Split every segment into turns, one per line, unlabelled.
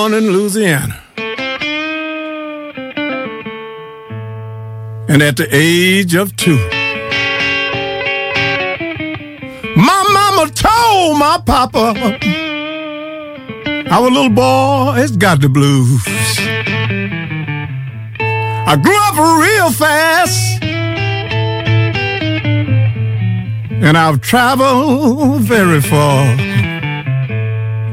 Born in Louisiana. And at the age of two, my mama told my papa, our little boy has got the blues. I grew up real fast. And I've traveled very far.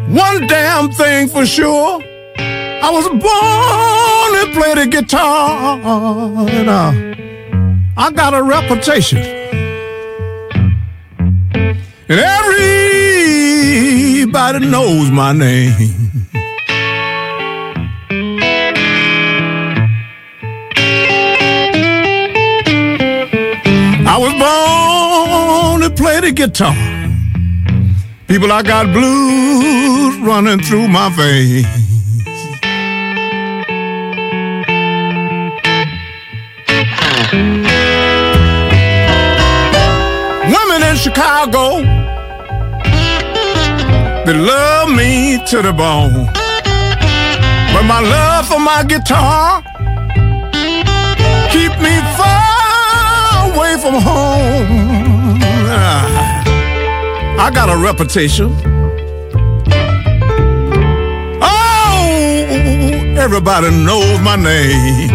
One damn thing for sure. I was born to play the guitar. And uh, I got a reputation. And everybody knows my name. I was born to play the guitar. People, I got blues running through my veins. Women in Chicago, they love me to the bone. But my love for my guitar keep me far away from home. Ah. I got a reputation. Oh, everybody knows my name.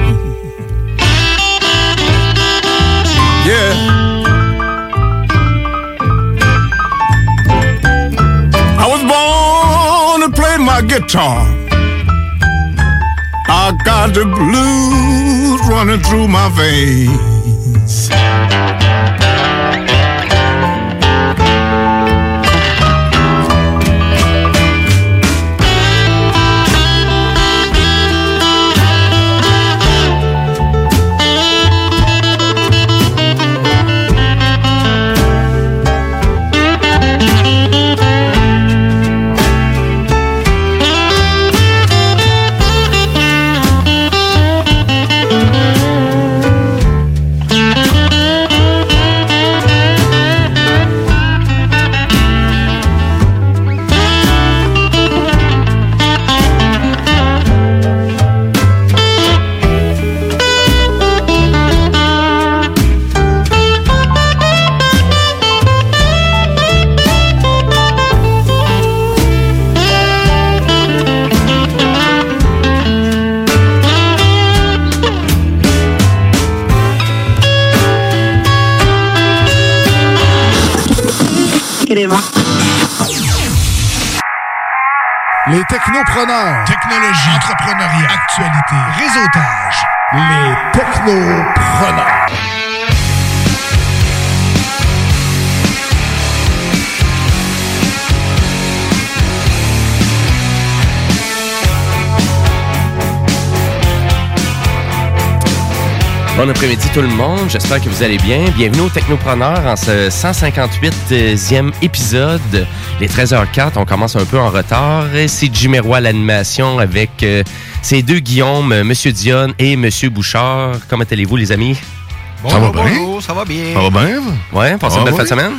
Yeah. I was born to play my guitar. I got the blues running through my veins.
Après-midi tout le monde, j'espère que vous allez bien. Bienvenue au Technopreneur en ce 158e épisode. Les 13h04, on commence un peu en retard. C'est Jimmy Roy l'animation avec euh, ces deux Guillaume, euh, Monsieur Dion et Monsieur Bouchard. Comment allez-vous les amis?
ça va bien? ça va bien.
Ça va bien?
Ouais, passez une
Ah
belle
oui?
fin de semaine?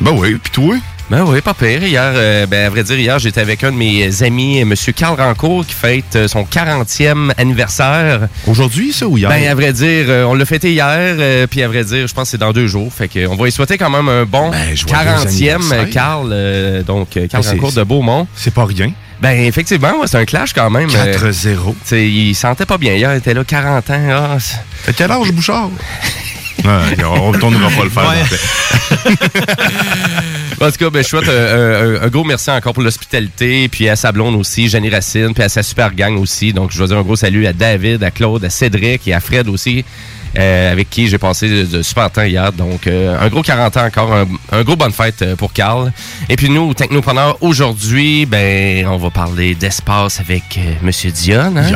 Ben oui, puis toi?
Ben oui, pas pire. Hier, euh, ben, à vrai dire, hier, j'étais avec un de mes amis, M. Carl Rancourt, qui fête euh, son 40e anniversaire.
Aujourd'hui, ça, ou hier?
Ben, à vrai dire, euh, on l'a fêté hier, euh, puis à vrai dire, je pense que c'est dans deux jours. Fait que, on va lui souhaiter quand même un bon
Ben, joyeux
40e,
anniversaire.
Carl. euh, donc, Carl
Ben,
Rancourt de Beaumont.
C'est pas rien.
Ben, effectivement, ouais, c'est un clash quand même. euh,
4-0.
tu sais, il sentait pas bien. Hier, il était là 40 ans. Ah,
T'as quel âge, Bouchard? Ouais, on ne tournera pas le faire.
Ouais.
en
tout cas, ben, je souhaite euh, un, un gros merci encore pour l'hospitalité, puis à sa blonde aussi, Jenny Racine, puis à sa super gang aussi. Donc, je veux dire un gros salut à David, à Claude, à Cédric et à Fred aussi, euh, avec qui j'ai passé de, super temps hier. Donc, euh, un gros 40 ans encore, un, un gros bonne fête euh, pour Carl. Et puis nous, au Technopreneur, aujourd'hui, ben, on va parler d'espace avec euh, Monsieur Dion. Hein?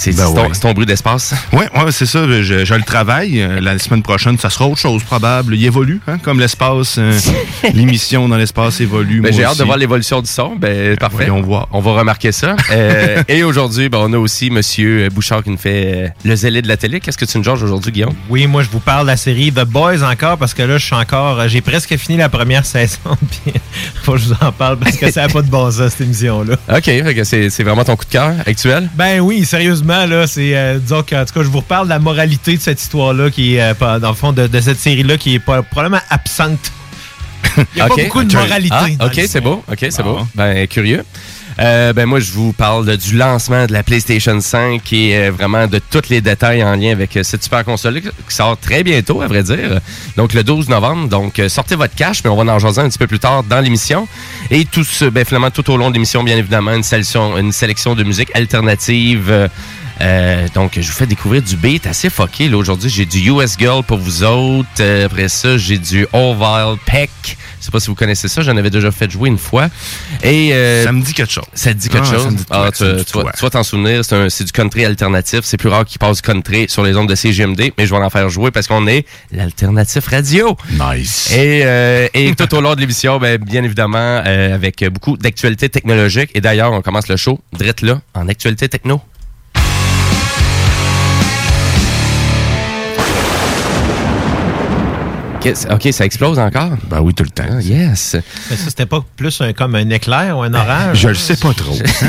C'est
Ben
c'est ton,
ouais.
ton bruit d'espace?
Ouais, ouais, c'est ça. Je, je le travaille. Euh, La semaine prochaine, ça sera autre chose probable. Il évolue, hein, comme l'espace. euh, L'émission dans l'espace évolue.
Ben, j'ai hâte de voir l'évolution du son. Ben, parfait.
voyons voir.
On va remarquer ça. Euh, et aujourd'hui, ben, on a aussi Monsieur Bouchard qui nous fait le zélé de la télé. Qu'est-ce que tu nous Georges aujourd'hui, Guillaume?
Oui, moi, je vous parle de la série The Boys encore parce que là, je suis encore. J'ai presque fini la première saison. Puis, faut que je vous en parle parce que ça n'a pas de bon sens, cette émission-là.
OK, fait que c'est c'est vraiment ton coup de cœur actuel?
Ben oui, sérieusement, là, c'est. euh, disons qu'en tout cas, je vous reparle de la moralité de cette histoire-là, qui est, euh, dans le fond, de, de cette série-là, qui est pas- probablement absente. Il n'y a pas beaucoup de moralité.
Ah,
dans
OK, c'est beau. OK, c'est
Bon.
beau. Ben, curieux. Euh, ben moi, je vous parle de- du lancement de la PlayStation 5 et euh, vraiment de tous les détails en lien avec euh, cette super console qui sort très bientôt, à vrai dire. Donc, le 12 novembre. Donc, euh, sortez votre cash, mais on va en jaser un petit peu plus tard dans l'émission. Et tout ce, ben, finalement, tout au long de l'émission, bien évidemment, une sélection, une sélection de musique alternative. euh, euh, donc, je vous fais découvrir du beat assez fucké. Là, aujourd'hui, j'ai du US Girl pour vous autres. Euh, après ça, j'ai du Orville Peck. Je sais pas si vous connaissez ça. J'en avais déjà fait jouer une fois. Et euh,
Ça me dit quelque chose.
ça te dit quelque
Ah,
chose?
dit
Ah, tu, tu vas
quoi.
tu vas t'en souvenir. C'est un- C'est du country alternatif. C'est plus rare qu'il passe country sur les ondes de CGMD, mais je vais en faire jouer parce qu'on est l'alternatif radio.
Nice.
Et, euh, et tout au long de l'émission, ben, bien évidemment, euh, avec beaucoup d'actualités technologiques. Et d'ailleurs, on commence le show, drette là, en actualité techno. OK, ça explose encore?
Ben oui, tout le temps.
Ah, yes.
Mais ça, c'était pas plus un- comme un éclair ou un orage?
Je le sais pas trop. hein?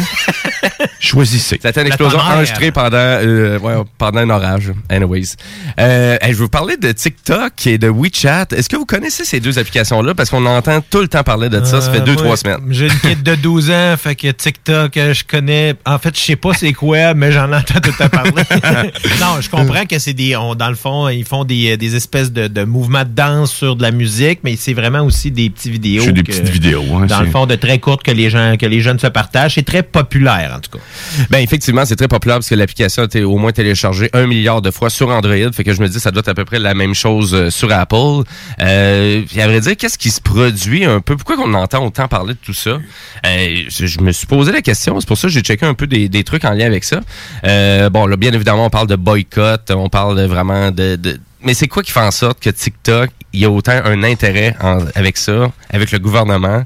Choisissez.
C'était une explosion enregistrée pendant, euh, ouais, pendant un orage. Anyways. Euh, hey, je vais vous parler de TikTok et de WeChat. Est-ce que vous connaissez ces deux applications-là? Parce qu'on entend tout le temps parler de ça. Ça fait
Euh,
deux,
moi,
trois semaines.
J'ai une kid de 12 ans, fait que TikTok, je connais. En fait, je sais pas c'est quoi, mais j'en entends tout le temps parler. non, je comprends que c'est des. on- dans le fond, ils font des, des espèces de, de mouvements de danse sur de la musique, mais c'est vraiment aussi des petites vidéos.
C'est des
que-
petites vidéos. Hein,
Dans le fond, de très courtes que les gens que les jeunes se partagent. C'est très populaire, en tout cas.
Ben, effectivement, c'est très populaire parce que l'application a été au moins téléchargée un milliard de fois sur Android. Fait que je me dis, ça doit être à peu près la même chose euh, sur Apple. Euh, puis à vrai dire, qu'est-ce qui se produit un peu? Pourquoi on entend autant parler de tout ça? Euh, je, je me suis posé la question. C'est pour ça que j'ai checké un peu des, des trucs en lien avec ça. Euh, bon, là, bien évidemment, on parle de boycott. On parle vraiment de... de mais c'est quoi qui fait en sorte que TikTok, il y a autant un intérêt en- avec ça, avec le gouvernement,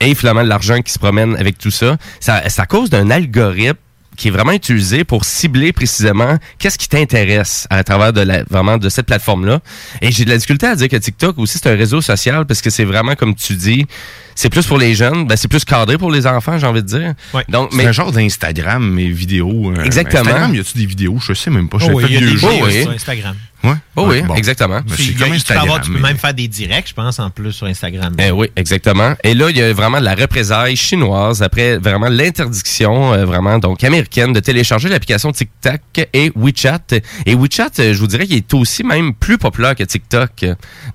et finalement l'argent qui se promène avec tout ça, ça c'est à cause d'un algorithme qui est vraiment utilisé pour cibler précisément qu'est-ce qui t'intéresse à travers de la, vraiment de cette plateforme-là. Et j'ai de la difficulté à dire que TikTok aussi c'est un réseau social parce que c'est vraiment comme tu dis, c'est plus pour les jeunes, ben c'est plus cadré pour les enfants, j'ai envie de dire.
Ouais.
Donc,
C'est
mais
un genre d'Instagram, mais vidéo. euh,
Exactement.
Instagram, y a-tu des vidéos? Je sais même pas. Je
Oh,
fais
il y a des vidéos
oui.
sur Instagram.
Ouais.
Oh oui,
bon.
exactement.
Tu,
comme
peux avoir- tu peux même faire des directs, je pense, en plus sur Instagram.
Eh oui, exactement. Et là, il y a vraiment de la représailles chinoise après vraiment l'interdiction euh, vraiment donc américaine de télécharger l'application TikTok et WeChat. Et WeChat, euh, je vous dirais qu'il est aussi même plus populaire que TikTok.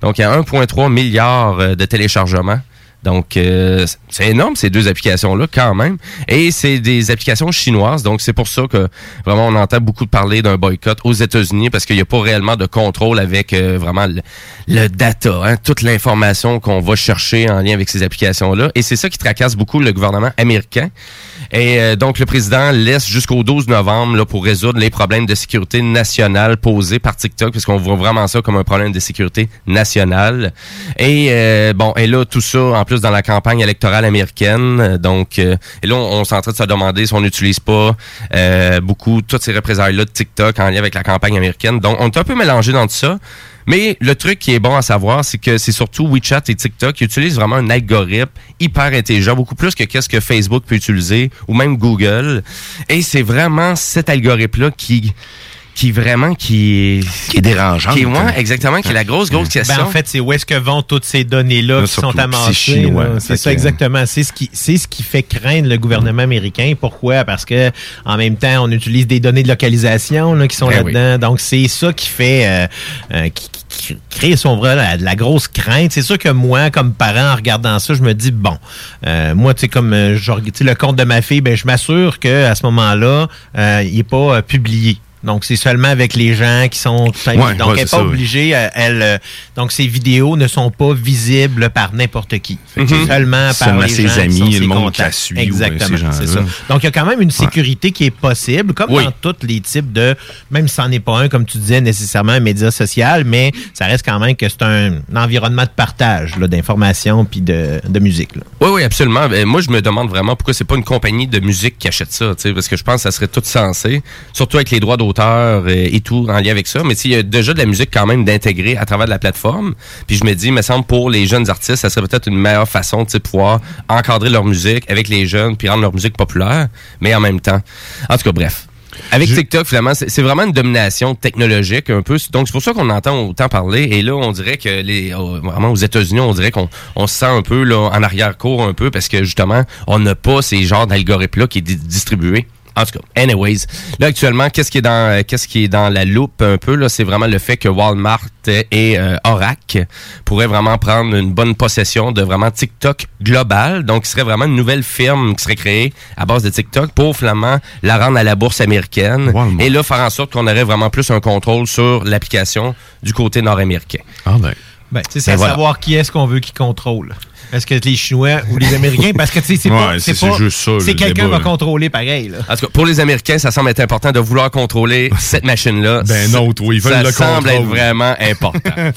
Donc, il y a 1,3 milliard euh, de téléchargements. Donc, euh, c'est énorme ces deux applications-là quand même. Et c'est des applications chinoises. Donc, c'est pour ça que vraiment on entend beaucoup parler d'un boycott aux États-Unis parce qu'il n'y a pas réellement de contrôle avec euh, vraiment le, le data, hein, toute l'information qu'on va chercher en lien avec ces applications-là. Et c'est ça qui tracasse beaucoup le gouvernement américain. Et euh, donc, le président laisse jusqu'au 12 novembre là, pour résoudre les problèmes de sécurité nationale posés par TikTok, puisqu'on voit vraiment ça comme un problème de sécurité nationale. Et euh, bon, et là, tout ça, en plus, dans la campagne électorale américaine. Donc, euh, et là, on, on est en train de se demander si on n'utilise pas beaucoup toutes ces représailles-là de TikTok en lien avec la campagne américaine. Donc, on est un peu mélangé dans tout ça. Mais le truc qui est bon à savoir, c'est que c'est surtout WeChat et TikTok qui utilisent vraiment un algorithme hyper intelligent, beaucoup plus que qu'est-ce que Facebook peut utiliser ou même Google. Et c'est vraiment cet algorithme-là qui qui vraiment qui est
Qui est dérangeant.
qui est ouais, exactement qui est la grosse grosse question.
Ben, en fait, c'est où est-ce que vont toutes ces données-là
Là,
qui sont amassées. C'est ça exactement. C'est ce qui, c'est ce qui fait craindre le gouvernement américain. Pourquoi? Parce que en même temps, on utilise des données de localisation là, qui sont
Eh
là-dedans. Donc c'est ça qui fait, euh, euh, qui, qui- qui crée son vrai la, la grosse crainte. C'est sûr que moi, comme parent, en regardant ça, je me dis bon, euh, moi, tu sais, comme euh, tu sais, le compte de ma fille, ben je m'assure que à ce moment-là, euh, il est pas euh, publié. Donc, c'est seulement avec les gens qui sont...
Ouais,
donc,
ouais,
elle n'est pas
ça,
obligée. euh, Elle, euh, donc, ces vidéos ne sont pas visibles par n'importe qui. C'est Seulement par
Seulement
les
ses
gens qui
amis,
sont
le
ses
monde qui
contacts.
la suit,
Exactement, c'est ça. Donc, il y a quand même une sécurité qui est possible, comme
Oui.
dans tous les types de... Même si c'en est pas un, comme tu disais, nécessairement un média social, mais ça reste quand même que c'est un, environnement de partage là, d'informations puis de, de musique. là.
Oui, oui, absolument. Ben, moi, je me demande vraiment pourquoi c'est pas une compagnie de musique qui achète ça, tu sais, parce que je pense que ça serait tout censé, surtout avec les droits d'auteur euh, et tout en lien avec ça. Mais il y a déjà de la musique quand même d'intégrer à travers de la plateforme. Puis je me dis, il me semble pour les jeunes artistes, ça serait peut-être une meilleure façon de pouvoir encadrer leur musique avec les jeunes puis rendre leur musique populaire, mais en même temps. En tout cas, bref. Avec TikTok, finalement, c'est vraiment une domination technologique un peu. Donc, c'est pour ça qu'on entend autant parler. Et là, on dirait que les, euh, vraiment aux États-Unis, on dirait qu'on on se sent un peu là, en arrière-cour un peu parce que justement, on n'a pas ces genres d'algorithmes-là qui est di- distribué. En tout cas, anyways. Là, actuellement, qu'est-ce qui est dans, euh, qu'est-ce qui est dans la loupe un peu, là, c'est vraiment le fait que Walmart et euh, Oracle pourraient vraiment prendre une bonne possession de vraiment TikTok global. Donc, il serait vraiment une nouvelle firme qui serait créée à base de TikTok pour finalement la rendre à la bourse américaine.
Walmart.
Et là, faire en sorte qu'on aurait vraiment plus un contrôle sur l'application du côté nord-américain.
Ah ben.
Ben, tu sais, c'est
Ben
à
voilà.
savoir qui est-ce qu'on veut qui contrôle. Est-ce que les Chinois ou les Américains? Parce que, tu sais, c'est
Ouais,
pas...
c'est- juste ça,
C'est quelqu'un va contrôler pareil, là.
En tout cas, pour les Américains, ça semble être important de vouloir contrôler cette machine-là.
Ben non, toi, ils veulent
ça
le
semble être
contrôle.
vraiment important.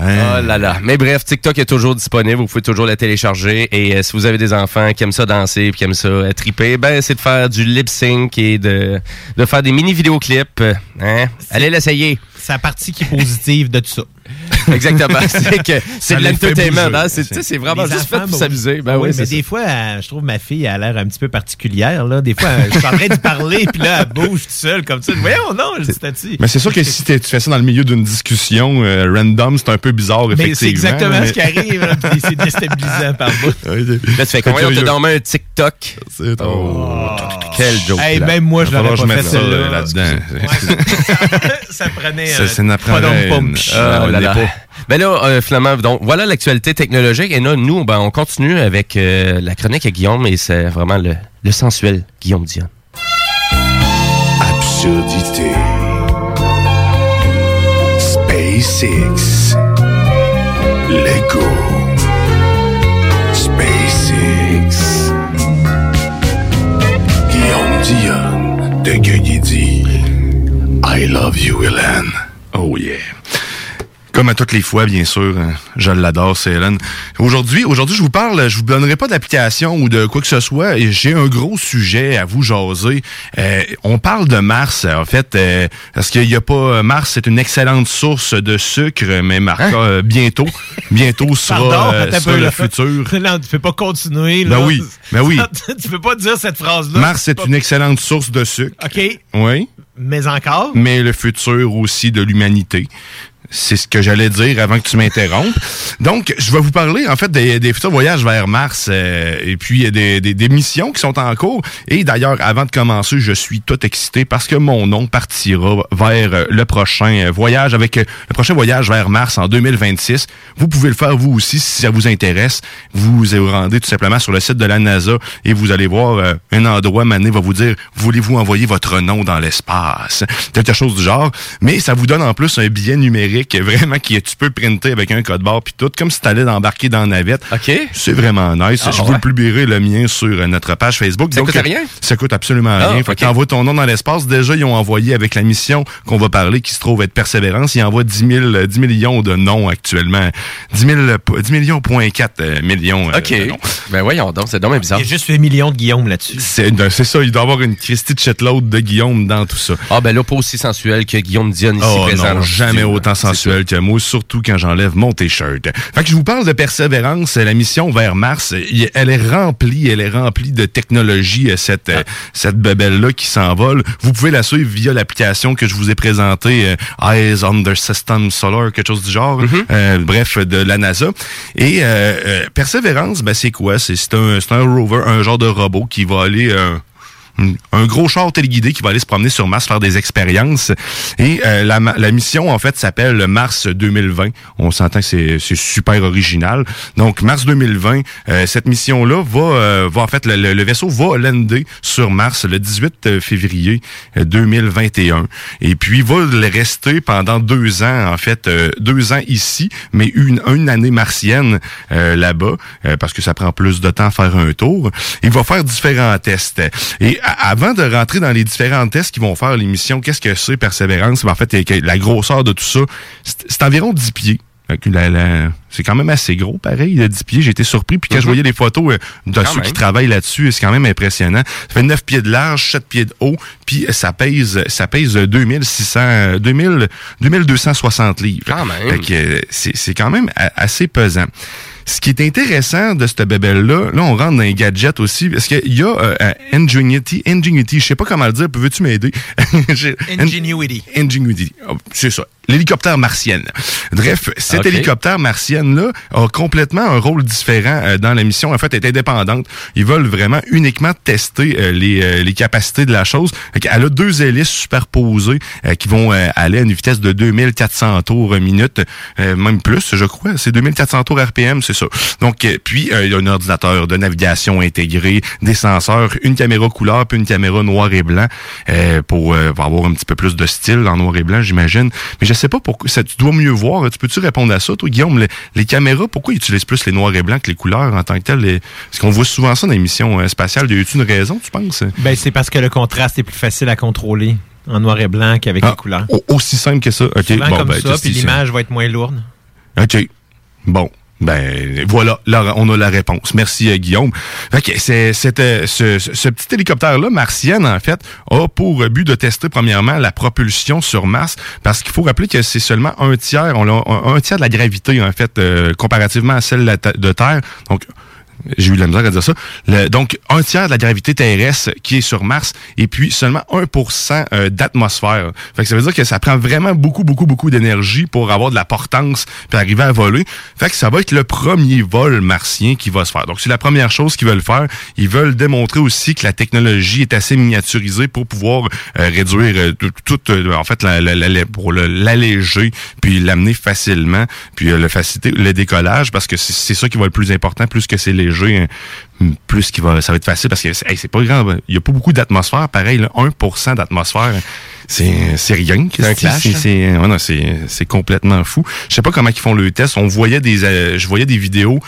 Oh là là. Mais bref, TikTok est toujours disponible. Vous pouvez toujours la télécharger. Et euh, si vous avez des enfants qui aiment ça danser et qui aiment ça euh, triper, ben c'est de faire du lip sync et de, de faire des mini vidéoclips. euh, Hein? Allez l'essayer.
C'est la partie qui est positive de tout ça.
Exactement. c'est que c'est de l'entertainment. hein. C'est tu sais, c'est vraiment
Les
juste fait pour s'amuser. Ben
oui,
oui,
mais
c'est
des fois, euh, je trouve ma fille elle a l'air un petit peu particulière. Là. Des fois, je suis en train de parler, puis là, elle bouge toute seule comme ça. Voyons, non, je dis.
Mais c'est sûr que si t'es- tu fais ça dans le milieu d'une discussion euh, random, c'est un peu bizarre,
Mais
effectivement.
c'est exactement
mais-
ce qui arrive, là, puis c'est déstabilisant par bout.
Là, tu fais qu'on
curieux.
te dormait un TikTok.
C'est oh.
Quel joke.
Hey,
là.
même moi, je l'aurais pas fait
ça,
celle-là.
euh, là-dedans.
Ouais, ça, ça prenait
Ça, c'est une
pas
Ben là, euh, finalement, donc voilà l'actualité technologique. Et là, nous, ben, on continue avec euh, la chronique à Guillaume et c'est vraiment le, sensuel Guillaume Dion.
Absurdité. SpaceX. Lego. SpaceX. Guillaume Dion de Gueugny dit I love you, Hélène.
Oh yeah. Comme à toutes les fois, bien sûr, hein, je l'adore, c'est Hélène. Aujourd'hui, aujourd'hui, je vous parle, je vous donnerai pas d'application ou de quoi que ce soit. J'ai un gros sujet à vous jaser. Euh, on parle de Mars, en fait, euh, parce qu'il y a pas Mars, c'est une excellente source de sucre, mais Marca, euh, bientôt, bientôt sera,
Pardon,
euh, sera le futur.
Non, tu peux pas continuer. Là.
Ben oui, ben oui.
tu peux pas dire cette phrase-là.
Mars, c'est une excellente source de sucre.
OK,
Oui.
mais encore?
mais le futur aussi de l'humanité. C'est ce que j'allais dire avant que tu m'interrompes. Donc, je vais vous parler en fait des, des futurs voyages vers Mars euh, et puis des, des, missions qui sont en cours. Et d'ailleurs, avant de commencer, je suis tout excité parce que mon nom partira vers euh, le prochain euh, voyage avec euh, le prochain voyage vers Mars en 2026. Vous pouvez le faire vous aussi si ça vous intéresse. Vous vous rendez tout simplement sur le site de la NASA et vous allez voir euh, un endroit, Mané va vous dire, voulez-vous envoyer votre nom dans l'espace? Quelque chose du genre. Mais ça vous donne en plus un billet numérique numérique, vraiment, qui tu peux printer avec un code barre puis tout, comme si tu allais d'embarquer dans la navette.
OK.
C'est vraiment nice.
Ah,
Je vous
ouais.
le publierai le mien sur euh, notre page Facebook.
Ça
Donc,
coûte rien?
Ça coûte absolument
Ah,
rien. Fait
ok.
que t'envoies ton nom dans l'espace. Déjà, ils ont envoyé avec la mission qu'on va parler, qui se trouve être Persévérance, ils envoient 10, 000, euh, 10 millions de noms actuellement. 10, 000, euh, 10 millions, point 4 euh, millions.
OK.
de noms.
Ben voyons donc, c'est dommage bizarre.
Il y a juste 8 millions de Guillaume là-dessus.
C'est ça, il doit y avoir une Christie de de Guillaume dans tout ça.
Ah ben là, pas aussi sensuel que Guillaume Dion ici
Oh
présent.
non, jamais autant
C'est
sensuel surtout quand j'enlève mon t-shirt. Fait que je vous parle de Persévérance, la mission vers Mars, elle est remplie, elle est remplie de technologie, euh, cette, euh, cette bebelle-là qui s'envole. Vous pouvez la suivre via l'application que je vous ai présentée, euh, Eyes Under System Solar, quelque chose du genre, Euh, bref, de la NASA. Et euh, Persévérance, ben, c'est quoi? C'est un, c'est un rover, un genre de robot qui va aller... euh, un- gros char téléguidé qui va aller se promener sur Mars, faire des expériences. Et euh, la, la mission, en fait, s'appelle le Mars 2020. On s'entend que c'est super original. Donc, Mars 2020, euh, cette mission-là va, euh, va, en fait, le, le- vaisseau va lander sur Mars le 18 février euh, 2021. Et puis, va rester pendant deux ans, en fait, euh, deux ans ici, mais une, une année martienne euh, là-bas, euh, parce que ça prend plus de temps à faire un tour. Il va faire différents tests. Avant de rentrer dans les différents tests qui vont faire l'émission, qu'est-ce que c'est Persévérance? Ben, en fait, la grosseur de tout ça, c'est environ 10 pieds. C'est quand même assez gros, pareil, le 10 pieds. J'ai été surpris. Puis quand je voyais les photos euh, de.
Quand
ceux
même.
qui travaillent là-dessus, c'est quand même impressionnant. Ça fait 9 pieds de large, 7 pieds de haut, puis ça pèse ça pèse 2600, euh, 2000, 2260 livres.
Quand même.
Fait que, euh, c'est c'est quand même assez pesant. Ce qui est intéressant de cette bébelle-là, là, on rentre dans les gadgets aussi, parce qu'il y a euh, Ingenuity, Ingenuity, je sais pas comment le dire, veux-tu m'aider?
Ingenuity.
Ingenuity. Oh, C'est ça. L'hélicoptère martienne. Bref, cet hélicoptère martienne-là a complètement un rôle différent euh, dans la mission. En fait, elle est indépendante. Ils veulent vraiment uniquement tester euh, les, euh, les capacités de la chose. Elle a deux hélices superposées euh, qui vont aller à une vitesse de 2400 tours minute, même plus, je crois. C'est 2400 tours RPM, c'est ça. Donc, puis, il y a un ordinateur de navigation intégré, des senseurs, une caméra couleur, puis une caméra noir et blanc euh, pour, euh, pour avoir un petit peu plus de style en noir et blanc, j'imagine. Mais je sais pas pourquoi. Ça, tu dois mieux voir. Tu peux-tu répondre à ça, toi, Guillaume? Les, les caméras, pourquoi ils utilisent plus les noirs et blancs que les couleurs en tant que tel? Les- Parce qu'on voit souvent ça dans les missions euh, spatiales. Y a-tu une raison, tu penses?
Ben, c'est parce que le contraste est plus facile à contrôler en noir et blanc qu'avec
Ah,
les couleurs.
au- aussi simple que ça. OK.
Souvent comme
ben,
ça, puis l'image va être moins lourde.
OK. Bon. Ben voilà, là, on a la réponse. Merci euh, Guillaume. Fait euh, ce, ce- petit hélicoptère-là, martienne, en fait, a pour but de tester premièrement la propulsion sur Mars, parce qu'il faut rappeler que c'est seulement un tiers, on a un, tiers de la gravité, en fait, euh, comparativement à celle de Terre. Donc, j'ai eu de la misère à dire ça. Le- donc, un tiers de la gravité terrestre qui est sur Mars et puis seulement 1% euh, d'atmosphère. Fait que ça veut dire que ça prend vraiment beaucoup, beaucoup, beaucoup d'énergie pour avoir de la portance puis arriver à voler. Fait que ça va être le premier vol martien qui va se faire. Donc, c'est la première chose qu'ils veulent faire. Ils veulent démontrer aussi que la technologie est assez miniaturisée pour pouvoir euh, réduire euh, tout, en fait, la- la- la- pour l'alléger puis l'amener facilement puis le faciliter le décollage parce que c'est ça qui va être le plus important. Plus que c'est léger, plus qu'il va, ça va être facile parce que c'est hey, c'est pas grand. Il y a pas beaucoup d'atmosphère. Pareil, là, 1% d'atmosphère, c'est c'est rien. Ouais, c'est c'est complètement fou. Je sais pas comment ils font le test. On voyait des, euh, je voyais des vidéos.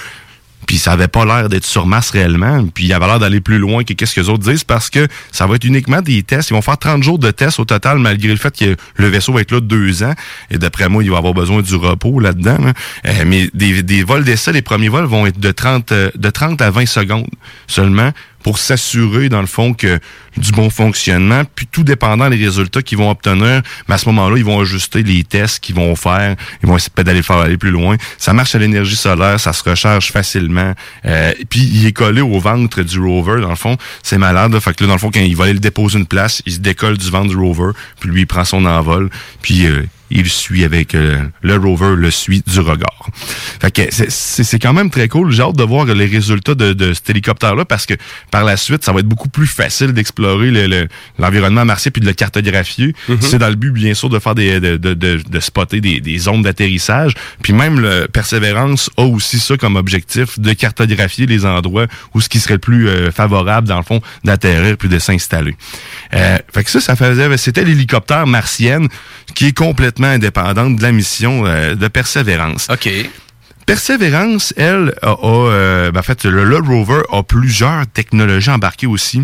Puis ça avait pas l'air d'être sur masse réellement. Puis il avait l'air d'aller plus loin que qu'est-ce que les autres disent parce que ça va être uniquement des tests. Ils vont faire 30 jours de tests au total malgré le fait que le vaisseau va être là deux ans. Et d'après moi, il va avoir besoin du repos là-dedans. là. Euh, mais des, des vols d'essai, les premiers vols vont être de 30, euh, de 30 à 20 secondes seulement pour s'assurer, dans le fond, que du bon fonctionnement, puis tout dépendant des résultats qu'ils vont obtenir, mais à ce moment-là, ils vont ajuster les tests qu'ils vont faire, ils vont essayer d'aller faire aller plus loin. Ça marche à l'énergie solaire, ça se recharge facilement, euh, puis il est collé au ventre du rover, dans le fond, c'est malade, fait que là, dans le fond, quand il va aller le déposer une place, il se décolle du ventre du rover, puis lui, il prend son envol, puis euh, il suit avec euh, le rover le suit du regard. Fait que c'est- c'est c'est quand même très cool. J'ai hâte de voir les résultats de, de cet hélicoptère-là parce que par la suite, ça va être beaucoup plus facile d'explorer le- le- l'environnement martien puis de le cartographier. C'est dans le but, bien sûr, de faire des de, de, de, de spotter des, des zones d'atterrissage. Puis même le Persévérance a aussi ça comme objectif de cartographier les endroits où ce qui serait le plus euh, favorable, dans le fond, d'atterrir puis de s'installer. Euh, fait que ça, ça faisait, c'était l'hélicoptère martienne qui est complètement indépendante de la mission euh, de Persévérance.
OK.
Persévérance, elle, a, a, euh, ben, en fait, le, le rover a plusieurs technologies embarquées aussi.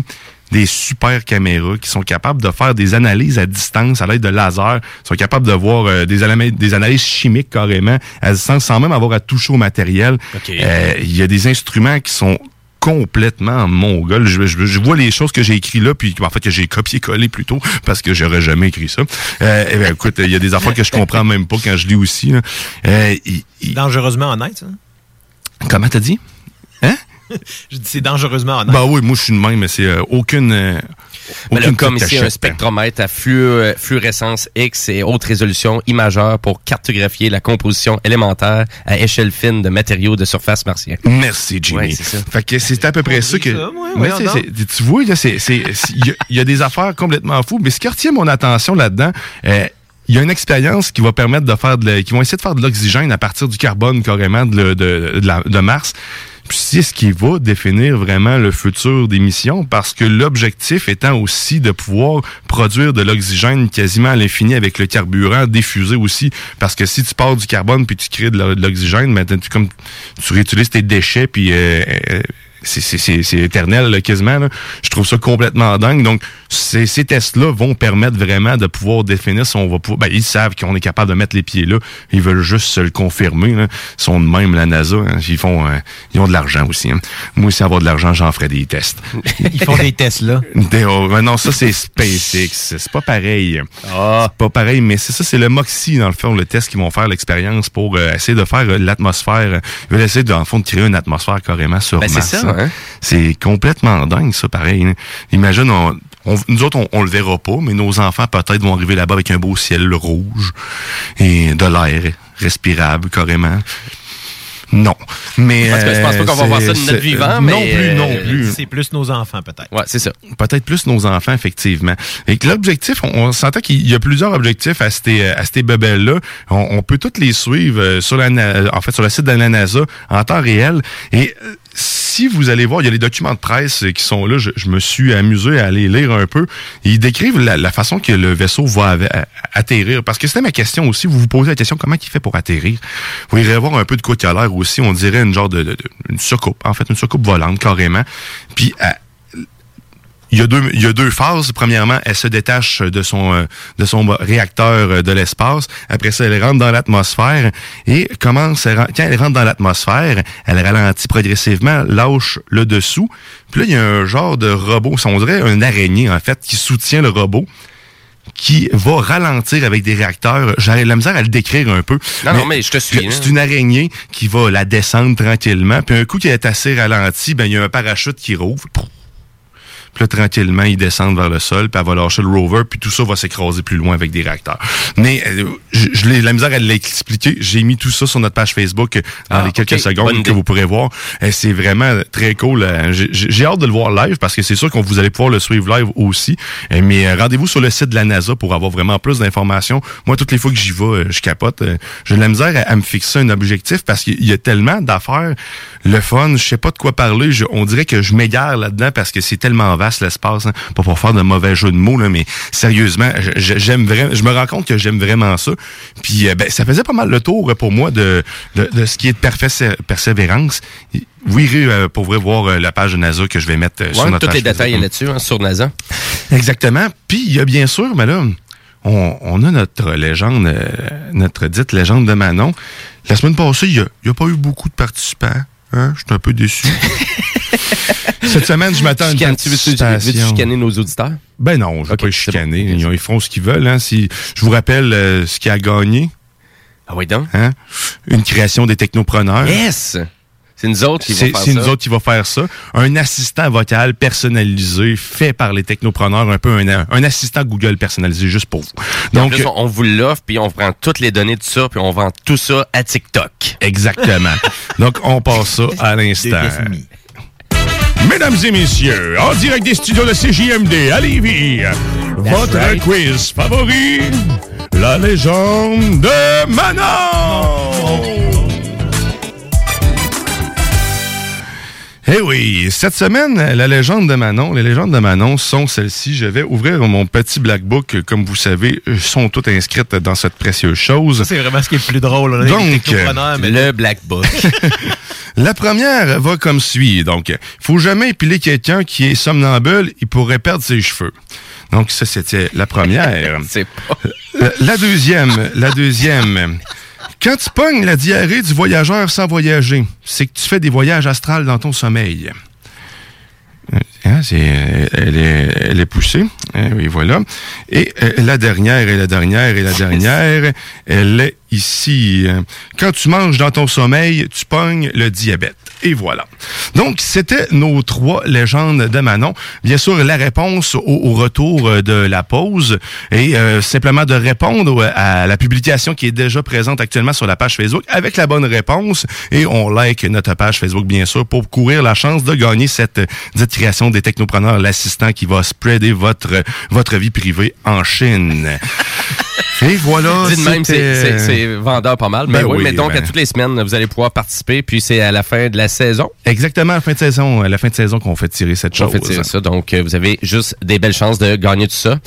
Des super caméras qui sont capables de faire des analyses à distance à l'aide de laser, sont capables de voir euh, des, analyses, des analyses chimiques carrément à distance sans même avoir à toucher au matériel.
OK.
Euh, Il y a des instruments qui sont complètement mongol. Je, je, je vois les choses que j'ai écrites là, puis en fait que j'ai copié-collé plutôt, parce que j'aurais jamais écrit ça. Euh, eh ben, écoute, il y a des affaires que je comprends même pas quand je lis aussi. là. Euh,
Dangereusement honnête, ça?
comment t'as dit? Hein?
Je dis c'est dangereusement honnête.
Bah oui, moi je suis de même, mais c'est euh, aucune.
Mais ici, un
cachette.
spectromètre à flu- euh, fluorescence X et haute résolution imageur pour cartographier la composition élémentaire à échelle fine de matériaux de surface martien.
Merci, Jimmy.
Ouais, c'est ça.
Fait que c'est à peu près ça que.
ça,
Ouais, tu vois, là, c'est- c'est- c'est- il y, a- il y a des affaires complètement fous, mais ce qui retient mon attention là-dedans, euh, il y a une expérience qui va permettre de faire de la- qui vont essayer de faire de l'oxygène à partir du carbone carrément de, le- de, de la- de Mars. Puis c'est ce qui va définir vraiment le futur des missions parce que l'objectif étant aussi de pouvoir produire de l'oxygène quasiment à l'infini avec le carburant diffusé aussi. Parce que si tu pars du carbone puis tu crées de l'oxygène, ben, tu, comme, tu réutilises tes déchets puis euh, euh, c'est- c'est c'est- c'est éternel là, quasiment. là. Je trouve ça complètement dingue. Donc, ces, ces tests-là vont permettre vraiment de pouvoir définir si on va pouvoir... Ben, ils savent qu'on est capable de mettre les pieds là. Ils veulent juste se le confirmer. Là. Ils sont de même, la NASA. hein. Ils font... euh, ils ont de l'argent aussi. hein. Moi, aussi, avoir de l'argent, j'en ferais des tests.
Ils font des tests là.
Des- oh, mais non, ça, c'est SpaceX. C'est pas pareil.
Ah.
C'est pas pareil, mais c'est ça, c'est le MOXIE, dans le fond, le test qu'ils vont faire, l'expérience pour euh, essayer de faire euh, l'atmosphère. Ils veulent essayer, dans le fond, de créer une atmosphère carrément sur
Ben,
Mars.
ça, hein?
C'est complètement dingue, ça, pareil. hein. Imagine, on, on- nous autres, on, on le verra pas, mais nos enfants, peut-être, vont arriver là-bas avec un beau ciel rouge et de l'air respirable, carrément. Non. Mais.
Parce que je pense pas qu'on va
euh,
voir ça de notre vivant,
Non
mais,
plus, non
euh,
plus.
C'est plus nos enfants, peut-être.
Ouais, c'est ça.
Peut-être plus nos enfants, effectivement. Et que l'objectif, on, on s'entend qu'il y a plusieurs objectifs à ces, à ces bebelles-là. On, on peut toutes les suivre euh, sur la, en fait, sur le site de la NASA en temps réel. Et euh, si vous allez voir, il y a les documents de presse qui sont là. Je, me suis amusé à aller lire un peu. Ils décrivent la, façon que le vaisseau va atterrir. Parce que c'était ma question aussi. Vous vous posez la question, comment il fait pour atterrir? Vous irez voir un peu de quoi qu'il a l'air aussi. On dirait une genre de, de- une soucoupe. En fait, une soucoupe volante, carrément. Puis, à- il y, a deux, il y a deux phases. Premièrement, elle se détache de son, euh, de son réacteur euh, de l'espace. Après ça, elle rentre dans l'atmosphère et commence à, quand elle rentre dans l'atmosphère, elle ralentit progressivement, lâche le dessous. Puis là, il y a un genre de robot, on dirait un araignée en fait, qui soutient le robot qui va ralentir avec des réacteurs. J'ai la misère à le décrire un peu.
Non, non, mais je te suis, hein.
C'est une araignée qui va la descendre tranquillement. Puis un coup qui est assez ralenti, ben il y a un parachute qui rouvre. Puis là, tranquillement, ils descendent vers le sol, puis elle va lâcher le rover, puis tout ça va s'écraser plus loin avec des réacteurs. Mais euh, je, je l'ai la misère à l'expliquer. J'ai mis tout ça sur notre page Facebook euh, dans
Ah,
les quelques secondes
Bonne
que
idée.
vous pourrez voir. C'est vraiment très cool. Euh, j'ai- J'ai hâte de le voir live parce que c'est sûr qu'on vous allez pouvoir le suivre live aussi. Mais rendez-vous sur le site de la NASA pour avoir vraiment plus d'informations. Moi, toutes les fois que j'y vais, je capote. J'ai de la misère à, à me fixer un objectif parce qu'il y a tellement d'affaires. Le fun, je sais pas de quoi parler. Je- on dirait que je m'égare là-dedans parce que c'est tellement l'espace. Hein. Pas pour faire de mauvais jeux de mots, là, mais sérieusement, j'aime vraiment. Je me rends compte que j'aime vraiment ça. Puis euh, ben, ça faisait pas mal le tour euh, pour moi de, de, de ce qui est de persévérance. Vous irez euh, pour vrai voir euh, la page de NASA que je vais mettre euh, sur notre
tous les détails là-dessus, hein, sur NASA.
Exactement. Puis il y a bien sûr, mais là, on, on a notre légende, notre dite légende de Manon. La semaine passée, il n'y a pas eu beaucoup de participants. Hein? Je suis un peu déçu. Cette semaine, je m'attends à une
tu veux-tu
participation.
chicaner nos auditeurs?
Ben non, je vais
Ok,
pas les chicaner.
bon.
Ils, ils font ce qu'ils veulent. Hein. Si, je vous rappelle euh, ce qui a gagné.
Ah oui, donc?
Hein? Une création des technopreneurs.
Yes! C'est nous autres qui vont
C'est
faire
c'est
ça.
nous autres qui va faire ça. Un assistant vocal personnalisé fait par les technopreneurs, un peu un, un assistant Google personnalisé juste pour vous.
Donc, plus, on, vous l'offre, puis on prend toutes les données de ça, puis on vend tout ça à TikTok.
exactement. Donc, on passe ça à l'instant. Mesdames et messieurs, en direct des studios de CJMD à Lévis, votre
right.
quiz favori, la légende de Manon! Eh oui, cette semaine, la légende de Manon, les légendes de Manon sont celles-ci. Je vais ouvrir mon petit black book. Comme vous savez, sont toutes inscrites dans cette précieuse chose.
C'est vraiment ce qui est le plus drôle. là,
Donc,
mais
Le Black Book.
La première va comme suit. Donc, faut jamais épiler quelqu'un qui est somnambule, il pourrait perdre ses cheveux. Donc, ça, c'était la première.
C'est pas.
La deuxième, la deuxième. Quand tu pognes la diarrhée du voyageur sans voyager, c'est que tu fais des voyages astrales dans ton sommeil. Euh, hein, euh, elle, est, poussée. Hein, oui, voilà. Et euh, la dernière, et la dernière, et la dernière, elle est ici. Euh, Quand tu manges dans ton sommeil, tu pognes le diabète. Et voilà. Donc, c'était nos trois légendes de Manon. Bien sûr, la réponse au, au retour euh, de la pause et euh, simplement de répondre à la publication qui est déjà présente actuellement sur la page Facebook avec la bonne réponse. Et on like notre page Facebook, bien sûr, pour courir la chance de gagner cette dite création des technopreneurs, l'assistant qui va spreader votre, votre vie privée en Chine. Et voilà.
De même, c'est- vendeur pas mal. Mais
Ben
oui,
oui,
mais donc,
ben-
à toutes les semaines, vous allez pouvoir participer. Puis c'est à la fin de la saison?
Exactement, la fin de saison, à la fin de saison qu'on fait tirer cette
On
chose.
fait tirer ça. Donc, euh, vous avez juste des belles chances de gagner tout ça.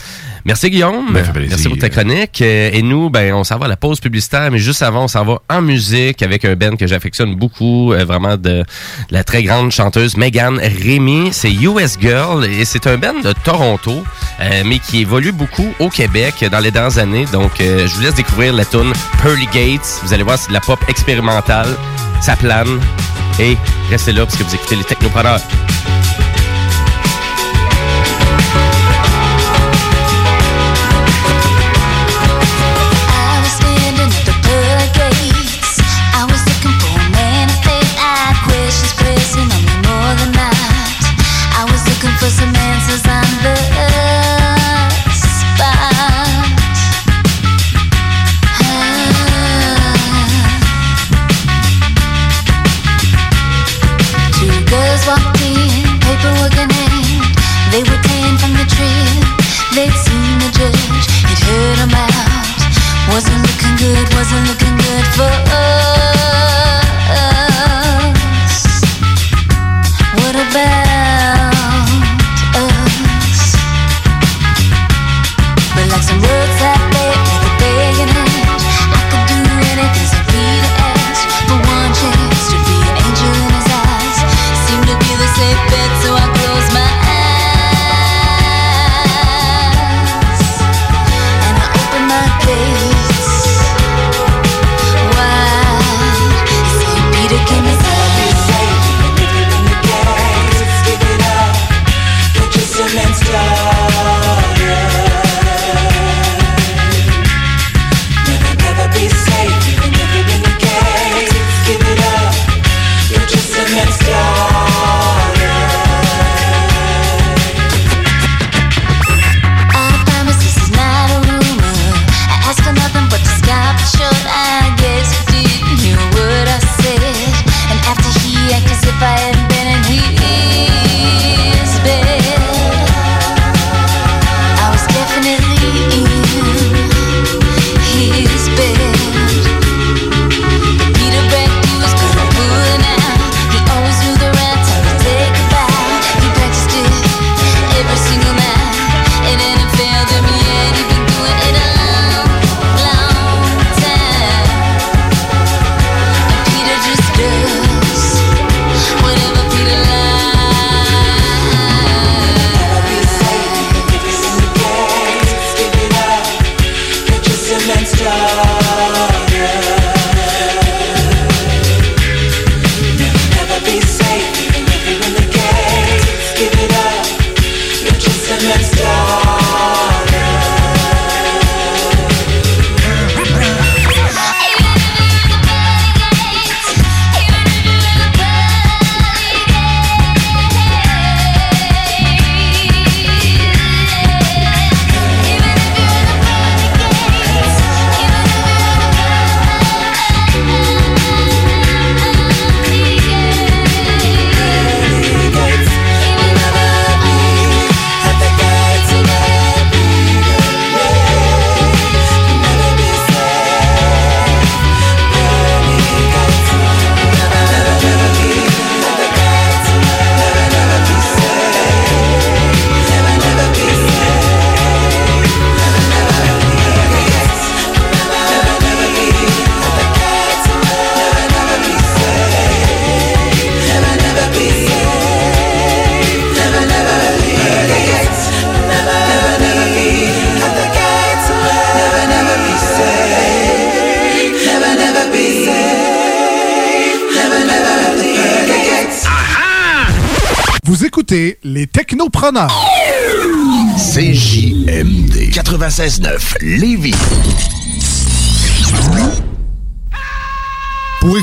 Merci, Guillaume.
Ben.
Merci pour ta chronique. Euh, Et nous, ben, on s'en va à la pause publicitaire, mais juste avant, on s'en va en musique avec un band que j'affectionne beaucoup, euh, vraiment de la très grande chanteuse Megan Rémy. C'est US Girl et c'est un band de Toronto, euh, mais qui évolue beaucoup au Québec dans les dernières années. Donc, euh, je vous laisse découvrir la tune Pearly Gates. Vous allez voir, c'est de la pop expérimentale. Ça plane. Et restez là parce que vous écoutez les technopreneurs.
CJMD 96.9 Lévis.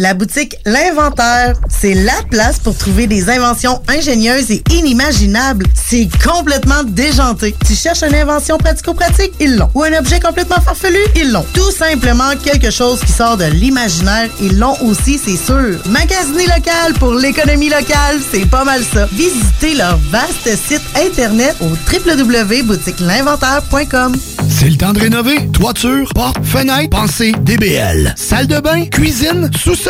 La boutique L'Inventaire, c'est la place pour trouver des inventions ingénieuses et inimaginables. C'est complètement déjanté. Tu cherches une invention pratico-pratique? Ils l'ont. Ou un objet complètement farfelu? Ils l'ont. Tout simplement quelque chose qui sort de l'imaginaire. Ils l'ont aussi, c'est sûr. Magasiner local pour l'économie locale, c'est pas mal ça. Visitez leur vaste site internet au www.boutiquelinventaire.com.
C'est le temps de rénover. Toiture, porte, fenêtre, pensez DBL. Salle de bain, cuisine, sous-sol,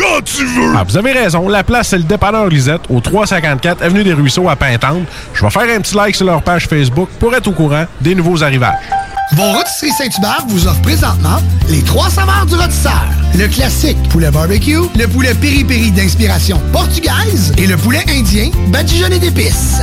quand tu veux! Ah, vous avez raison, la place, c'est le dépanneur Lisette, au 354 Avenue des Ruisseaux à Pintante. Je vais faire un petit like sur leur page Facebook pour être au courant des nouveaux arrivages.
Vos rôtisseries Saint-Hubert vous offrent présentement les trois saveurs du rôtisseur. Le classique poulet barbecue, le poulet piri-piri d'inspiration portugaise et le poulet indien badigeonné d'épices.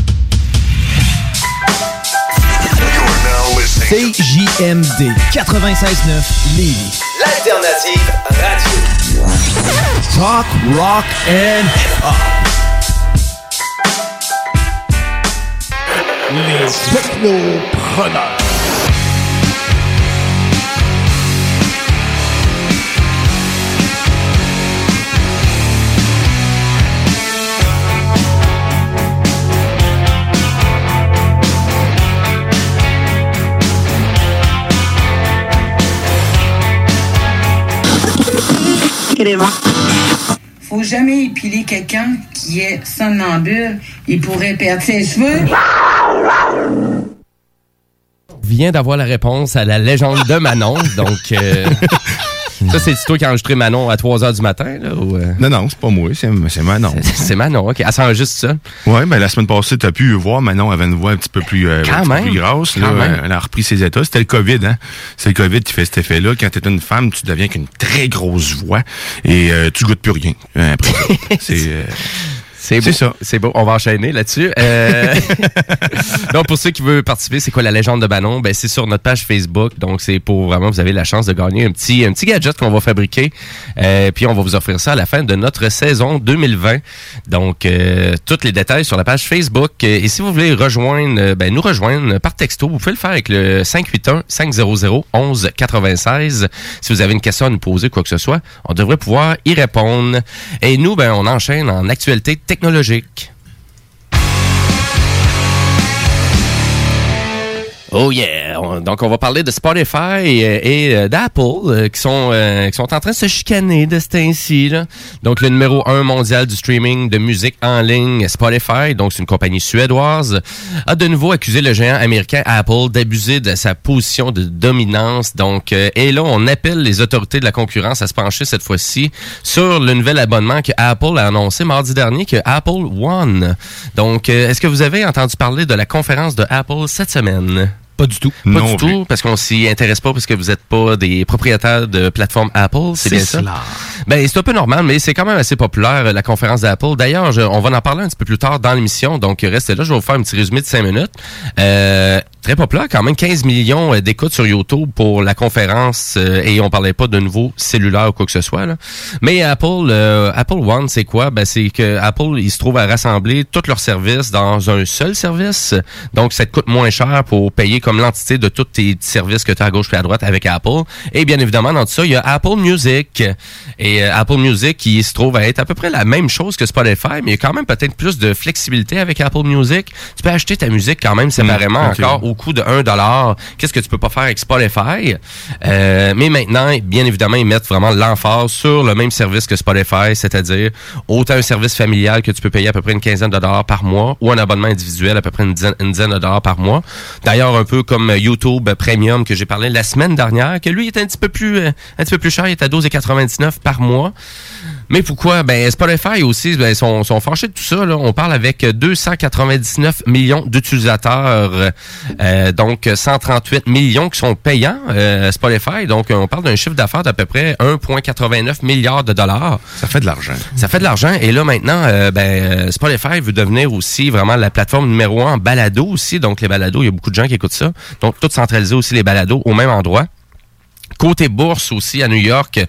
CJMD 96.9 Lévis.
L'alternative radio.
Talk, rock and hip-hop.
Les technopreneurs.
Faut jamais épiler quelqu'un qui est somnambule. Il pourrait perdre ses cheveux.
vient d'avoir la réponse à la légende de Manon. Donc, euh, ça, c'est toi qui as enregistré Manon à 3 h du matin? Là, ou, euh?
Non, non, c'est pas moi, c'est Manon.
C'est Manon, OK. Elle s'enregistre ça?
Ouais, ben la semaine passée, t'as pu voir, Manon avait une voix un petit peu plus, euh,
Quand même.
plus grasse. Là,
même.
Elle a repris ses états. C'était le COVID, hein. C'est le COVID qui fait cet effet-là. Quand t'es une femme, tu deviens qu'une très grosse voix et euh, tu goûtes plus rien. après c'est euh,
C'est beau.
C'est ça.
C'est beau. On va enchaîner là-dessus. Euh, donc, pour ceux qui veulent participer, c'est quoi la légende de Banon? Ben, c'est sur notre page Facebook. Donc, c'est pour vraiment, vous avez la chance de gagner un petit, un petit gadget qu'on va fabriquer. Euh, puis, on va vous offrir ça à la fin de notre saison 2020. Donc, euh, tous les détails sur la page Facebook. Et si vous voulez rejoindre, euh, ben, nous rejoindre par texto, vous pouvez le faire avec le 581-500-1196. Si vous avez une question à nous poser, quoi que ce soit, on devrait pouvoir y répondre. Et nous, ben, on enchaîne en actualité technologique. Oh yeah! On- Donc on va parler de Spotify et, euh, d'Apple euh, qui sont euh, qui sont en train de se chicaner de ce temps-ci. Donc le numéro un mondial du streaming de musique en ligne, Spotify, donc c'est une compagnie suédoise, a de nouveau accusé le géant américain Apple d'abuser de sa position de dominance. Donc euh, et là on appelle les autorités de la concurrence à se pencher cette fois-ci sur le nouvel abonnement que Apple a annoncé mardi dernier que Apple One. Donc euh, est-ce que vous avez entendu parler de la conférence de Apple cette semaine?
Pas du tout.
Pas
Non
du tout, parce qu'on s'y intéresse pas parce que vous n'êtes pas des propriétaires de plateforme Apple, c'est bien ça?
cela.
Ben, c'est un peu normal, mais c'est quand même assez populaire, euh, la conférence d'Apple. D'ailleurs, on va en parler un petit peu plus tard dans l'émission, donc restez là, je vais vous faire un petit résumé de 5 minutes. Euh, très populaire, quand même 15 millions euh, d'écoutes sur YouTube pour la conférence, euh, et on parlait pas de nouveau cellulaire ou quoi que ce soit. Là. Mais Apple, euh, Apple One, c'est quoi? Ben, c'est que Apple, il se trouve à rassembler tous leurs services dans un seul service. Donc, ça te coûte moins cher pour payer comme l'entité de tous tes services que tu as à gauche et à droite avec Apple. Et bien évidemment, dans tout ça, il y a Apple Music. Et euh, Apple Music qui se trouve à être à peu près la même chose que Spotify, mais il y a quand même peut-être plus de flexibilité avec Apple Music. Tu peux acheter ta musique quand même séparément
ok.
encore au coût de 1 dollar. Qu'est-ce que tu peux pas faire avec Spotify? Euh, mais maintenant, bien évidemment, ils mettent vraiment l'emphase sur le même service que Spotify, c'est-à-dire autant un service familial que tu peux payer à peu près une quinzaine de dollars par mois ou un abonnement individuel à peu près une dizaine, de dollars par mois. D'ailleurs, un peu comme YouTube Premium que j'ai parlé la semaine dernière, que lui est un petit peu plus, euh, un petit peu plus cher, il est à 12,99 par mois. Mais pourquoi? Ben, Spotify aussi, ben, sont, sont fâchés de tout ça. Là. On parle avec 299 millions d'utilisateurs, euh, donc 138 millions qui sont payants, euh, Spotify. Donc, on parle d'un chiffre d'affaires d'à peu près 1,89 milliards de dollars.
Ça fait de l'argent.
Ça fait de l'argent. Et là, maintenant, euh, ben, Spotify veut devenir aussi vraiment la plateforme numéro un en balado aussi. Donc, les balados, il y a beaucoup de gens qui écoutent ça. Donc, tout centraliser aussi les balados au même endroit. Côté bourse aussi à New York,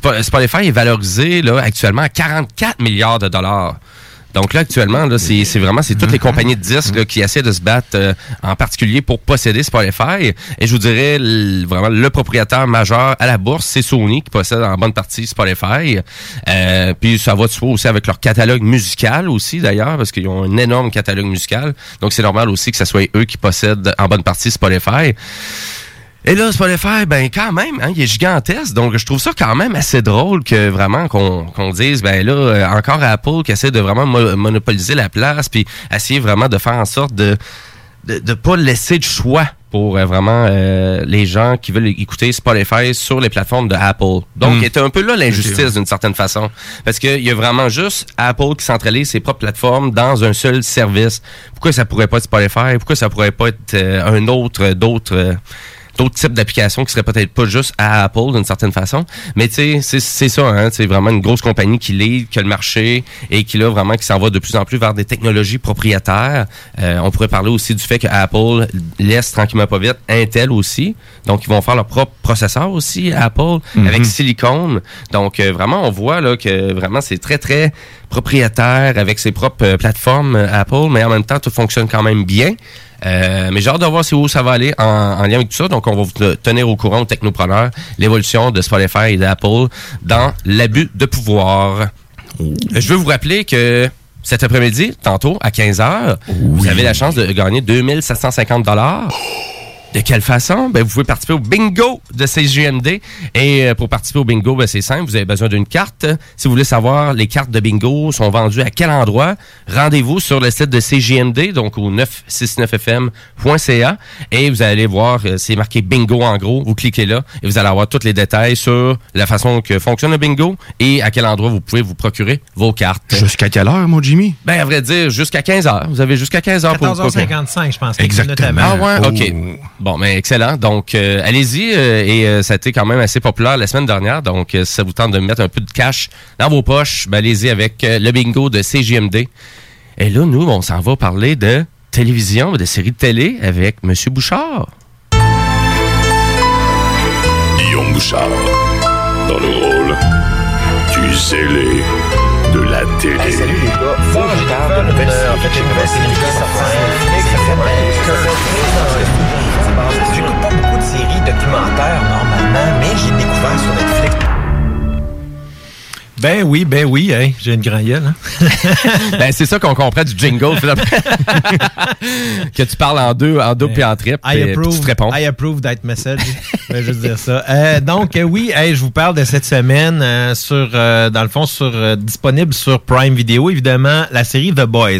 Spo- Spotify est valorisé là actuellement à 44 milliards de dollars. Donc là actuellement là c'est vraiment c'est toutes les compagnies de disques qui essaient de se battre euh, en particulier pour posséder Spotify et je vous dirais vraiment le propriétaire majeur à la bourse c'est Sony qui possède en bonne partie Spotify. Euh, puis ça va de soi aussi avec leur catalogue musical aussi d'ailleurs parce qu'ils ont un énorme catalogue musical. Donc c'est normal aussi que ce soit eux qui possèdent en bonne partie Spotify. Et là, Spotify, ben quand même, hein, il est gigantesque. Donc, je trouve ça quand même assez drôle que vraiment qu'on qu'on dise, ben là, euh, encore Apple qui essaie de vraiment mo- monopoliser la place, puis essayer vraiment de faire en sorte de de, de pas laisser de choix pour euh, vraiment euh, les gens qui veulent écouter Spotify sur les plateformes de Apple. Donc, c'est un peu là l'injustice d'une certaine façon. Parce qu'il y a vraiment juste Apple qui centralise ses propres plateformes dans un seul service. Pourquoi ça pourrait pas être Spotify? Pourquoi ça pourrait pas être euh, un autre, d'autres... d'autres types d'applications qui seraient peut-être pas juste à Apple d'une certaine façon. Mais tu sais, c'est- c'est ça, hein, c'est vraiment une grosse compagnie qui lead, qui a le marché et qui là vraiment qui s'en va de plus en plus vers des technologies propriétaires. Euh, on pourrait parler aussi du fait que Apple laisse tranquillement pas vite Intel aussi. Donc ils vont faire leur propre processeur aussi Apple
Mhm.
avec silicone. Donc euh, vraiment on voit là que vraiment c'est très très propriétaire avec ses propres euh, plateformes euh, Apple, mais en même temps tout fonctionne quand même bien. Euh, mais j'ai hâte de voir où ça va aller en, en lien avec tout ça. Donc, on va vous te- tenir au courant, aux technopreneurs, l'évolution de Spotify et d'Apple dans l'abus de pouvoir. Je veux vous rappeler que cet après-midi, tantôt, à 15h, vous avez la chance de gagner 2750 dollars. De quelle façon? Ben, vous pouvez participer au bingo de CGMD. Et euh, pour participer au bingo, ben, c'est simple. Vous avez besoin d'une carte. Si vous voulez savoir, les cartes de bingo sont vendues à quel endroit, rendez-vous sur le site de CGMD, donc au 969fm.ca. Et vous allez voir, euh, c'est marqué bingo en gros. Vous cliquez là et vous allez avoir tous les détails sur la façon que fonctionne le bingo et à quel endroit vous pouvez vous procurer vos cartes.
Jusqu'à quelle heure, mon Jimmy?
Ben, à vrai dire, jusqu'à 15 heures. Vous avez jusqu'à 15 heures pour vous procurer.
14h55, je pense.
Exactement.
Ah ouais,
Oh.
OK. Bon, mais excellent. Donc, euh, allez-y. euh, et euh, ça a été quand même assez populaire la semaine dernière. Donc, euh, si ça vous tente de mettre un peu de cash dans vos poches, ben, allez-y avec euh, le bingo de CGMD. Et là, nous, on s'en va parler de télévision, de séries de télé avec M. Bouchard.
Guillaume Bouchard, dans le rôle du zélé de la télé.
salut les gars, faut que je parle de qui s'appelle J'écoute pas beaucoup de séries documentaires normalement, mais j'ai découvert sur Netflix.
Ben oui, ben oui, hein, j'ai une grande gueule. hein.
ben, c'est ça qu'on comprend du jingle, que tu parles en deux, en double puis en triple.
I
puis- puis
approve,
tu te réponds.
I approve that message. je vais juste dire ça. Euh, donc, euh, oui, hey, je vous parle de cette semaine euh, sur, euh, dans le fond, sur euh, disponible sur Prime Video, évidemment, la série The Boys.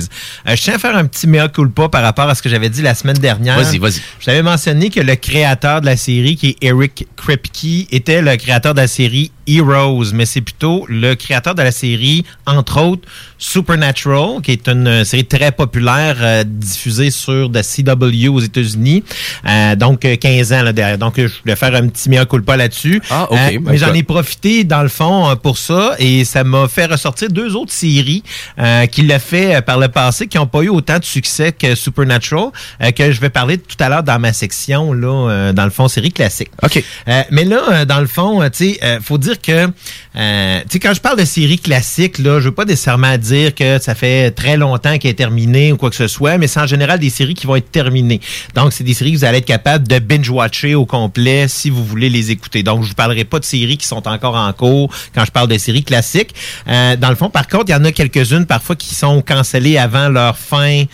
Euh, je tiens à faire un petit mea culpa par rapport à ce que j'avais dit la semaine dernière.
Vas-y, vas-y.
Je t'avais mentionné que le créateur de la série, qui est Eric Kripke, était le créateur de la série Heroes, mais c'est plutôt le créateur de la série, entre autres, Supernatural, qui est une euh, série très populaire euh, diffusée sur The CW aux États-Unis. Euh, donc, euh, 15 ans là, derrière. Donc, je voulais faire un petit mea culpa là-dessus.
Ah, ok.
Euh,
Ben,
mais j'en ai profité, dans le fond, pour ça, et ça m'a fait ressortir deux autres séries qui l'a fait par le passé, qui n'ont pas eu autant de succès que Supernatural, que je vais parler tout à l'heure dans ma section, là, dans le fond, série classique.
OK.
Mais là, dans le fond, tu sais, faut dire que, euh, tu sais, quand je parle de série classique, là, je veux pas nécessairement dire que ça fait très longtemps qu'elle est terminée ou quoi que ce soit, mais c'est en général des séries qui vont être terminées. Donc, c'est des séries que vous allez être capable de binge-watcher au complet si vous voulez les écouter. Donc, je vous parlerai pas de séries qui sont encore en cours quand je parle de séries classiques. Euh, dans le fond, par contre, il y en a quelques-unes parfois qui sont cancellées avant leur fin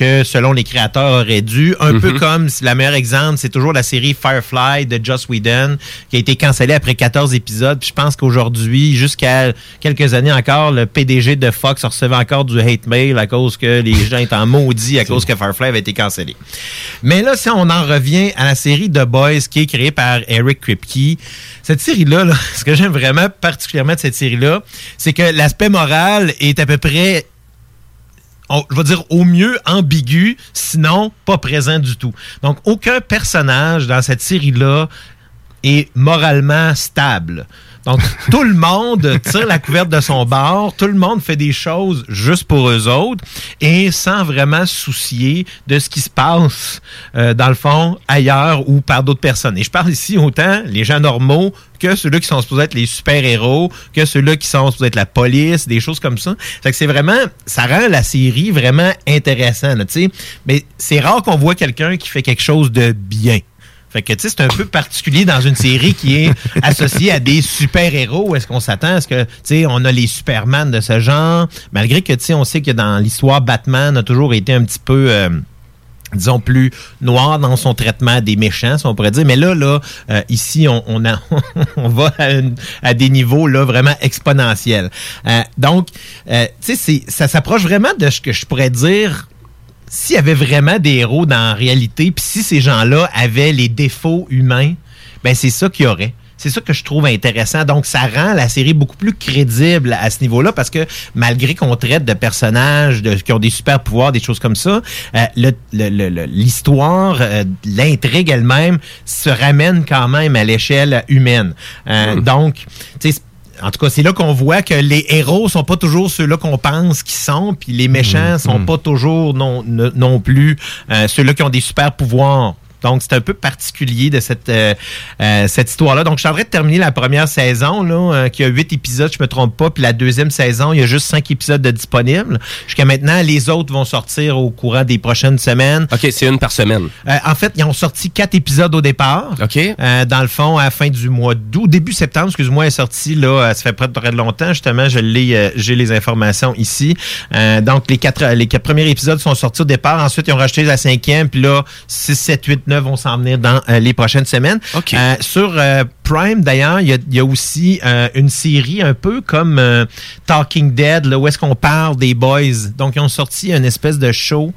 que selon les créateurs auraient dû. Un peu
Mhm.
comme le meilleur exemple, c'est toujours la série Firefly de Joss Whedon qui a été cancellée après 14 épisodes. Puis je pense qu'aujourd'hui, jusqu'à quelques années encore, le PDG de Fox recevait encore du hate mail à cause que les gens étaient en maudit à cause que Firefly avait été cancellé. Mais là, si on en revient à la série The Boys qui est créée par Eric Kripke, cette série-là, là, ce que j'aime vraiment particulièrement de cette série-là, c'est que l'aspect moral est à peu près je vais dire au mieux ambigu, sinon pas présent du tout. Donc, aucun personnage dans cette série-là est moralement stable. Donc, tout le monde tire la couverte de son bord, tout le monde fait des choses juste pour eux autres et sans vraiment soucier de ce qui se passe, euh, dans le fond, ailleurs ou par d'autres personnes. Et je parle ici autant les gens normaux que ceux-là qui sont supposés être les super-héros, que ceux-là qui sont supposés être la police, des choses comme ça. Fait que c'est vraiment, ça rend la série vraiment intéressante, tu sais. Mais c'est rare qu'on voit quelqu'un qui fait quelque chose de bien. Fait que, tu sais, c'est un peu particulier dans une série qui est associée à des super-héros. Est-ce qu'on s'attend à ce que, tu sais, on a les Superman de ce genre, malgré que, tu sais, on sait que dans l'histoire, Batman a toujours été un petit peu... euh, disons plus noir dans son traitement des méchants, si on pourrait dire. Mais là, là, euh, ici, on, on, a- on va à, une- à des niveaux là vraiment exponentiels. Euh, donc, euh, tu sais, c'est- ça s'approche vraiment de ce que je pourrais dire s'il y avait vraiment des héros dans la réalité, puis si ces gens-là avaient les défauts humains, ben c'est ça qu'il y aurait. C'est ça que je trouve intéressant. Donc, ça rend la série beaucoup plus crédible à ce niveau-là parce que malgré qu'on traite de personnages de- qui ont des super pouvoirs, des choses comme ça, euh, l'histoire, euh, l'intrigue elle-même se ramène quand même à l'échelle humaine. Euh, Donc, tu sais, en tout cas, c'est là qu'on voit que les héros sont pas toujours ceux-là qu'on pense qu'ils sont, puis les méchants sont pas toujours non, non plus euh, ceux-là qui ont des super pouvoirs. Donc, c'est un peu particulier de cette, euh, euh, cette histoire-là. Donc, je suis en train de terminer la première saison, là, euh, qui a huit épisodes, je me trompe pas. Puis la deuxième saison, il y a juste cinq épisodes de disponibles. Jusqu'à maintenant, les autres vont sortir au courant des prochaines semaines.
OK, c'est une par semaine.
Euh, en fait, ils ont sorti quatre épisodes au départ.
OK.
Euh, dans le fond, à la fin du mois d'août, début septembre, excuse-moi, est sorti là, ça fait près de très longtemps, justement, je l'ai, euh, j'ai les informations ici. Euh, donc, les quatre, les quatre premiers épisodes sont sortis au départ. Ensuite, ils ont rajouté la cinquième, puis là, 6, 7, 8, 9 vont s'en venir dans euh, les prochaines semaines. Euh, sur euh, Prime, d'ailleurs, il y a, il y a aussi une série un peu comme Talking Dead, là, où est-ce qu'on parle des boys. Donc, ils ont sorti une espèce de show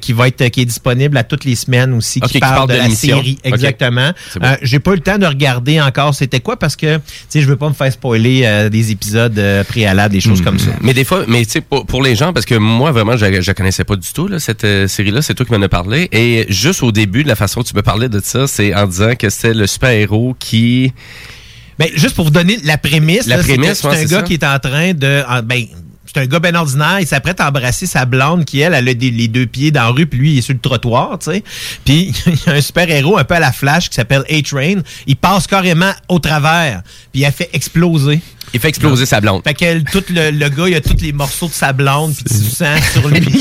qui va être qui est disponible à toutes les semaines aussi, qui
qui
parle, de,
de
la série. Exactement.
Bon.
J'ai pas eu le temps de regarder encore c'était quoi parce que tu sais je veux pas me faire spoiler des épisodes préalables des choses comme ça.
Mais des fois, mais tu sais, pour, pour les gens, parce que moi, vraiment, je ne connaissais pas du tout, là, cette euh, série-là, c'est toi qui m'en as parlé. Et juste au début, de la façon façon que tu peux parler de ça, c'est en disant que c'est le super-héros qui...
Ben, juste pour vous donner la prémisse,
La
c'est
ouais,
un gars
ça.
qui est en train de. en- ben, c'est un gars bien ordinaire, il s'apprête à embrasser sa blonde qui, elle, elle a des- les deux pieds dans la rue, puis lui, il est sur le trottoir, tu sais. Puis il y a un super-héros un peu à la Flash qui s'appelle A-Train. Il passe carrément au travers, puis il a fait exploser.
Il fait exploser sa blonde.
Fait que tout le, le gars, il a tous les morceaux de sa blonde, puis du sang sur lui.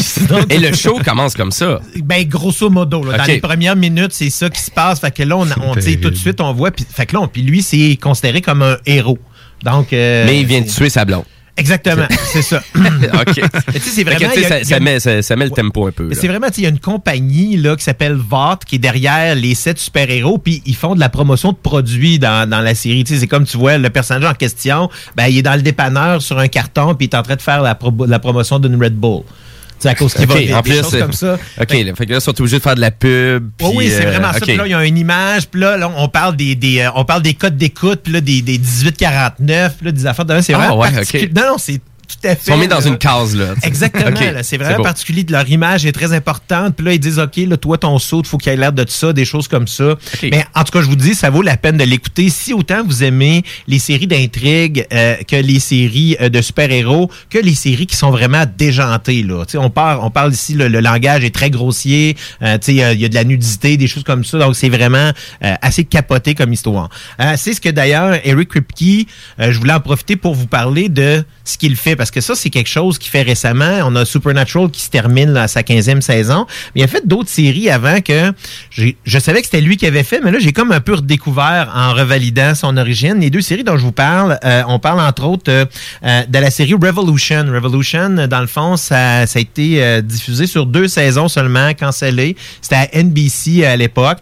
Et le show commence comme ça.
ben, grosso modo, là, dans les premières minutes, c'est ça qui se passe. Fait que là, on, on tout de suite, on voit. Puis, fait que là, on- puis lui, c'est considéré comme un héros. Donc, euh,
Mais il vient de tuer sa blonde.
Exactement, c'est ça.
OK.
Mais tu sais, c'est
Fait que,
vraiment. a-
ça, met, ça, ça met le tempo un peu.
c'est vraiment, tu sais, il y a une compagnie là, qui s'appelle Vought qui est derrière les sept super-héros, puis ils font de la promotion de produits dans, dans la série. Tu sais, c'est comme tu vois, le personnage en question, ben, il est dans le dépanneur sur un carton, puis il est en train de faire la, pro- la promotion d'une Red Bull. Sais, à cause qu'il
OK,
va des,
en
des
plus,
choses
c'est-
comme ça.
OK, là, fait que là, ils sont obligés de faire de la pub.
Oh oui, c'est
euh,
vraiment ça. Puis là, il y a une image, puis là, là, on parle des, des euh, on parle des codes d'écoute, puis là, des, des 1849, puis là, des affaires de. C'est
Ah,
vraiment
ouais.
Non, non, c'est tout à fait.
Ils sont mis dans une case, là.
Exactement. Là, c'est vraiment particulier. De leur image est très importante. Puis là, ils disent, OK, là, toi, ton saut, il faut qu'il y ait l'air de ça, des choses comme ça. Mais en tout cas, je vous dis, ça vaut la peine de l'écouter. Si autant vous aimez les séries d'intrigue euh, que les séries euh, de super-héros, que les séries qui sont vraiment déjantées. Là. Tu sais, On, parle, on parle ici, le, le langage est très grossier. Euh, tu sais, il y y, a de la nudité, des choses comme ça. Donc, c'est vraiment euh, assez capoté comme histoire. Euh, c'est ce que d'ailleurs, Eric Kripke, euh, je voulais en profiter pour vous parler de ce qu'il fait, parce que ça, c'est quelque chose qu'il fait récemment. On a Supernatural qui se termine là, à sa 15e saison. Mais il a fait d'autres séries avant que je savais que c'était lui qui avait fait, mais là, j'ai comme un peu redécouvert en revalidant son origine. Les deux séries dont je vous parle, euh, on parle entre autres euh, euh, de la série Revolution. Revolution, dans le fond, ça, ça a été diffusé sur deux saisons seulement, cancellé. C'était à NBC à l'époque.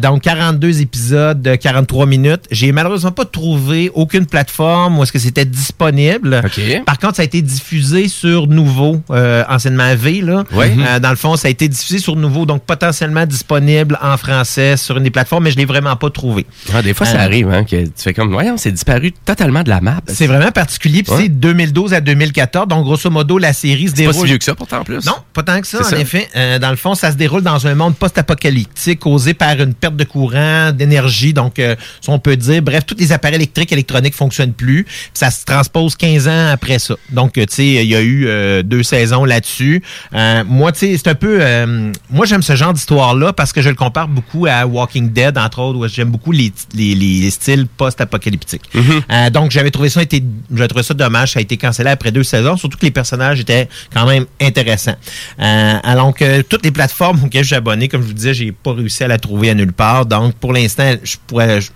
Donc, 42 épisodes de 43 minutes. J'ai malheureusement pas trouvé aucune plateforme où est-ce que c'était disponible. Par contre, ça a été diffusé sur Nouveau, euh, anciennement V. Là.
Ouais.
Euh, dans le fond, ça a été diffusé sur Nouveau, donc potentiellement disponible en français sur une des plateformes, mais je l'ai vraiment pas trouvé.
Ah, des fois, ça
Euh,
arrive, hein, que tu fais comme, voyons, c'est disparu totalement de la map.
C'est vraiment particulier. Puis
Ouais.
c'est 2012 à 2014. Donc, grosso modo, la série se
C'est pas
déroule.
si vieux que ça, pourtant, en plus.
Non, pas tant que ça, en
ça.
effet. Euh, dans le fond, ça se déroule dans un monde post-apocalyptique causé par une perte de courant, d'énergie. Donc, si on peut dire, bref, tous les appareils électriques, électroniques fonctionnent plus. Puis ça se transpose 15 ans après ça. Donc, tu sais, il y a eu euh, deux saisons là-dessus. Euh, moi, tu sais, c'est un peu... euh, moi, j'aime ce genre d'histoire-là parce que je le compare beaucoup à Walking Dead, entre autres, où j'aime beaucoup les, les, les styles post-apocalyptiques. Euh, donc, j'avais trouvé ça été, j'avais trouvé ça dommage. Ça a été cancellé après deux saisons, surtout que les personnages étaient quand même intéressants. Alors que toutes les plateformes auxquelles je suis abonné, comme je vous disais, j'ai pas réussi à la trouver à nulle part. Donc, pour l'instant, je pourrais, je, suis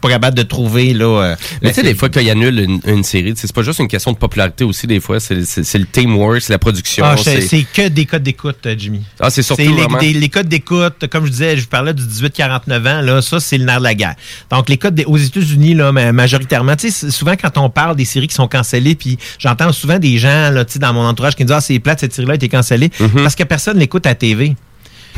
pas capable de trouver là.
Mais tu sais, des fois, quand il annule une, une série, c'est pas juste une question de popularité aussi, des fois, c'est le teamwork, c'est la production.
Ah, c'est que des codes d'écoute, euh, Jimmy.
Ah, c'est surtout
les,
vraiment-
des- les codes d'écoute, comme je disais, je vous parlais du 18-49 ans, là, ça, c'est le nerf de la guerre. Donc, les codes des- aux États-Unis, là, ma- majoritairement, tu sais, souvent quand on parle des séries qui sont cancellées, puis j'entends souvent des gens, là, tu sais, dans mon entourage qui me disent, ah, c'est plate, cette série-là a été cancellée, parce que personne l'écoute à la TV.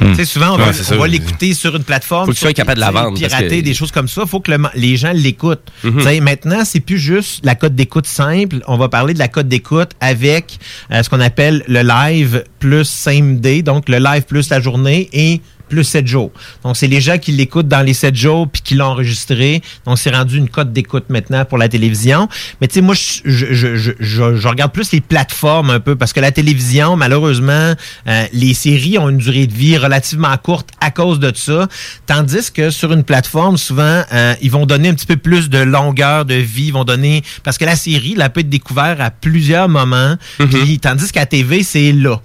Tu sais, souvent, on va,
Ouais,
l'écouter sur une plateforme.
Faut que tu sois capable de la vendre,
Pirater,
que-
des choses comme ça. faut que le les gens l'écoutent. Tu sais, Maintenant, c'est plus juste la cote d'écoute simple. On va parler de la cote d'écoute avec euh, ce qu'on appelle le live plus same day, donc le live plus la journée et plus 7 jours. Donc, c'est les gens qui l'écoutent dans les 7 jours puis qui l'ont enregistré. Donc, c'est rendu une cote d'écoute maintenant pour la télévision. Mais tu sais, moi, je, je, je, je, je- je regarde plus les plateformes un peu parce que la télévision, malheureusement, euh, les séries ont une durée de vie relativement courte à cause de ça. Tandis que sur une plateforme, souvent, euh, ils vont donner un petit peu plus de longueur de vie. Ils vont donner... Parce que la série, elle peut être découverte à plusieurs moments. Puis, tandis qu'à TV, c'est là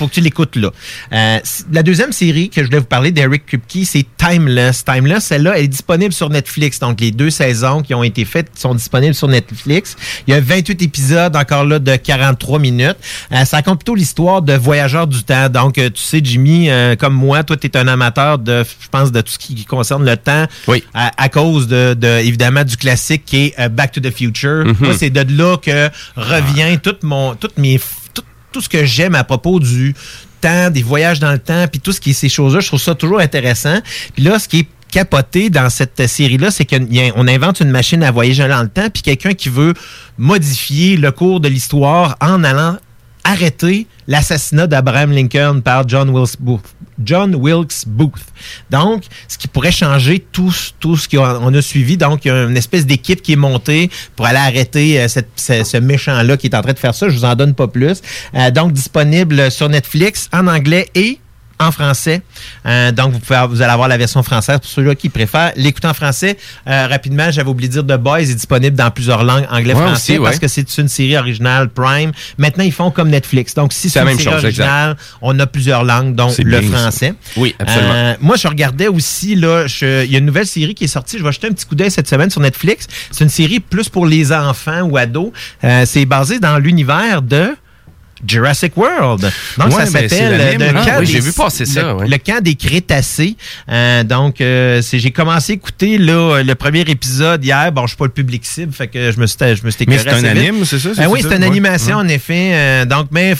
faut que tu l'écoutes là. Euh, la deuxième série que je voulais vous parler d'Eric Kripke, c'est Timeless. Timeless, celle-là, elle est disponible sur Netflix. Donc, les deux saisons qui ont été faites sont disponibles sur Netflix. Il y a 28 épisodes, encore là, de 43 minutes. Euh, ça raconte plutôt l'histoire de voyageurs du temps. Donc, euh, tu sais, Jimmy, euh, comme moi, toi, tu es un amateur de, je pense, de tout ce qui, qui concerne le temps.
Oui.
À, à cause de, de, évidemment, du classique qui est Back to the Future.
Mhm.
Moi, c'est de là que revient tout mon, toutes mes, tout, ce que j'aime à propos du temps, des voyages dans le temps, puis tout ce qui est ces choses-là, je trouve ça toujours intéressant. Puis là, ce qui est capoté dans cette série-là, c'est qu'on invente une machine à voyager dans le temps, puis quelqu'un qui veut modifier le cours de l'histoire en allant arrêter l'assassinat d'Abraham Lincoln par John Wilkes Booth. John Wilkes Booth. Donc, ce qui pourrait changer tout, tout ce qu'on on a suivi. Donc, il y a une espèce d'équipe qui est montée pour aller arrêter euh, ce méchant-là qui est en train de faire ça. Je vous en donne pas plus. Euh, donc, disponible sur Netflix en anglais et en français. Euh, donc, vous, pouvez, avoir- vous allez avoir la version française pour ceux-là qui préfèrent l'écouter en français. Euh, rapidement, j'avais oublié de dire The Boys est disponible dans plusieurs langues, anglais,
Ouais,
français,
aussi, ouais.
parce que c'est une série originale Prime. Maintenant, ils font comme Netflix. Donc, si
C'est
une
même
série
chose, exact.
originale, on a plusieurs langues, dont le
ça.
français.
Oui, absolument.
Euh, moi, je regardais aussi, là, il y a une nouvelle série qui est sortie. Je vais jeter un petit coup d'œil cette semaine sur Netflix. C'est une série plus pour les enfants ou ados. Euh, c'est basé dans l'univers de Jurassic World. Donc,
Ouais,
ça
ben,
s'appelle
là.
le camp
Ah oui, j'ai
des-
vu passer ça,
le,
ouais.
le camp des Crétacés. Euh, donc, euh, j'ai commencé à écouter là, le premier épisode hier. Bon, je suis pas le public cible, fait que je me suis, je me suis
Mais c'est un anime, c'est ça,
Euh, oui, c'est une
Ouais.
animation, en effet. Donc, mais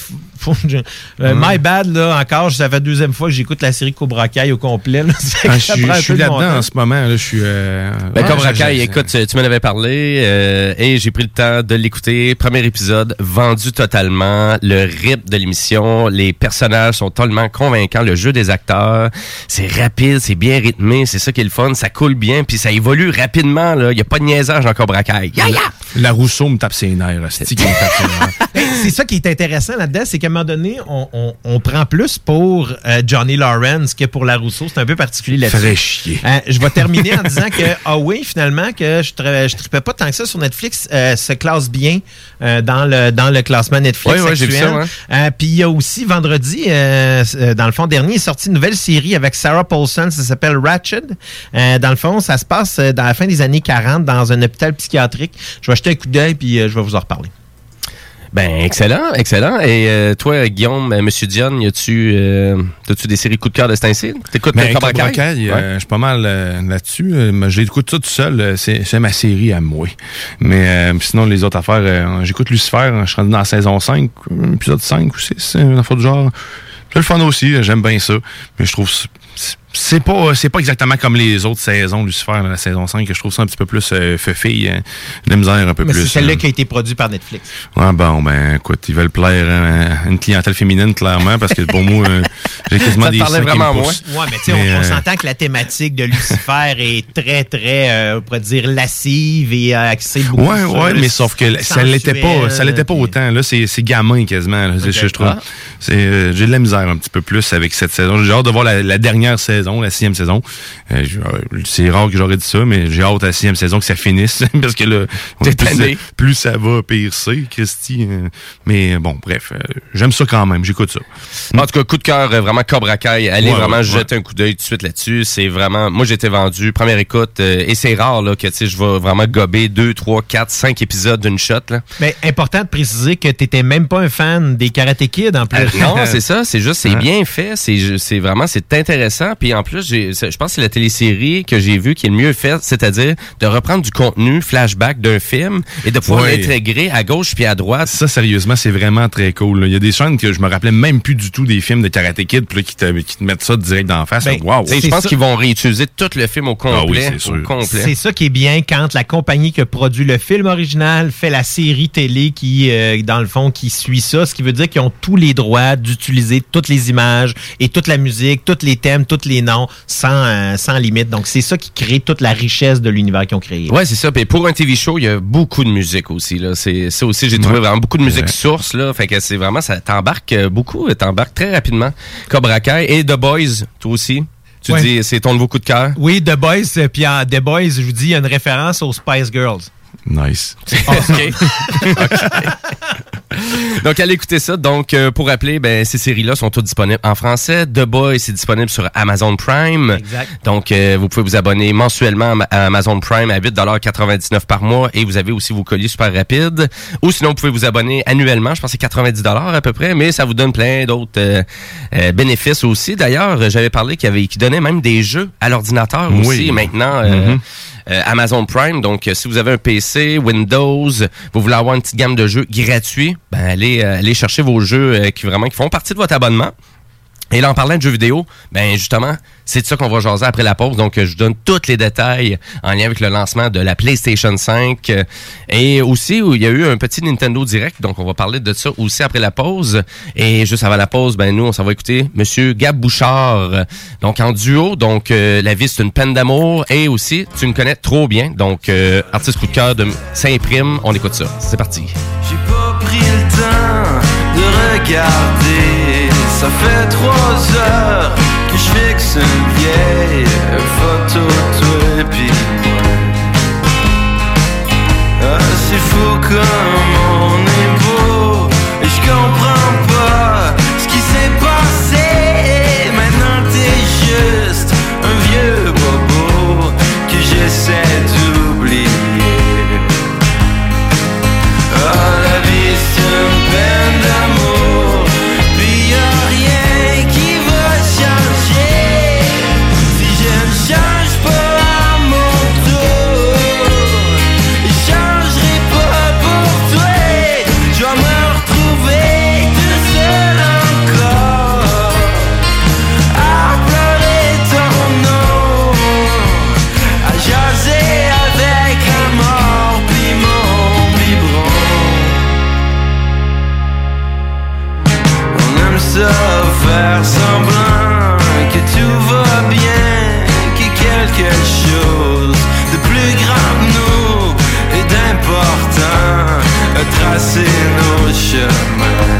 euh, my bad, là, encore, ça fait la deuxième fois que j'écoute la série Cobra Kai au complet. là.
Ah, je suis, je là-dedans en ce moment. Là, je suis. euh,
Ben, Cobra Kai, écoute, tu m'en avais parlé euh, et j'ai pris le temps de l'écouter. Premier épisode, vendu totalement. Le rythme de l'émission, les personnages sont tellement convaincants. Le jeu des acteurs, c'est rapide, c'est bien rythmé, c'est ça qui est le fun. Ça coule bien, puis ça évolue rapidement. Il n'y a pas de niaisage dans Cobra Kai.
La Rousseau me tape ses nerfs. C'est
ça qui est intéressant là-dedans, c'est moment donné, on, on- on prend plus pour euh, Johnny Lawrence que pour la Rousseau. C'est un peu particulier là-dessus.
Ferait chier.
Euh, je vais terminer en disant que, ah oui, finalement, que je ne je tripais pas tant que ça sur Netflix, euh, se classe bien euh, dans, le, dans le classement Netflix.
Vu
actuel. Puis il y a aussi vendredi, dans le fond dernier, est sorti une nouvelle série avec Sarah Paulson, ça s'appelle Ratched. Dans le fond, ça se passe dans la fin des années 40 dans un hôpital psychiatrique. Je vais jeter un coup d'œil puis je vais vous en reparler.
Ben, excellent, excellent. Et euh, toi, Guillaume, euh, Monsieur Dion, y a-tu euh, as-tu des séries coup de cœur de cet ainsi? T'écoutes
Ben,
Cobra Kai?
Euh,
Ouais.
je suis pas mal euh, là-dessus. Euh, mais je l'écoute tout seul. C'est c'est ma série à moi. Mais euh, sinon, les autres affaires, euh, j'écoute Lucifer. Je suis rendu dans la saison 5, euh, épisode 5 ou 6, une affaire du genre. C'est le fun aussi. J'aime bien ça. Mais je trouve... c'est- pas, c'est pas exactement comme les autres saisons, Lucifer, la saison 5, que je trouve ça un petit peu plus euh, feu-fille, euh, de la misère un peu
Mais
plus.
c'est celle-là
euh.
qui a été produite par Netflix.
Ouais, bon, ben, écoute, ils veulent plaire euh, à une clientèle féminine, clairement, parce que pour moi, euh, j'ai quasiment
Ça te
des
parlait vraiment
me
à moi.
poussent.
Ouais, mais tu sais, on,
euh,
s'entend que la thématique de Lucifer est très, très, euh, on pourrait dire, lascive et euh, axée beaucoup
Ouais,
sur
ouais, mais sauf que ça l'était pas, ça l'était pas autant. Là, c'est, c'est gamin quasiment. là, je, je trouve.
Ah.
C'est, euh, j'ai de la misère un petit peu plus avec cette saison. J'ai hâte de voir la, la dernière saison, la sixième saison. Euh, euh, c'est rare que j'aurais dit ça, mais j'ai hâte à la sixième saison que ça finisse parce que là,
T'es
plus, ça va, pire c'est, Christy. euh, mais bon, bref, euh, j'aime ça quand même. J'écoute ça.
En tout cas, coup de cœur, euh, vraiment Cobra Kai. Allez
Ouais,
vraiment
ouais,
jeter un coup d'œil tout de suite là-dessus. C'est vraiment, moi j'étais vendu, première écoute, euh, et c'est rare là que tu sais, je vais vraiment gober deux, trois, quatre, cinq épisodes d'une shot là.
Mais important de préciser que tu n'étais même pas un fan des Karate Kid en plus.
Euh, non, c'est ça, c'est juste, c'est bien fait, c'est vraiment, c'est intéressant. Puis en plus, je pense que c'est la télésérie que j'ai vue qui est le mieux faite, c'est-à-dire de reprendre du contenu flashback d'un film et de pouvoir l'intégrer à gauche puis à droite.
Ça, sérieusement, c'est vraiment très cool. là. Il y a des chaînes que je me rappelais même plus du tout des films de Karate Kid, puis là, qui te, qui te mettent ça direct d'en face.
Ben,
wow.
Je pense qu'ils vont réutiliser tout le film au complet.
Ah oui, c'est
complet.
C'est ça qui est bien quand la compagnie qui a produit le film original fait la série télé qui, euh, dans le fond, qui suit ça, ce qui veut dire qu'ils ont tous les droits d'utiliser toutes les images et toute la musique, tous les thèmes, tous les noms, sans, euh, sans limite. Donc, c'est ça qui crée toute la richesse de l'univers qu'ils ont créé.
Ouais, c'est ça. Puis pour un TV show, il y a beaucoup de musique aussi. Là. C'est ça aussi, j'ai trouvé
Ouais.
vraiment beaucoup de musique
Ouais.
source. Là. Fait que c'est vraiment, ça t'embarque euh, beaucoup, t'embarques très rapidement. Cobra Kai et The Boys, toi aussi. Tu
Ouais.
dis, c'est ton nouveau coup de cœur.
Oui, The Boys, euh, puis en The Boys, je vous dis, il y a une référence aux Spice Girls.
Nice.
OK. Donc, allez écouter ça. Donc, euh, pour rappeler, ben, ces séries-là sont toutes disponibles en français. The Boys, c'est disponible sur Amazon Prime.
Exact.
Donc, euh, vous pouvez vous abonner mensuellement à Ma- à Amazon Prime à 8,99 par mois et vous avez aussi vos colis super rapides. Ou sinon, vous pouvez vous abonner annuellement. Je pense que c'est 90 à peu près, mais ça vous donne plein d'autres euh, euh, bénéfices aussi. D'ailleurs, j'avais parlé qu'il y avait, qu'il donnait même des jeux à l'ordinateur
Oui.
aussi maintenant. euh,
Mhm.
Euh, Amazon Prime. Donc, euh, si vous avez un PC, Windows, vous voulez avoir une petite gamme de jeux gratuits, ben allez, euh, allez chercher vos jeux qui vraiment qui font partie de votre abonnement. Et là, en parlant de jeux vidéo, ben justement, c'est de ça qu'on va jaser après la pause. Donc, je donne tous les détails en lien avec le lancement de la PlayStation 5. Et aussi, il y a eu un petit Nintendo Direct. Donc, on va parler de ça aussi après la pause. Et juste avant la pause, ben nous, on s'en va écouter Monsieur Gab Bouchard. Donc, en duo. Donc, euh, la vie, c'est une peine d'amour. Et aussi, tu me connais trop bien. Donc, euh, artiste coup de cœur de Saint-Prime. On écoute ça. C'est parti.
J'ai pas pris le temps de regarder ça fait trois heures que je fixe une vieille photo toi et puis ah, C'est fou comme on est beau et je comprends pas ce qui s'est passé. Maintenant t'es juste un vieux bobo que j'essaie que tout va bien, que quelque chose de plus grand que nous et d'important à tracer nos chemins.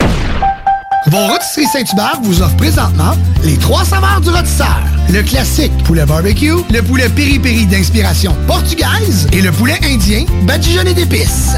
Vos rôtisseries Saint-Hubert vous offrent présentement les trois saveurs du rôtisseur. Le classique poulet barbecue, le poulet piri-piri d'inspiration portugaise et le poulet indien badigeonné d'épices.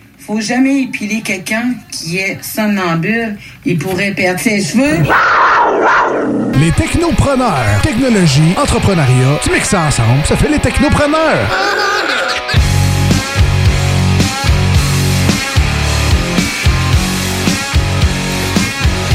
Faut jamais épiler quelqu'un qui est somnambule. Il pourrait perdre ses cheveux.
Les technopreneurs. Technologie, entrepreneuriat, tu mixes ça ensemble, ça fait les technopreneurs.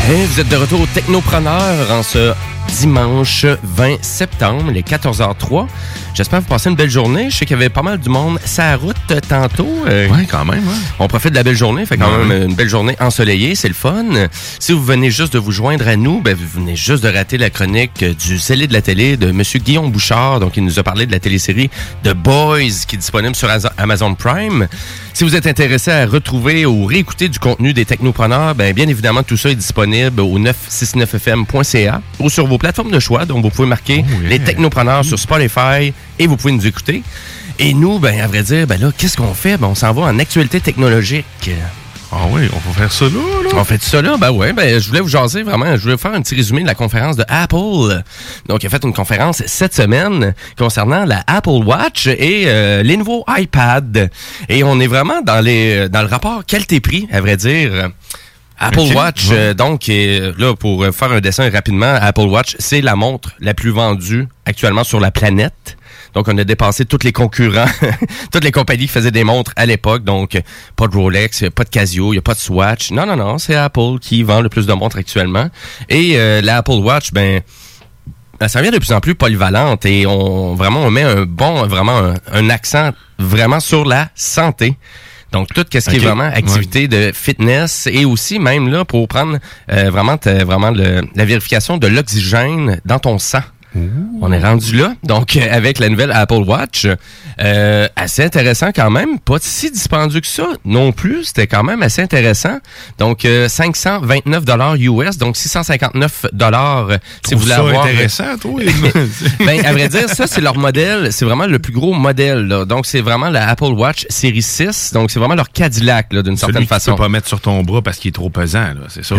Hey, vous êtes de retour au Technopreneur en ce dimanche 20 septembre, les 14h03. J'espère que vous passez une belle journée. Je sais qu'il y avait pas mal du monde sa route euh, tantôt.
Oui, quand même.
On profite de la belle journée. Fait quand
Ouais.
même une belle journée ensoleillée. C'est le fun. Si vous venez juste de vous joindre à nous, ben, vous venez juste de rater la chronique euh, du zélé de la télé de Monsieur Guillaume Bouchard. Donc, il nous a parlé de la télésérie The Boys qui est disponible sur Azo- Amazon Prime. Si vous êtes intéressé à retrouver ou réécouter du contenu des technopreneurs, ben, bien évidemment, tout ça est disponible au 969fm.ca ou sur vos plateformes de choix. Donc, vous pouvez marquer les technopreneurs sur Spotify et vous pouvez nous écouter. Et nous, ben, à vrai dire, ben là, qu'est-ce qu'on fait? Ben, on s'en va en actualité technologique.
Ah oui, on va faire ça là, là.
On fait ça là? Ben ouais, ben je voulais vous jaser vraiment, je voulais vous faire un petit résumé de la conférence de Apple. Donc, il a fait une conférence cette semaine concernant la Apple Watch et euh, les nouveaux iPad. Et on est vraiment dans les dans le rapport qualité-prix, à vrai dire. Apple. Watch, euh, donc, euh, là, pour euh, faire un dessin rapidement, Apple Watch, c'est la montre la plus vendue actuellement sur la planète. Donc, on a dépassé tous les concurrents, toutes les compagnies qui faisaient des montres à l'époque. Donc, pas de Rolex, pas de Casio, il n'y a pas de Swatch. Non, non, non, c'est Apple qui vend le plus de montres actuellement. Et euh, la Apple Watch, ben, elle s'en vient de plus en plus polyvalente et on vraiment on met un bon, vraiment un, un accent vraiment sur la santé. Donc tout ce qui est vraiment activité de fitness et aussi même là pour prendre euh, vraiment ta- vraiment le- la vérification de l'oxygène dans ton sang. On est rendu là, donc euh, avec la nouvelle Apple Watch, euh, assez intéressant quand même, pas si dispendieux que ça non plus, c'était quand même assez intéressant. Donc euh, 529 dollars US, donc 659 dollars si vous voulez
ça
avoir.
intéressant, toi?
ben, à vrai dire, ça, c'est leur modèle. C'est vraiment le plus gros modèle. Là. Donc, c'est vraiment la Apple Watch série 6. Donc, c'est vraiment leur Cadillac, d'une certaine
que tu
façon.
peux pas mettre sur ton bras parce qu'il est trop pesant, c'est ça.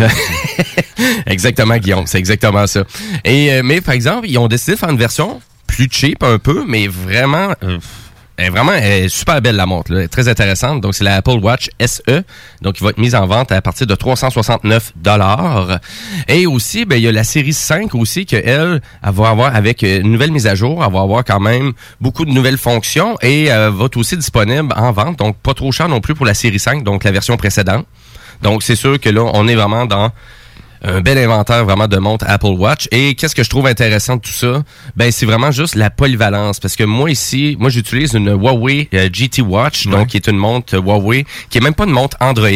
exactement, Guillaume. C'est exactement ça. Et, euh, mais, par exemple, ils ont décidé de faire une version plus cheap un peu, mais vraiment... euh, vraiment elle est super belle la montre, très intéressante. Donc c'est la Apple Watch SE, donc il va être mise en vente à partir de 369 dollars. Et aussi, ben il y a la série 5 aussi que elle, va avoir avec euh, une nouvelle mise à jour, elle va avoir quand même beaucoup de nouvelles fonctions et elle va être aussi disponible en vente, donc pas trop cher non plus pour la série 5, donc la version précédente. Donc c'est sûr que là on est vraiment dans un bel inventaire vraiment de montres Apple Watch. Et qu'est-ce que je trouve intéressant de tout ça? Ben, c'est vraiment juste la polyvalence. Parce que moi ici, moi j'utilise une Huawei euh, GT Watch, donc qui est une montre Huawei, qui est même pas une montre Android.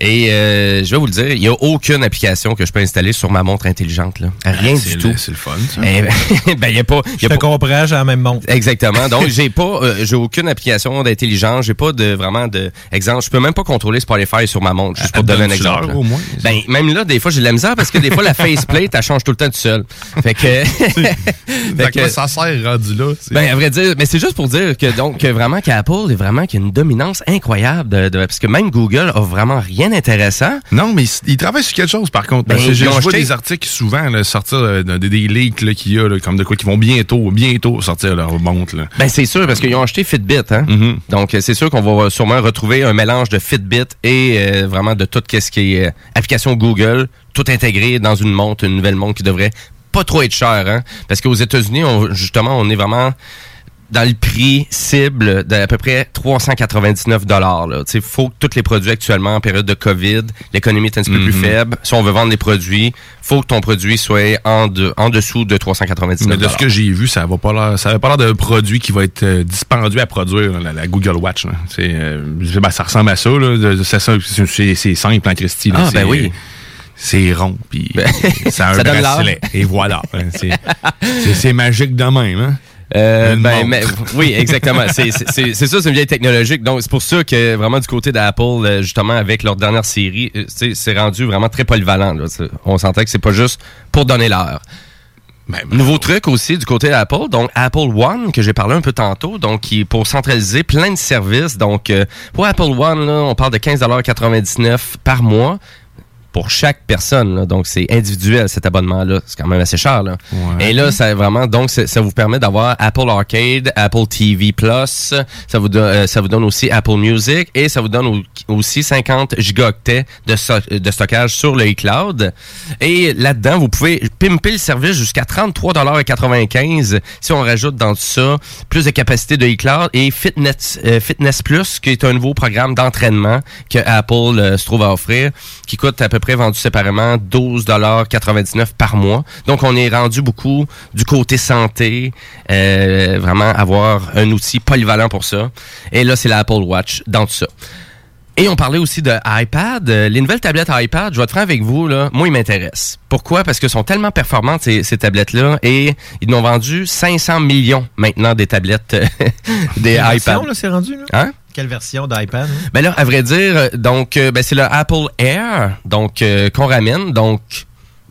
Et euh, je vais vous le dire, il y a aucune application que je peux installer sur ma montre intelligente. Là. Rien
c'est
du
le-
tout.
c'est le fun, ça.
Eh ben, il y a pas... Y
Je
a
te
pas
comprends, j'ai la même montre.
Exactement. Donc j'ai pas euh, j'ai aucune application d'intelligence, j'ai pas de vraiment de exemple, je peux même pas contrôler Spotify sur ma montre juste pour te donner un exemple.
au moins?
Ben même là des fois j'ai de la misère parce que des fois la faceplate elle change tout le temps tout seul. Fait que
Fait que ça sert rendu là.
ben, à vrai dire, mais c'est juste pour dire que donc que vraiment qu'Apple est vraiment qu'il y a une dominance incroyable de, de- parce que même Google a vraiment rien d'intéressant.
Non, mais ils- ils travaillent sur quelque chose, par contre.
Ben,
vois
acheté-
des articles souvent là, sortir euh, de- de- des leaks qu'il y a, là, comme de quoi qui vont bientôt, bientôt sortir leur montre.
Ben c'est sûr parce qu'ils ont acheté Fitbit, hein.
Mm-hmm.
Donc euh, c'est sûr qu'on va sûrement retrouver un mélange de Fitbit et euh, vraiment de tout ce qui est euh, application Google, tout intégré dans une montre, une nouvelle montre qui devrait pas trop être chère, hein. Parce qu'aux États-Unis, on- justement, on est vraiment dans le prix cible d'à peu près 399 dollars. Il faut que tous les produits actuellement en période de COVID, l'économie est un petit peu plus
Mhm.
faible. Si on veut vendre des produits, faut que ton produit soit en, de- en dessous de 399
Mais de ce que j'ai vu, ça va pas l'air, ça avait pas l'air d'un produit qui va être euh, dispendieux à produire, là, la, la Google Watch. là. C'est, euh, ben, ça ressemble à ça. Là. C'est, ça, c'est, c'est- c'est simple en Christie. là.
Ah, ben oui.
C'est rond, puis ça a un bracelet. Et voilà. hein, c'est, magique de même. Hein?
Euh, ben, mais- oui, exactement. C'est ça, c'est une vieille technologique. Donc, c'est pour ça que vraiment du côté d'Apple, euh, justement, avec leur dernière série, euh, c'est rendu vraiment très polyvalent. là. On s'entend que c'est pas juste pour donner l'heure.
Ben,
Nouveau truc aussi du côté d'Apple, donc Apple One que j'ai parlé un peu tantôt, donc qui est pour centraliser plein de services. Donc euh, pour Apple One, là, on parle de 15,99$ par mois pour chaque personne. là. Donc, c'est individuel cet abonnement-là. C'est quand même assez cher. Là. Et là, ça vraiment, donc, ça vous permet d'avoir Apple Arcade, Apple TV Plus. Ça vous, donne, euh, ça vous donne aussi Apple Music et ça vous donne au- aussi 50 gigaoctets de, so- de stockage sur le iCloud. Et là-dedans, vous pouvez pimper le service jusqu'à 33,95 si on rajoute dans tout ça plus de capacité de iCloud et Fitness, euh, Fitness Plus, qui est un nouveau programme d'entraînement que Apple euh, se trouve à offrir, qui coûte à peu près près vendus séparément 12,99 par mois. Donc, on est rendu beaucoup du côté santé, euh, vraiment avoir un outil polyvalent pour ça. Et là, c'est l'Apple Watch dans tout ça. Et on parlait aussi de iPad. Euh, Les nouvelles tablettes iPad, je vais être franc avec vous, là, moi, ils m'intéressent. Pourquoi? Parce que sont tellement performantes, ces, ces tablettes-là, et ils n'ont vendu 500 millions maintenant des tablettes euh, des iPads.
c'est rendu? Là?
Hein?
Quelle version d'iPad? hein?
Ben là, à vrai dire, euh, donc euh, ben c'est le Apple Air, donc euh, qu'on ramène, donc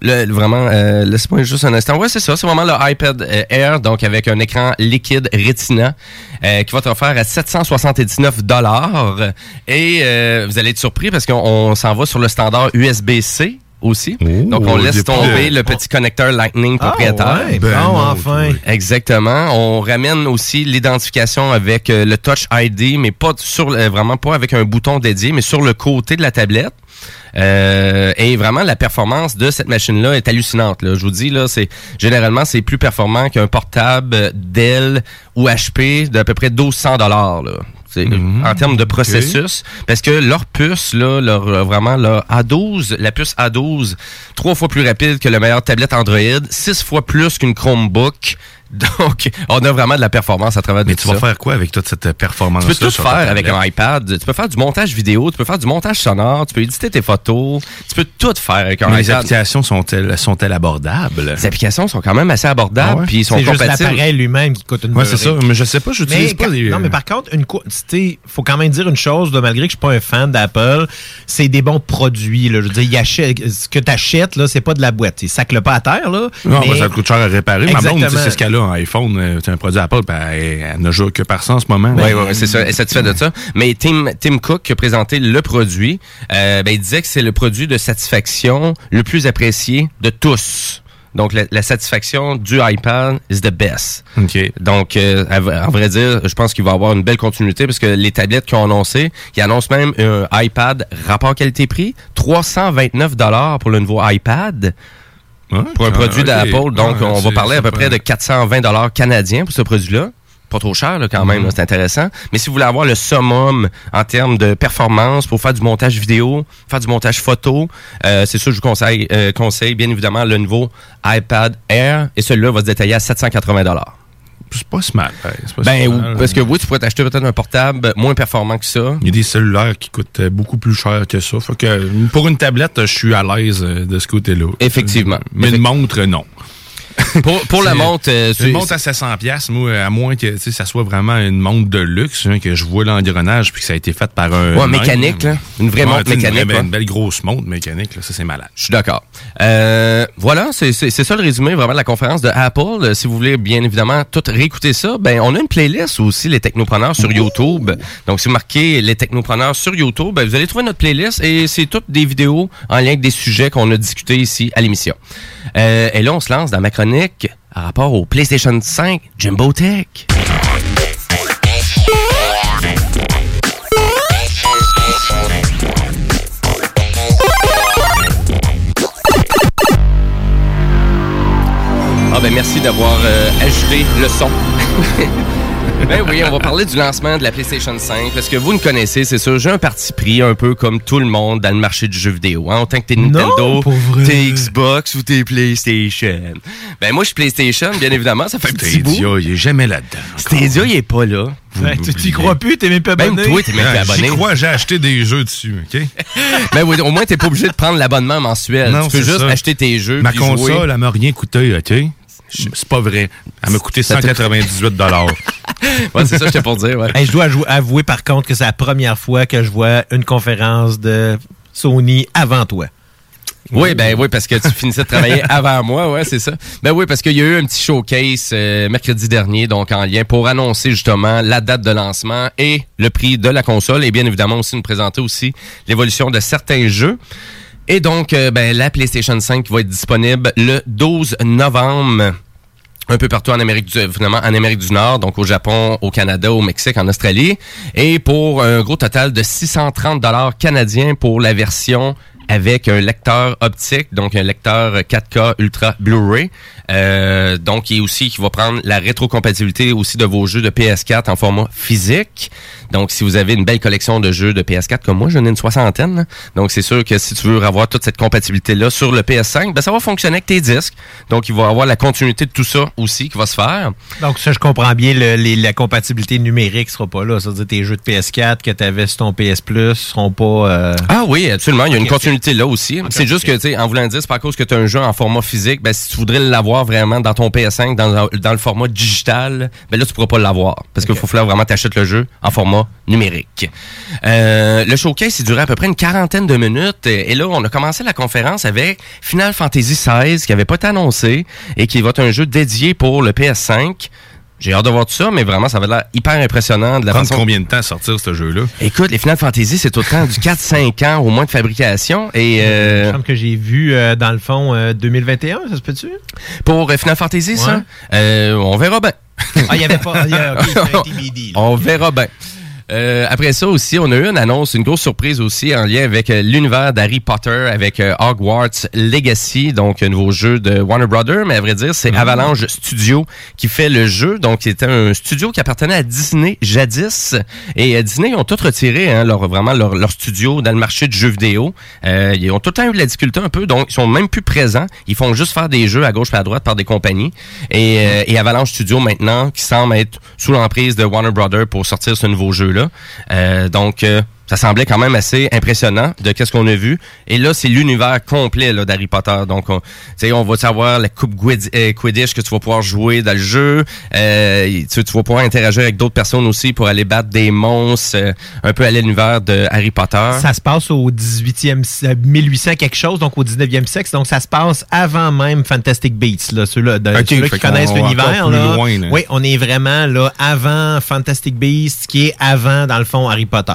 vraiment, laisse-moi juste un instant. Ouais, c'est ça, c'est vraiment le iPad Air, donc avec un écran liquide Retina qui va te offrir à 779 dollars. Et vous allez être surpris parce qu'on on s'en va sur le standard USB-C aussi. donc on laisse tomber
le-
le petit connecteur Lightning
Ah,
propriétaire.
ouais, Ben non, enfin.
Exactement. On ramène aussi l'identification avec euh, le Touch ID, mais pas sur euh, vraiment pas avec un bouton dédié, mais sur le côté de la tablette. Euh, et vraiment, la performance de cette machine-là est hallucinante. Là. Je vous dis, là, c'est généralement c'est plus performant qu'un portable Dell ou HP d'à peu près 1200 dollars. C'est en termes de processus, parce que leur puce, là, leur, euh, vraiment, leur A12, la puce A12, trois fois plus rapide que la meilleure tablette Android, six fois plus qu'une Chromebook. Donc, on a vraiment de la performance à travers
Mais
tout
tu vas faire quoi avec toute cette performance
Tu peux tout faire avec un iPad. Tu peux faire du montage vidéo, tu peux faire du montage sonore, tu peux éditer tes photos, tu peux tout faire avec un
Mais les
iPad.
applications sont-elles sont-elles abordables?
Les applications sont quand même assez abordables,
Ah ouais?
puis ils sont
C'est juste
compatibles.
l'appareil lui-même qui coûte une
Ouais, c'est ça. Mais je sais pas, j'utilise
Mais
pas des-
Non, mais par contre, une sais, faut quand même dire une chose, là, malgré que je suis pas un fan d'Apple, c'est des bons produits. Là. Je veux dire, achètent- ce que tu achètes, là, c'est pas de la boîte. Ils pas à terre. Là,
Non,
mais-
ben, ça coûte cher à réparer. Ma blonde,
Exactement.
c'est ce qu'elle iPhone. euh, C'est un produit Apple, ben, elle, ne joue que par ça en ce moment.
Oui, oui, c'est ça. Elle est satisfaite de ça. Mais Tim, Tim Cook qui a présenté le produit, euh, ben, il disait que c'est le produit de satisfaction le plus apprécié de tous. Donc, la, la satisfaction du iPad is the best. Donc, euh, à, vrai dire, je pense qu'il va avoir une belle continuité parce que les tablettes qu'ils ont annoncé, ils annoncent même un iPad rapport qualité-prix, 329 dollars pour le nouveau iPad. Pour un
ah,
produit d'Apple. Donc,
Ouais,
on va parler à peu près de 420 dollars canadiens pour ce produit-là. Pas trop cher là, quand même,
Mhm.
là, c'est intéressant. Mais si vous voulez avoir le summum en termes de performance pour faire du montage vidéo, faire du montage photo, euh, c'est ça que je vous conseille, euh, conseille bien évidemment le nouveau iPad Air et celui-là va se détailler à 780 dollars.
C'est pas si mal. pas
Ben,
si
ou-
mal.
parce que oui, tu pourrais t'acheter peut-être un portable moins performant que ça.
Il y a des cellulaires qui coûtent euh, beaucoup plus cher que ça. Fait que pour une tablette, je suis à l'aise euh, de ce côté-là.
Effectivement.
Mais une montre, non.
Pour, pour la montre, euh,
une montre à 700 pièces, moi, à moins que ça soit vraiment une montre de luxe, hein, que je vois l'engrenage puis que ça a été fait par un.
Ouais, mécanique, là. Une vraie
Ouais,
montre
une
mécanique,
vraie-. Une belle grosse montre mécanique, là, ça c'est malade.
Je suis d'accord. Euh, voilà, c'est ça le résumé vraiment de la conférence de Apple. Euh, Si vous voulez bien évidemment tout réécouter ça, ben on a une playlist aussi les technopreneurs sur YouTube. Donc si vous marquez les technopreneurs sur YouTube, ben, vous allez trouver notre playlist et c'est toutes des vidéos en lien avec des sujets qu'on a discutés ici à l'émission. Euh, et là on se lance dans ma chronique à rapport au PlayStation 5 Jimbo Tech. Ah ben merci d'avoir euh, ajouté le son. ben oui, on va parler du lancement de la PlayStation 5 parce que vous me connaissez, c'est sûr, j'ai un parti pris un peu comme tout le monde dans le marché du jeu vidéo. Hein? Autant que t'es Nintendo, t'es Xbox ou t'es PlayStation. Ben moi je suis PlayStation, bien évidemment, ça fait un petit bout.
Stadia, il est jamais là-dedans.
Stadia, il est pas là.
Ouais, tu t'y crois plus, t'es même pas
Même
abonné.
toi, t'es même pas
Ouais,
abonné.
J'y crois, j'ai acheté des jeux dessus, OK?
Ben oui, au moins t'es pas obligé de prendre l'abonnement mensuel.
Non,
tu peux
c'est
juste
ça.
acheter tes jeux.
Ma
puis
console,
jouer.
elle m'a rien coûté, OK? C'est pas vrai. Elle m'a coûté
Ça te-
198
Ouais, c'est ça, j'étais pour dire, ouais.
Hey, je dois avou- avouer par contre que c'est la première fois que je vois une conférence de Sony avant toi.
Oui, ben oui, parce que tu finissais de travailler avant moi, ouais, c'est ça. Ben oui, parce qu'il y a eu un petit showcase euh, mercredi dernier, donc en lien pour annoncer justement la date de lancement et le prix de la console et bien évidemment aussi nous présenter aussi l'évolution de certains jeux. Et donc, euh, ben, la PlayStation 5 va être disponible le 12 novembre un peu partout en Amérique du finalement en Amérique du Nord, donc au Japon, au Canada, au Mexique, en Australie, et pour un gros total de 630 dollars canadiens pour la version avec un lecteur optique, donc un lecteur 4K Ultra Blu-ray. Euh, donc, il est aussi qui va prendre la rétrocompatibilité aussi de vos jeux de PS4 en format physique. Donc, si vous avez une belle collection de jeux de PS4 comme moi, j'en ai une soixantaine. là. Donc, c'est sûr que si tu veux avoir toute cette compatibilité-là sur le PS5, ben, ça va fonctionner avec tes disques. Donc, il va avoir la continuité de tout ça aussi qui va se faire.
Donc, ça, je comprends bien, le- les- la compatibilité numérique sera pas là. C'est-à-dire, tes jeux de PS4 que tu avais sur ton PS Plus seront pas. euh,
Ah oui, absolument. Il y a une continuité là aussi. c'est juste que, tu sais, en voulant dire, c'est pas à cause que tu as un jeu en format physique, ben, si tu voudrais l'avoir vraiment dans ton PS5, dans, dans le format digital, ben là, tu pourras pas l'avoir. Parce qu'il faut falloir vraiment t'achètes le jeu en format numérique. Euh, le showcase, il durait à peu près une quarantaine de minutes. Et et là, on a commencé la conférence avec Final Fantasy XVI, qui avait pas été annoncé, et qui va être un jeu dédié pour le PS5. J'ai hâte de voir tout ça, mais vraiment, ça va l'air hyper impressionnant de la
Prendre
façon
combien de temps à sortir ce jeu-là?
Écoute, les Final Fantasy, c'est tout le temps du 4-5 ans au moins de fabrication. Et
Il
euh,
me semble que j'ai vu, euh, dans le fond, euh, 2021, ça se peut-tu?
pour euh, Final Fantasy, ça,
Ouais.
euh, on verra bien.
Ah, il y avait pas. y a- TBD.
On verra bien. Euh, après ça aussi, on a eu une annonce, une grosse surprise aussi en lien avec euh, l'univers d'Harry Potter, avec euh, Hogwarts Legacy, donc un nouveau jeu de Warner Brothers, mais à vrai dire, c'est Avalanche Studio qui fait le jeu. Donc, c'était un studio qui appartenait à Disney jadis. Et euh, Disney ils ont tout retiré, hein, leur, vraiment leur, leur studio dans le marché du jeu vidéo. Euh, ils ont tout le temps eu de la difficulté un peu, donc ils sont même plus présents. Ils font juste faire des jeux à gauche et à droite par des compagnies. Et, euh, et Avalanche Studio maintenant, qui semble être sous l'emprise de Warner Brothers pour sortir ce nouveau jeu-là. Euh, donc, euh, ça semblait quand même assez impressionnant de qu'est-ce qu'on a vu. Et là, c'est l'univers complet là, d'Harry Potter. Donc, on, tu sais, on va savoir la coupe Gwid- euh, Quidditch que tu vas pouvoir jouer dans le jeu. Euh, tu, tu vas pouvoir interagir avec d'autres personnes aussi pour aller battre des monstres, euh, un peu à l'univers de Harry Potter.
Ça se passe au 18e, si- euh, 1800 quelque chose, donc au 19e siècle. Donc, ça se passe avant même Fantastic Beasts, là, ceux-là, de-
Ok,
ceux-là qui connaissent l'univers.
encore plus
là.
loin, là.
Oui, on est vraiment là avant Fantastic Beasts, qui est avant, dans le fond, Harry Potter.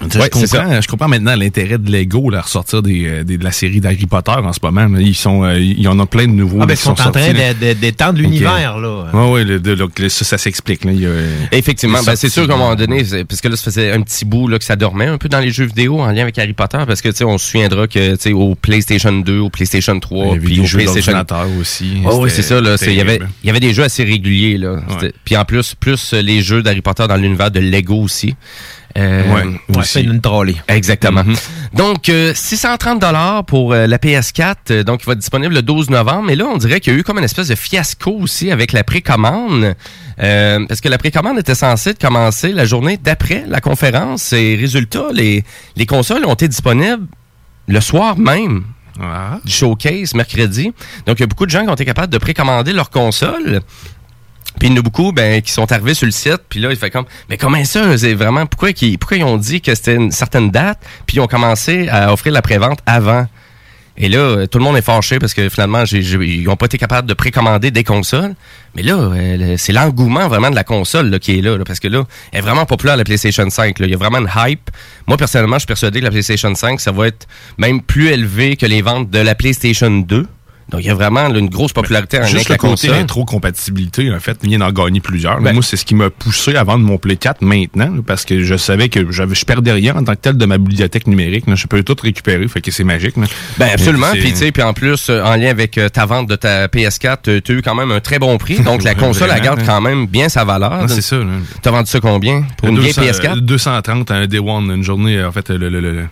Je, comprends, je comprends maintenant l'intérêt de Lego là, à ressortir des, euh, des- de la série d'Harry Potter en ce moment. Ils sont, euh, il y en a plein de nouveaux.
Ah, ben, ils sont en train d'étendre l'univers, là.
Oui, oui, ça, ça s'explique. euh,
Effectivement, ben, c'est sûr qu'à un moment donné, parce que là, ça faisait un petit bout là, que ça dormait un peu dans les jeux vidéo en lien avec Harry Potter, parce que on se souviendra que au PlayStation 2, au PlayStation 3,
Il y avait
puis au PlayStation
aussi.
Oh, oui, c'est ça. Il y avait, y des jeux assez réguliers là. Puis en plus, plus euh, les jeux d'Harry Potter dans l'univers de Lego aussi. Euh,
Ouais,
Ouais,
aussi.
c'est une trolley.
Exactement.
Mhm.
Donc, euh, 630 dollars pour euh, la PS4. euh, donc, il va être disponible le 12 novembre. Mais là, on dirait qu'il y a eu comme une espèce de fiasco aussi avec la précommande. Euh, parce que la précommande était censée de commencer la journée d'après la conférence. Et résultat, les, les consoles ont été disponibles le soir même
Ah.
du showcase, mercredi. Donc, il y a beaucoup de gens qui ont été capables de précommander leur console. Puis il y en a beaucoup ben, qui sont arrivés sur le site, puis là, il fait comme, mais comment ça, c'est vraiment, pourquoi, pourquoi ils ont dit que c'était une certaine date, puis ils ont commencé à offrir la prévente avant? Et là, tout le monde est fâché parce que finalement, ils n'ont pas été capables de précommander des consoles. Mais là, euh, c'est l'engouement vraiment de la console là, qui est là, là, parce que là, elle est vraiment populaire la PlayStation 5. là. Il y a vraiment une hype. Moi, personnellement, je suis persuadé que la PlayStation 5, ça va être même plus élevé que les ventes de la PlayStation 2. Donc, il y a vraiment là, une grosse popularité en
Juste le
la
côté rétro-compatibilité, en fait, vient d'en gagner plusieurs.
Ben-
Moi, c'est ce qui m'a poussé à vendre mon Play 4 maintenant, parce que je savais que je perdais rien en tant que tel de ma bibliothèque numérique. là. Je peux tout récupérer, fait que c'est magique. là.
Ben absolument. Puis tu sais, puis en plus, euh, en lien avec euh, ta vente de ta PS4, tu as eu quand même un très bon prix. Donc la console, elle garde
hein.
quand même bien sa valeur.
C'est ça.
T'as vendu ça combien? Pour une vieille
200,
PS4
euh, 230 un Day One, une journée, en fait, le, le, le- le-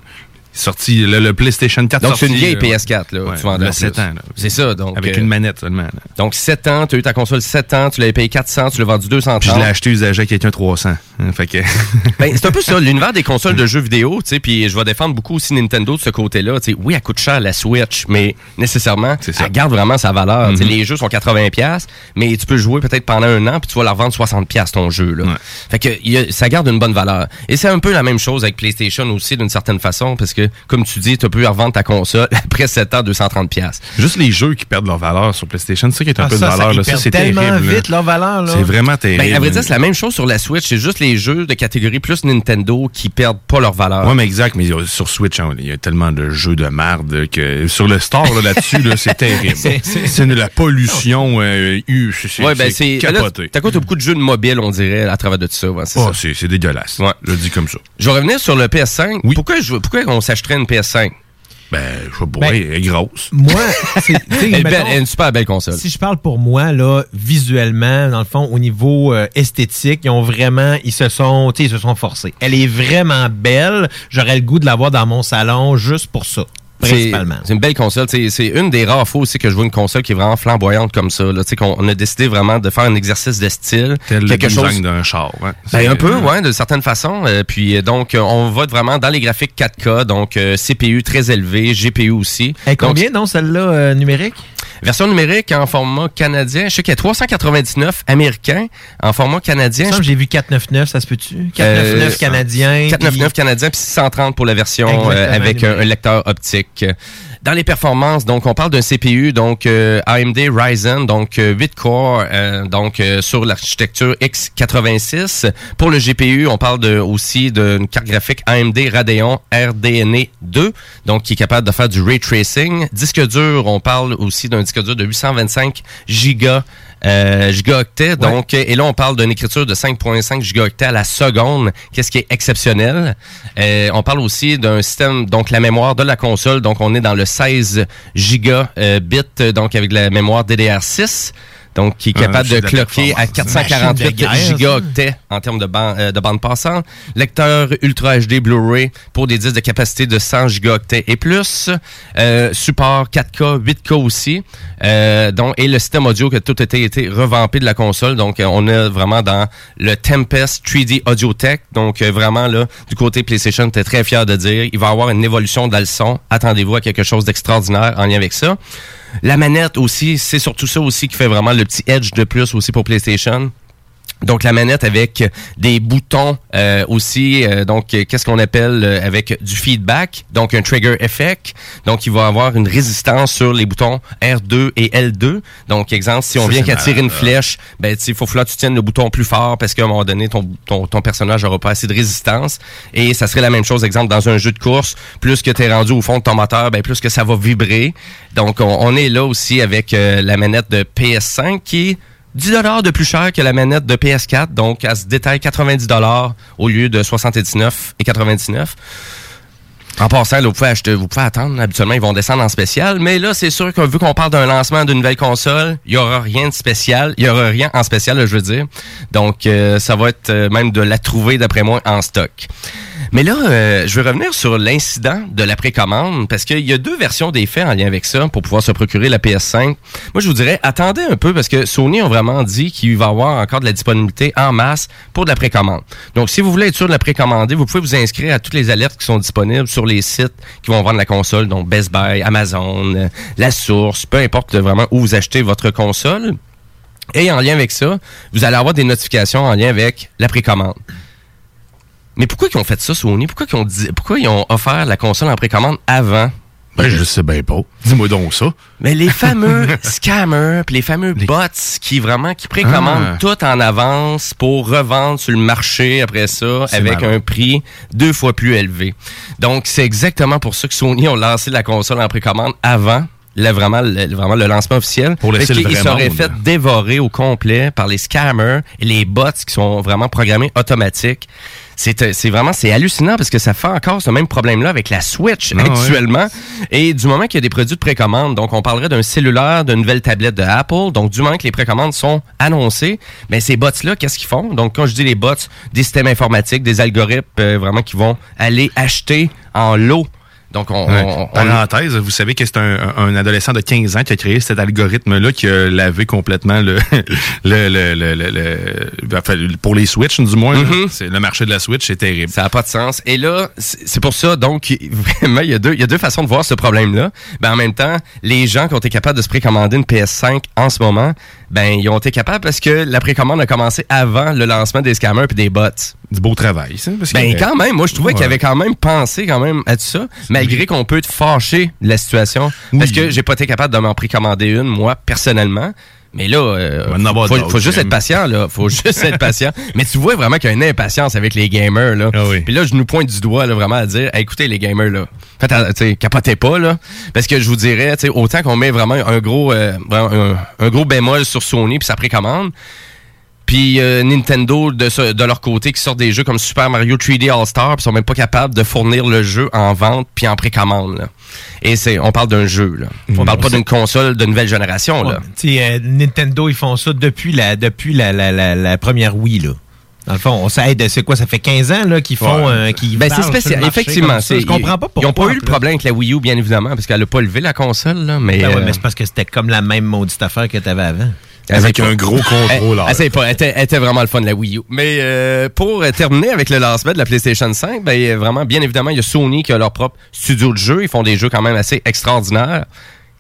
sorti, le, le PlayStation 4
Donc c'est une vieille
euh,
PS4 là.
ouais,
tu vendais
de
en
7
plus.
ans.
C'est ça. Donc
Avec
euh,
une manette seulement. là.
donc 7 ans, tu as eu ta console 7 ans, tu l'avais payé 400, tu l'as vendu 230.
Puis je l'ai acheté usagé à quelqu'un 300. hein, fait que...
Ben, c'est un peu ça, l'univers des consoles de jeux vidéo, tu sais, puis je vais défendre beaucoup aussi Nintendo de ce côté-là, tu sais, oui, elle coûte cher la Switch, mais nécessairement, elle garde vraiment sa valeur.
Mhm.
Les jeux sont 80 pièces, mais tu peux jouer peut-être pendant un an puis tu vas la revendre 60 pièces ton jeu là. Fait que ça garde une bonne valeur. Et c'est un peu la même chose avec PlayStation aussi d'une certaine façon parce que comme tu dis, tu peux revendre ta console après 7 ans 230 pièces.
Juste les jeux qui perdent leur valeur sur PlayStation, c'est ça qui est un
Ah,
peu
ça,
de
ça,
valeur.
ils
là. Ça, c'est
tellement
terrible. là.
vite leur valeur, là.
C'est vraiment terrible.
Ben, à vrai dire, c'est la même chose sur la Switch, c'est juste les jeux de catégorie plus Nintendo qui perdent pas leur valeur.
Ouais, mais exact, mais euh, sur Switch, hein, il y a tellement de jeux de merde que sur le store là, là-dessus, là, c'est terrible.
C'est- c'est-
C'est de la pollution, euh, eu- c'est
Ouais, ben
capoté.
T'as quoi, t'as beaucoup de jeux de mobile, on dirait, à travers de tout ça. ouais, c'est
Oh,
ça.
c'est c'est dégueulasse. Je le dis comme ça.
Je vais revenir sur le PS5. Pourquoi, je, pourquoi on s'achèterait une PS5?
Ben, je sais pas,
Ben,
elle est grosse.
Moi, c'est- tu sais,
Elle est belle,
mettons-
elle est une super belle console.
Si je parle pour moi, là, visuellement, dans le fond, au niveau euh, esthétique, ils ont vraiment, ils se sont, tu sais, ils se sont forcés. Elle est vraiment belle. J'aurais le goût de l'avoir dans mon salon juste pour ça, principalement.
c'est une belle console. C'est une des rares fois aussi que je vois une console qui est vraiment flamboyante comme ça. Là. Tu sais, qu'on on a décidé vraiment de faire un exercice de style.
Tel le
quelque
design
chose
d'un char. hein.
Ben, un peu, ouais, de certaines façons. Euh, puis euh, donc, euh, on va vraiment dans les graphiques 4K, donc euh, CPU très élevé, GPU aussi.
Et
Donc,
combien, non, celle-là, euh, numérique?
Version numérique en format canadien. Je sais qu'il y a 399 américains en format canadien.
Que j'ai vu 499, ça se peut-tu? 499
Euh,
canadien.
499 canadien, puis 630 pour la version euh, avec un, un lecteur optique. Dans les performances, donc on parle d'un CPU, donc euh, AMD Ryzen, donc euh, 8 core, euh, donc euh, sur l'architecture x86. Pour le GPU, on parle aussi d'une carte graphique AMD Radeon RDNA 2, donc qui est capable de faire du ray tracing. Disque dur, on parle aussi d'un disque dur de 825 gigas. Euh, gigaoctets, donc, et là, on parle d'une écriture de 5.5 gigaoctets à la seconde, qu'est-ce qui est exceptionnel. Euh, on parle aussi d'un système, donc la mémoire de la console, donc on est dans le 16 gigabits, donc avec la mémoire DDR6. Donc, qui est capable de cloquer à
performance.
448
Machine de guerre, ça.
gigaoctets en termes de, ban- euh, de bande passante. Lecteur Ultra HD Blu-ray pour des disques de capacité de 100 gigaoctets et plus. Euh, support 4K, 8K aussi. Euh, donc, et le système audio tout a été, été revampé de la console. Donc, euh, on est vraiment dans le Tempest 3D Audio Tech. Donc, euh, vraiment, là, du côté PlayStation, t'es très fier de dire, il va y avoir une évolution dans le son. Attendez-vous à quelque chose d'extraordinaire en lien avec ça. La manette aussi, c'est surtout ça aussi qui fait vraiment le petit edge de plus aussi pour PlayStation. Donc la manette avec des boutons euh, aussi, euh, donc euh, qu'est-ce qu'on appelle euh, avec du feedback, donc un trigger effect. Donc il va avoir une résistance sur les boutons R2 et L2. Donc exemple, si on
Ça,
vient qu'à tirer une flèche, ben il faut falloir que tu tiennes le bouton plus fort parce qu'à un moment donné, ton, ton, ton personnage n'aura pas assez de résistance. Et ça serait la même chose, exemple, dans un jeu de course, plus que tu es rendu au fond de ton moteur, ben plus que ça va vibrer. Donc on, on est là aussi avec euh, la manette de PS5 qui 10 de plus cher que la manette de PS4, donc elle se détaille 90 au lieu de 79 et 99. En passant, là, vous pouvez acheter, vous pouvez attendre. Habituellement, ils vont descendre en spécial. Mais là, c'est sûr que vu qu'on parle d'un lancement d'une nouvelle console, il y aura rien de spécial. Il y aura rien en spécial, là, je veux dire. Donc, euh, ça va être euh, même de la trouver, d'après moi, en stock. Mais là, euh, je vais revenir sur l'incident de la précommande parce qu'il y a deux versions des faits en lien avec ça pour pouvoir se procurer la PS5. Moi, je vous dirais, attendez un peu parce que Sony ont vraiment dit qu'il va y avoir encore de la disponibilité en masse pour de la précommande. Donc, si vous voulez être sûr de la précommander, vous pouvez vous inscrire à toutes les alertes qui sont disponibles sur les sites qui vont vendre la console, donc Best Buy, Amazon, euh, La Source, peu importe vraiment où vous achetez votre console. Et en lien avec ça, vous allez avoir des notifications en lien avec la précommande. Mais pourquoi ils ont fait ça, Sony? Pourquoi ils ont, dit, pourquoi ils ont offert la console en précommande avant?
Ben, je sais bien pas. Dis-moi donc ça.
Mais les fameux scammers, puis les fameux bots qui vraiment qui précommandent
Ah.
tout en avance pour revendre sur le marché après ça avec un prix deux fois plus élevé. Donc c'est exactement pour ça que Sony ont lancé la console en précommande avant le, vraiment, le, vraiment le lancement officiel.
Pour laisser le monde.
fait dévorer au complet par les scammers et les bots qui sont vraiment programmés automatiques. C'est euh, c'est vraiment c'est hallucinant parce que ça fait encore ce même problème-là avec la Switch
Ah
actuellement. Et du moment qu'il y a des produits de précommande, donc on parlerait d'un cellulaire, d'une nouvelle tablette de Apple, donc du moment que les précommandes sont annoncées, ben ces bots-là, qu'est-ce qu'ils font? Donc quand je dis les bots, des systèmes informatiques, des algorithmes euh, vraiment qui vont aller acheter en lot. Donc on,
Ouais.
on- on-
Parenthèse, vous savez que c'est un, un adolescent de 15 ans qui a créé cet algorithme-là qui a lavé complètement le, le, le, le, le- enfin, pour les Switch, du moins.
Mhm.
C'est le marché de la Switch, c'est terrible.
Ça n'a pas de sens. Et là, c'est c'est pour ça, donc, vraiment, il y, a deux, il y a deux façons de voir ce problème-là. Ben, en même temps, les gens qui ont été capables de se précommander une PS5 en ce moment, ben, ils ont été capables parce que la précommande a commencé avant le lancement des scammers et des bots.
Du beau travail, ça. parce que-
Ben, quand même, moi, je trouvais
Ouais.
qu'il avait quand même pensé quand même à tout ça, malgré qu'on peut être fâché de la situation. Parce que j'ai pas été capable de m'en précommander une, moi, personnellement. Mais là, euh, faut, juste être patient, là. Faut juste être patient. Mais tu vois vraiment qu'il y a une impatience avec les gamers, là.
Ah oui.
Puis là, je nous pointe du doigt, là, vraiment à dire, Hey, écoutez, les gamers, là. Faites, sais, capotez pas, là. Parce que je vous dirais, autant qu'on met vraiment un gros, euh, un gros bémol sur Sony puis sa précommande, Puis euh, Nintendo, de, ce- de leur côté, qui sort des jeux comme Super Mario 3D All-Star, puis sont même pas capables de fournir le jeu en vente puis en précommande. là. Et c'est, on parle d'un jeu. Là. On parle pas d'une console de nouvelle génération. Là.
Tu euh, Nintendo, ils font ça depuis la, depuis la, la, la, la première Wii, là. Dans le fond, on s'aide, c'est quoi, ça fait 15 ans, là, qu'ils font, euh, qu'ils
Ben, c'est spécial.
marché
Effectivement. c'est-
Je comprends pas pourquoi.
Ils ont pas eu le problème avec la Wii U, bien évidemment, parce qu'elle a pas levé la console, là, mais.
Ben ouais,
euh,
mais c'est parce que c'était comme la même maudite affaire que t'avais avant.
Avec un gros contrôleur.
Elle, elle, c'est pas, elle, était, elle était vraiment le fun, la Wii U. Mais euh, pour euh, terminer avec le lancement de la PlayStation 5, ben, vraiment, bien évidemment, il y a Sony qui a leur propre studio de jeu. Ils font des jeux quand même assez extraordinaires.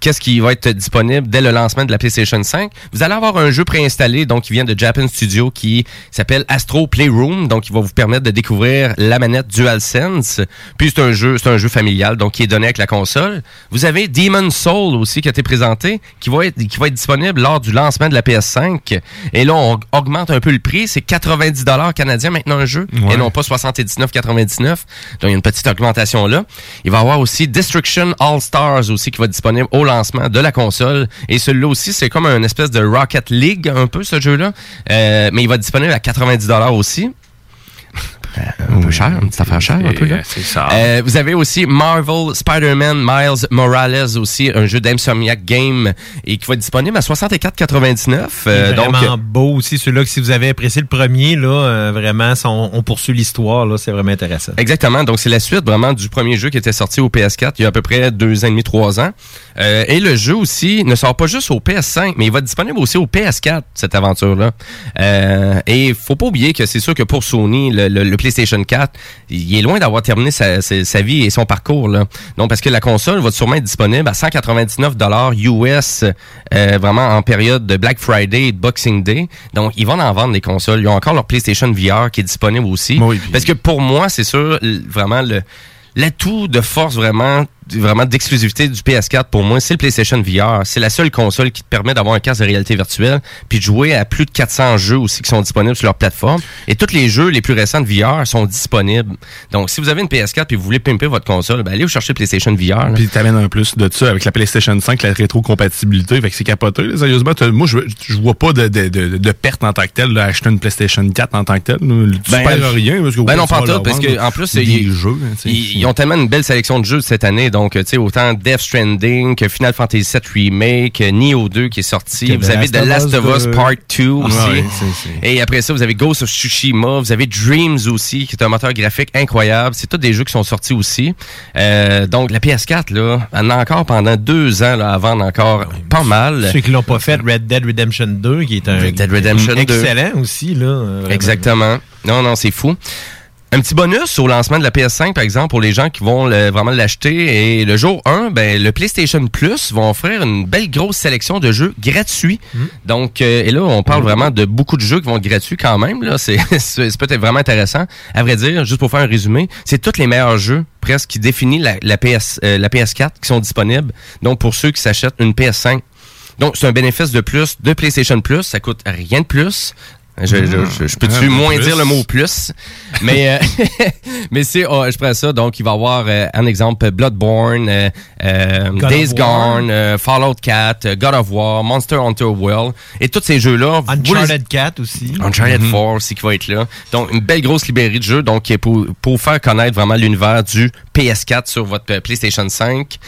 Qu'est-ce qui va être disponible dès le lancement de la PlayStation 5? Vous allez avoir un jeu préinstallé, donc qui vient de Japan Studio, qui s'appelle Astro Playroom, donc qui va vous permettre de découvrir la manette DualSense. Puis c'est un jeu, c'est un jeu familial, donc qui est donné avec la console. Vous avez Demon Soul aussi qui a été présenté, qui va être, qui va être disponible lors du lancement de la PS5. Et là, on augmente un peu le prix, c'est 90 dollars canadiens maintenant un jeu,
Ouais.
et non pas 79,99. Donc il y a une petite augmentation là. Il va y avoir aussi Destruction All Stars aussi qui va être disponible au lancement de la console. Et celui-là aussi, c'est comme un espèce de Rocket League un peu ce jeu-là, Euh, mais il va être disponible à 90 dollars aussi. Un peu cher, une petite affaire chère un peu là.
C'est ça.
Euh, vous avez aussi Marvel Spider-Man Miles Morales aussi, un jeu d'Insomniac Game et qui va être disponible à 64,99. Euh,
C'est
donc
beau aussi, celui-là que si vous avez apprécié le premier, là, euh, vraiment, on, on poursuit l'histoire, là, c'est vraiment intéressant.
Exactement. Donc, c'est la suite vraiment du premier jeu qui était sorti au PS4 il y a à peu près deux ans et demi, trois ans. Euh, et le jeu aussi ne sort pas juste au PS5, mais il va être disponible aussi au PS4, cette aventure-là. Euh, et il faut pas oublier que c'est sûr que pour Sony, le, le- le PlayStation 4, il est loin d'avoir terminé sa, sa- sa vie et son parcours. Là. Donc, parce que la console va sûrement être disponible à 199 US, euh, vraiment en période de Black Friday et de Boxing Day. Donc, ils vont en vendre des consoles. Ils ont encore leur PlayStation VR qui est disponible aussi. Parce que pour moi, c'est sûr, vraiment, le l'atout de force vraiment vraiment d'exclusivité du PS4 pour moi, c'est le PlayStation VR. C'est la seule console qui te permet d'avoir un casque de réalité virtuelle puis de jouer à plus de 400 jeux aussi qui sont disponibles sur leur plateforme. Et tous les jeux les plus récents de VR sont disponibles. Donc, si vous avez une PS4 puis vous voulez pimper votre console, ben, allez vous chercher PlayStation VR. là.
Puis t'amènes un plus de ça avec la PlayStation 5, la rétrocompatibilité. Fait que c'est capoté. là. Sérieusement, moi, je, je vois pas de, de, de, de perte en tant que telle, là, acheter une PlayStation 4 en tant que telle. Tu
Ben,
perds rien. Parce que
ben non, pas tout, parce en plus,
des
ils,
jeux. hein,
ils ont tellement une belle sélection de jeux cette année, donc tu sais autant Death Stranding que Final Fantasy VII Remake, que Nioh 2 qui est sorti, vous avez The Last of Us
2.
Part 2 aussi.
Ouais, c'est- c'est-
Et après ça, vous avez Ghost of Tsushima, vous avez Dreams aussi, qui est un moteur graphique incroyable. C'est tous des jeux qui sont sortis aussi. Euh, donc la PS4 là, elle en a encore pendant deux ans là, à vendre encore pas mal.
Ceux qui l'ont pas fait, Red Dead Redemption 2, qui est un
Red Dead Redemption 2.
excellent aussi, là. euh, vraiment.
Exactement. Non, non, c'est fou. Un petit bonus au lancement de la PS5, par exemple, pour les gens qui vont le- vraiment l'acheter. Et le jour 1, ben, le PlayStation Plus va offrir une belle grosse sélection de jeux gratuits. Donc, euh, et là, on parle vraiment de beaucoup de jeux qui vont être gratuits quand même. Là, c'est, peut-être vraiment intéressant. À vrai dire, juste pour faire un résumé, c'est tous les meilleurs jeux presque qui définissent la, la PS, euh, la PS4 qui sont disponibles. Donc, pour ceux qui s'achètent une PS5. Donc, c'est un bénéfice de plus de PlayStation Plus. Ça coûte rien de plus. Je, je, je, je peux-tu
peu
moins
plus.
dire le mot plus? Mais, euh, mais c'est, oh, je prends ça. Donc, il va y avoir euh, un exemple Bloodborne, euh, euh, Days. Gone, euh, Fallout 4, euh, God of War, Monster Hunter World. Et tous ces jeux-là. vous les-
Uncharted 4 aussi.
Uncharted
Mhm.
4 aussi qui va être là. Donc, une belle grosse librairie de jeux donc, pour, pour faire connaître vraiment l'univers du PS4 sur votre PlayStation 5.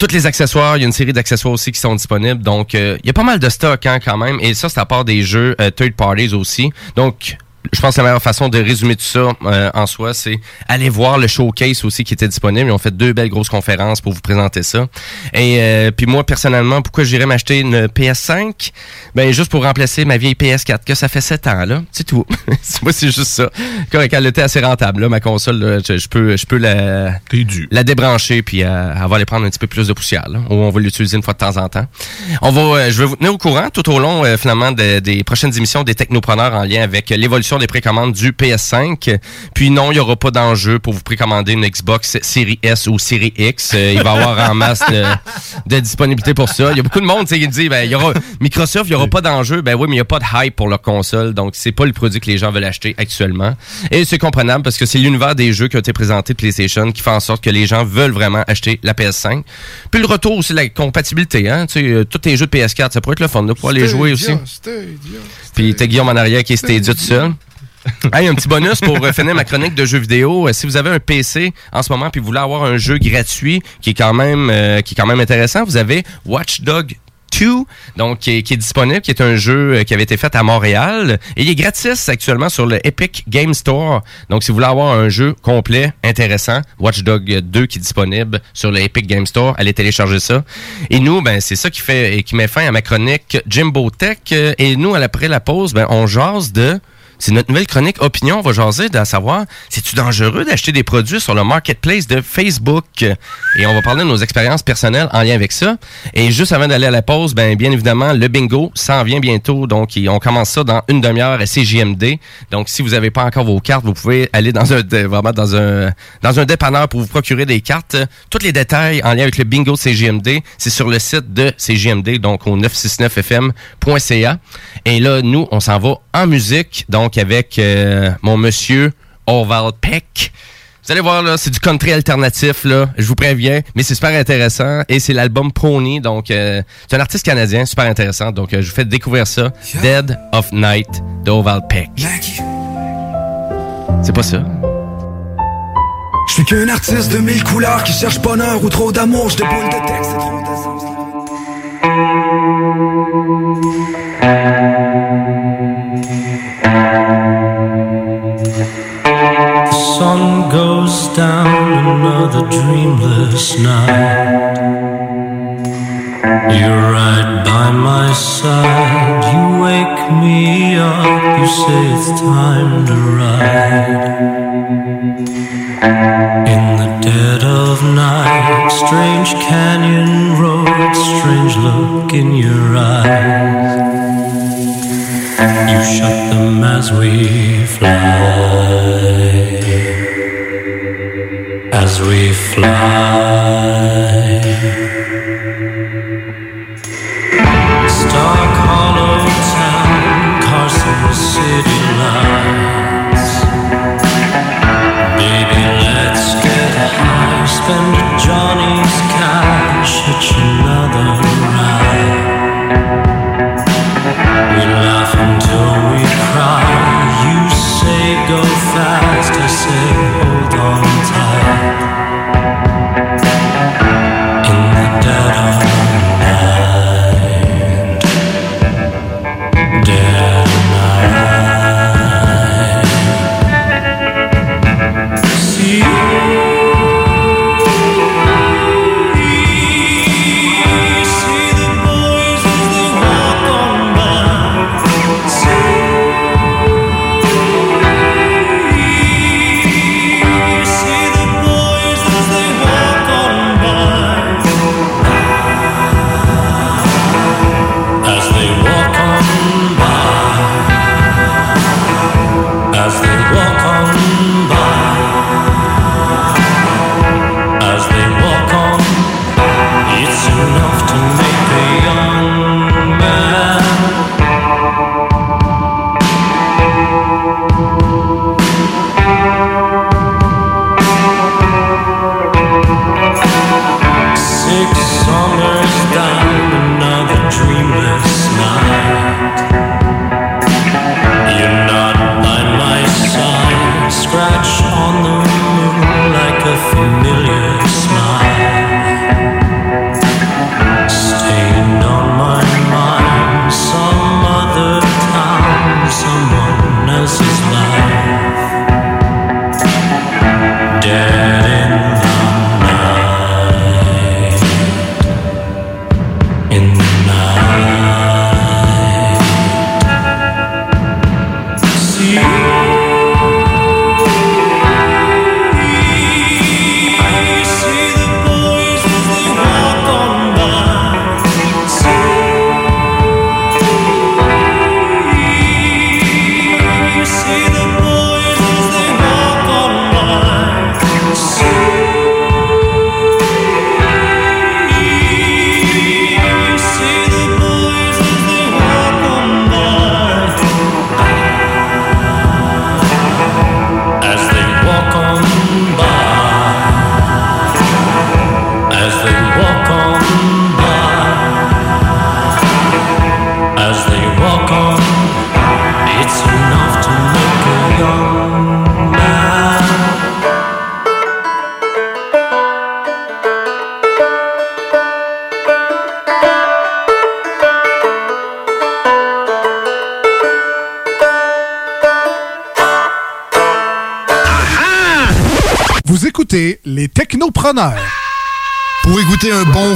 Tous les accessoires, il y a une série d'accessoires aussi qui sont disponibles. Donc, euh, il y a pas mal de stock hein, quand même. Et ça, c'est à part des jeux euh, third parties aussi. Donc, je pense que la meilleure façon de résumer tout ça euh, en soi, c'est aller voir le showcase aussi qui était disponible. Ils ont fait deux belles grosses conférences pour vous présenter ça. Et euh, puis moi, personnellement, pourquoi j'irais m'acheter une PS5? Ben, juste pour remplacer ma vieille PS4, que ça fait sept ans, là. C'est tout. moi, c'est juste ça. Correct, elle était assez rentable, là. Ma console, là, je, je peux, je peux la, la débrancher puis euh, elle va aller prendre un petit peu plus de poussière, là. Ou on va l'utiliser une fois de temps en temps. On va, euh, je vais vous tenir au courant tout au long, euh, finalement, de- des prochaines émissions des technopreneurs en lien avec l'évolution de des précommandes du PS5. Puis non, il n'y aura pas d'enjeu pour vous précommander une Xbox Series S ou Series X. Euh, il va y avoir en masse de, de disponibilité pour ça. Il y a beaucoup de monde qui dit, ben, il y aura Microsoft, il n'y aura pas d'enjeu. Ben oui, mais il n'y a pas de hype pour leur console. Donc, c'est pas le produit que les gens veulent acheter actuellement. Et c'est comprenable parce que c'est l'univers des jeux qui ont été présentés de PlayStation qui fait en sorte que les gens veulent vraiment acheter la PS5. Puis le retour aussi, la compatibilité. Hein? Tu sais, euh, tous les jeux de PS4, ça pourrait être le fun de pouvoir les jouer aussi. Puis t'as Guillaume en arrière qui est Stadia tout seul. Hey, un petit bonus pour euh, finir ma chronique de jeux vidéo. Euh, Si vous avez un PC en ce moment puis vous voulez avoir un jeu gratuit qui est quand même euh, qui est quand même intéressant, vous avez Watch Dog 2, donc qui est, disponible, qui est un jeu qui avait été fait à Montréal et il est gratis actuellement sur le Epic Game Store. Donc si vous voulez avoir un jeu complet, intéressant, Watch Dog 2 qui est disponible sur le Epic Game Store, allez télécharger ça. Et nous, ben c'est ça qui fait qui met fin à ma chronique Jimbo Tech et nous après la pause, ben on jase de c'est notre nouvelle chronique Opinion. On va jaser de savoir, c'est-tu dangereux d'acheter des produits sur le marketplace de Facebook? Et on va parler de nos expériences personnelles en lien avec ça. Et juste avant d'aller à la pause, ben, bien évidemment, le bingo s'en vient bientôt. Donc, on commence ça dans une demi-heure à CJMD. Donc, si vous n'avez pas encore vos cartes, vous pouvez aller dans un, vraiment dans un, dans un dépanneur pour vous procurer des cartes. Tous les détails en lien avec le bingo de CJMD, c'est sur le site de CJMD, donc au 969fm.ca. Et là, nous, on s'en va en musique, donc avec euh, mon monsieur Orval Peck. Vous allez voir, là, c'est du country alternatif, là. Je vous préviens, mais c'est super intéressant. Et c'est l'album Pony, donc euh, c'est un artiste canadien, super intéressant. Donc, euh, je vous fais découvrir ça. Dead of Night d'Orval Peck. C'est pas ça.
Je suis qu'un artiste de mille couleurs qui cherche bonheur ou trop d'amour, je déboule de texte et trop d'essence.
Sun goes down another dreamless night. You're right by my side. You wake me up. You say it's time to ride. In the dead of night, strange canyon road, strange look in your eyes. You shut them as we fly. As we fly. Stark Hollow Town, Carson City lights. Baby, let's get high. Spend Johnny's cash,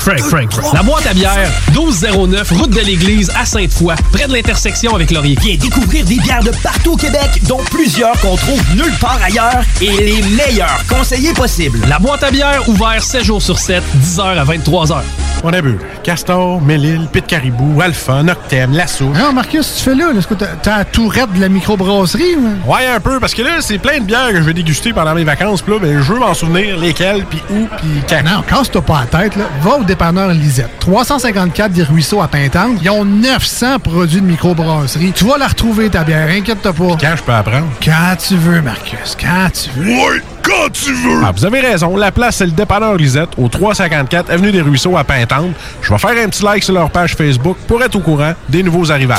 Frank, Frank, Frank. La boîte à bière, 1209, route de l'église à Sainte-Foy, près de l'intersection avec Laurier.
Viens découvrir des bières de partout au Québec, dont plusieurs qu'on trouve nulle part ailleurs et les meilleurs conseillers possibles.
La boîte à bière, ouvert 7 jours sur 7, 10h à 23h.
On a bu Castor, Mélile, Pit Caribou, Alpha, Noctem, La Souche.
Non, Marcus, tu fais là? Est-ce que t'as la tourette de la microbrasserie? ou-
Ouais, un peu, parce que là, c'est plein de bières que je vais déguster pendant mes vacances. Puis là, ben, je veux m'en souvenir lesquelles, puis où, puis quand.
Non, casse-toi pas la tête, là. Va au dépanneur Lisette. 354 des Ruisseaux à Pintante. Ils ont 900 produits de microbrasserie. Tu vas la retrouver, ta bière, inquiète-toi pas.
Quand je peux apprendre?
Quand tu veux, Marcus, quand tu veux.
Ouais, quand tu veux! Ah, vous avez raison, la place, c'est le dépanneur Lisette, au 354 Avenue des Ruisseaux à Pintante. Je vais faire un petit like sur leur page Facebook pour être au courant des nouveaux arrivages.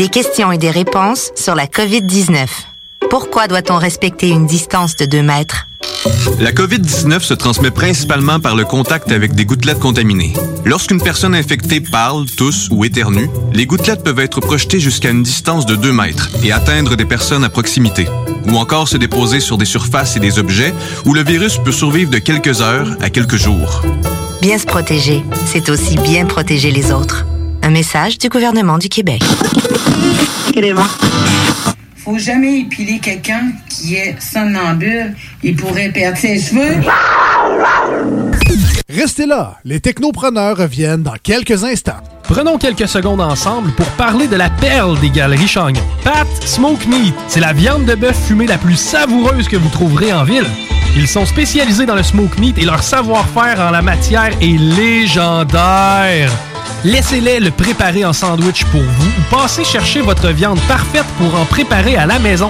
Des questions et des réponses sur la COVID-19. Pourquoi doit-on respecter une distance de 2 mètres?
La COVID-19 se transmet principalement par le contact avec des gouttelettes contaminées. Lorsqu'une personne infectée parle, tousse ou éternue, les gouttelettes peuvent être projetées jusqu'à une distance de 2 mètres et atteindre des personnes à proximité, ou encore se déposer sur des surfaces et des objets où le virus peut survivre de quelques heures à quelques jours.
Bien se protéger, c'est aussi bien protéger les autres. Un message du gouvernement du Québec.
Faut jamais épiler quelqu'un qui est somnambule. Il pourrait perdre ses cheveux.
Restez là, les technopreneurs reviennent dans quelques instants.
Prenons quelques secondes ensemble pour parler de la perle des galeries Chagnon. Pat Smoke Meat, c'est la viande de bœuf fumée la plus savoureuse que vous trouverez en ville. Ils sont spécialisés dans le smoke meat et leur savoir-faire en la matière est légendaire. Laissez-les le préparer en sandwich pour vous ou passez chercher votre viande parfaite pour en préparer à la maison,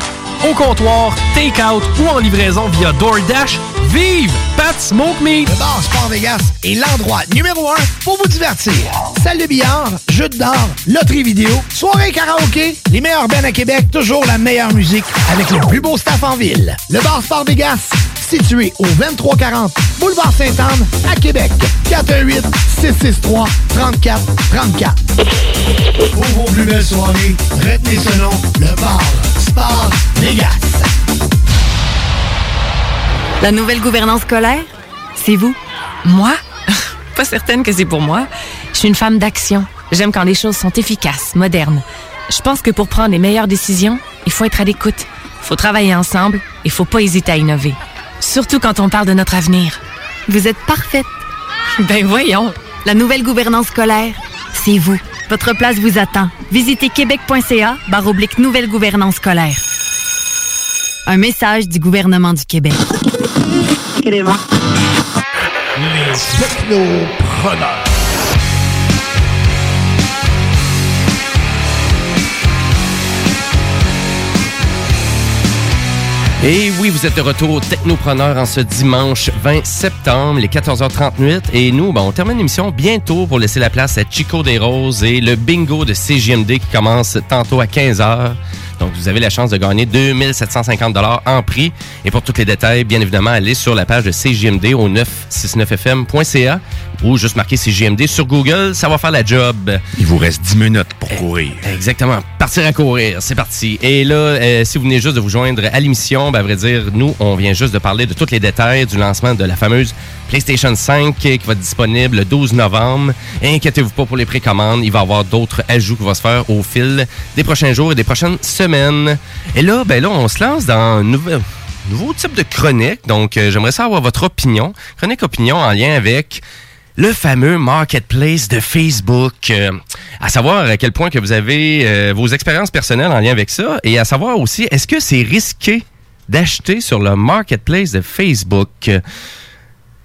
au comptoir, take-out ou en livraison via DoorDash. Vive Pat Smoke Meat!
Le bar Sport Vegas est l'endroit numéro un pour vous divertir. Salle de billard, jeux de d'or, loterie vidéo, soirée karaoké, les meilleurs bands à Québec, toujours la meilleure musique avec le plus beau staff en ville. Le bar Sport Vegas, situé au 2340 Boulevard Sainte-Anne à Québec. 418 663 34 34. Pour vos plus belles soirées, retenez ce nom, le bar Sport Vegas.
La nouvelle gouvernance scolaire, c'est vous? Moi? Pas certaine que c'est pour moi. Je suis une femme d'action. J'aime quand les choses sont efficaces, modernes. Je pense que pour prendre les meilleures décisions, il faut être à l'écoute. Il faut travailler ensemble. Il faut pas hésiter à innover. Surtout quand on parle de notre avenir. Vous êtes parfaite. Ben voyons. La nouvelle gouvernance scolaire, c'est vous. Votre place vous attend. Visitez québec.ca barre oblique nouvelle gouvernance scolaire. Un message du gouvernement du Québec.
Les technopreneurs.
Et oui, vous êtes de retour au Technopreneur en ce dimanche 20 septembre, les 14h38. Et nous, ben, on termine l'émission bientôt pour laisser la place à Chico des Roses et le bingo de CGMD qui commence tantôt à 15h. Donc, vous avez la chance de gagner 2750 en prix. Et pour tous les détails, bien évidemment, allez sur la page de CGMD au 969fm.ca ou juste marquer CGMD sur Google. Ça va faire la job.
Il vous reste 10 minutes pour courir.
Exactement. Partir à courir, c'est parti. Et là, euh, si vous venez juste de vous joindre à l'émission, ben, à vrai dire, nous, on vient juste de parler de tous les détails du lancement de la fameuse PlayStation 5 qui va être disponible le 12 novembre. Inquiétez-vous pas pour les précommandes. Il va y avoir d'autres ajouts qui vont se faire au fil des prochains jours et des prochaines semaines. Et là, ben là, on se lance dans un nouveau type de chronique. Donc, euh, j'aimerais savoir votre opinion. Chronique opinion en lien avec le fameux marketplace de Facebook. Euh, à savoir à quel point que vous avez euh, vos expériences personnelles en lien avec ça et à savoir aussi, est-ce que c'est risqué d'acheter sur le marketplace de Facebook?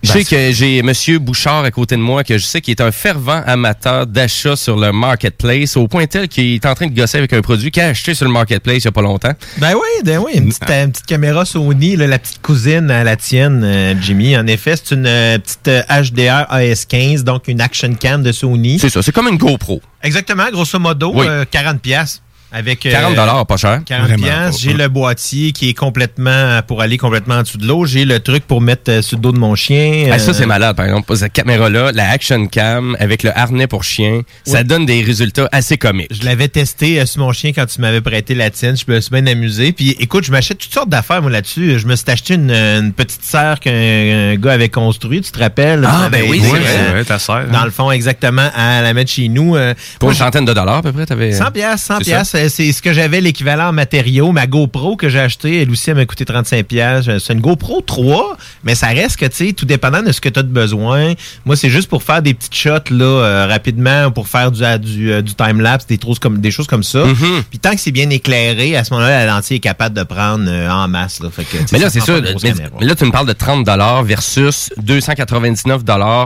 Je sais que j'ai Monsieur Bouchard à côté de moi, que je sais qu'il est un fervent amateur d'achat sur le marketplace, au point tel qu'il est en train de gosser avec un produit qu'il a acheté sur le marketplace il y a pas longtemps.
Ben oui, ben oui, une petite, euh, une petite caméra Sony, là, la petite cousine à la tienne, euh, Jimmy. En effet, c'est une euh, petite euh, HDR AS15, donc une action cam de Sony.
C'est ça, c'est comme une GoPro.
Exactement, grosso modo,
Oui.
euh, 40 pièces. Avec, euh,
40 dollars, pas cher.
40
Vraiment
piastres.
pas.
J'ai le boîtier qui est complètement pour aller complètement en dessous de l'eau. J'ai le truc pour mettre euh, sur le dos de mon chien.
Ah, ça,
Euh,
c'est malade, par exemple. Cette caméra-là, la Action Cam avec le harnais pour chien, ça donne des résultats assez comiques.
Je l'avais testé euh, sur mon chien quand tu m'avais prêté la tienne. Je me suis bien amusé. Puis écoute, je m'achète toutes sortes d'affaires, moi, là-dessus. Je me suis acheté une, une petite serre qu'un un gars avait construit, tu te rappelles?
Ah, ben oui,
aidé,
c'est
euh,
vrai, ouais, ta serre,
Dans
hein.
le fond, exactement, à la mettre chez nous. euh,
Pour
moi,
une centaine de dollars, à peu près, t'avais...
100 pièces, 100
C'est
pièces,
ça?
Euh, c'est ce que j'avais l'équivalent en matériaux. Ma GoPro que j'ai achetée, elle aussi, elle m'a coûté 35 pièces. C'est une GoPro 3, mais ça reste que, tu sais, tout dépendant de ce que tu as de besoin. Moi, c'est juste pour faire des petites shots, là, euh, rapidement, pour faire du, euh, du, euh, du time-lapse, des, choses comme, des choses comme ça.
Mhm.
Puis tant que c'est bien éclairé, à ce moment-là, la lentille est capable de prendre en masse, là. Fait que,
Mais là, c'est sûr. Mais, là, tu me parles de 30 versus 299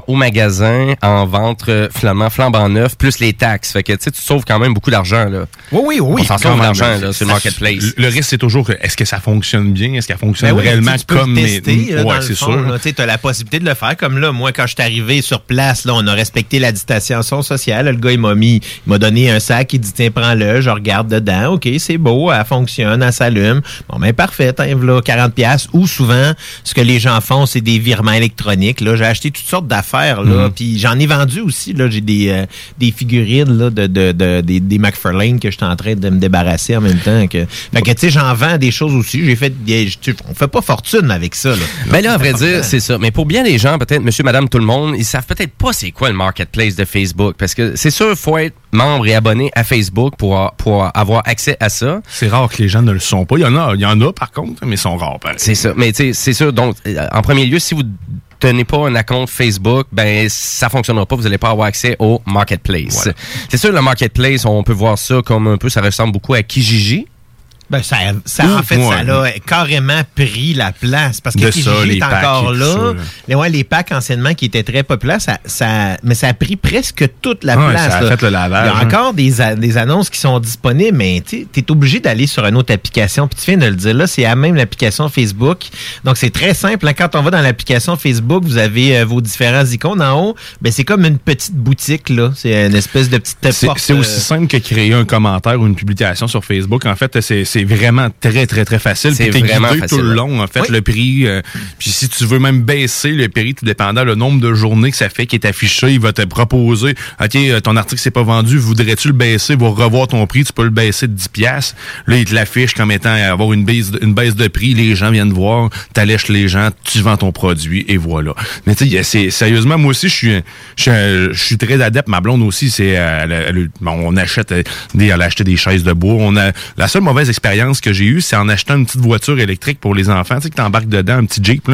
au magasin en vente flamand, flambant neuf, plus les taxes. Fait que, tu sais, tu sauves quand même beaucoup d'argent, là.
Oui, oui, oui.
On s'en
même,
l'argent,
le-
marketplace.
Le, risque, c'est toujours que, est-ce que ça fonctionne bien? Est-ce qu'elle fonctionne
oui,
réellement
tu peux
comme
tester, là,
Ouais, c'est sûr.
Tu as la possibilité de le faire. Comme là, moi, quand je suis arrivé sur place, là, on a respecté la distanciation sociale. Le gars, il m'a mis, il m'a donné un sac, il dit, tiens, prends-le, je regarde dedans. OK, c'est beau, elle fonctionne, elle s'allume. Bon, ben, parfait, hein, voilà, 40 pièces Ou souvent, ce que les gens font, c'est des virements électroniques, là. J'ai acheté toutes sortes d'affaires, là.
Mhm.
Puis j'en ai vendu aussi, là. J'ai des, euh, des figurines, là, de, de, de- des, des McFarlane que je suis en train de me débarrasser en même temps que, fait que, tu sais, j'en vends des choses aussi. J'ai fait des, on fait pas fortune avec ça, là.
Ben là, à vrai dire, c'est ça. Mais pour bien des gens, peut-être, monsieur, madame, tout le monde, ils savent peut-être pas c'est quoi le marketplace de Facebook. Parce que c'est sûr, faut être membre et abonné à Facebook pour, pour avoir accès à ça.
C'est rare que les gens ne le sont pas. Il y en a, il y en a par contre, mais ils sont rares.
C'est ça. Mais tu sais, c'est sûr. Donc, euh, en premier lieu, si vous tenez pas un compte Facebook, ben ça fonctionnera pas. Vous allez pas avoir accès au marketplace.
Voilà.
C'est sûr, le marketplace, on peut voir ça comme un peu, ça ressemble beaucoup à Kijiji.
Ben, ça, ça
Ouh,
en fait, ça a carrément pris la place. Parce que Kijiji
ça, les
est encore là.
ça, là.
Mais ouais, les packs anciennement qui étaient très populaires, ça, ça, mais ça a pris presque toute la place.
ça a
là.
fait le lavage,
Il y a
hein.
encore des, a- des annonces qui sont disponibles, mais tu es obligé d'aller sur une autre application. Puis tu viens de le dire, là, c'est à même l'application Facebook. Donc, c'est très simple. hein. Quand on va dans l'application Facebook, vous avez euh, vos différents icônes en haut. Ben, c'est comme une petite boutique, là. C'est une espèce de petite porte.
c'est aussi
euh,
simple que créer un commentaire ou une publication sur Facebook. En fait, c'est c'est vraiment très, très, très facile.
C'est vraiment
guidé
facile,
tout le long, en fait,
Oui.
le prix. euh, puis si tu veux même baisser le prix, tout dépendant le nombre de journées que ça fait qui est affiché, il va te proposer, OK, euh, ton article s'est pas vendu, voudrais-tu le baisser, va revoir ton prix, tu peux le baisser de 10 pièces. Là, il te l'affiche comme étant avoir une baisse, une baisse de prix, les gens viennent voir, t'allèches les gens, tu vends ton produit et voilà. Mais tu sais, sérieusement, moi aussi, je suis, je suis, un- je suis très adepte. Ma blonde aussi, c'est, euh, on achète des, elle a acheté des chaises de bois. On a, la seule mauvaise expérience que j'ai eue, c'est en achetant une petite voiture électrique pour les enfants, tu sais, que t'embarques dedans, un petit Jeep.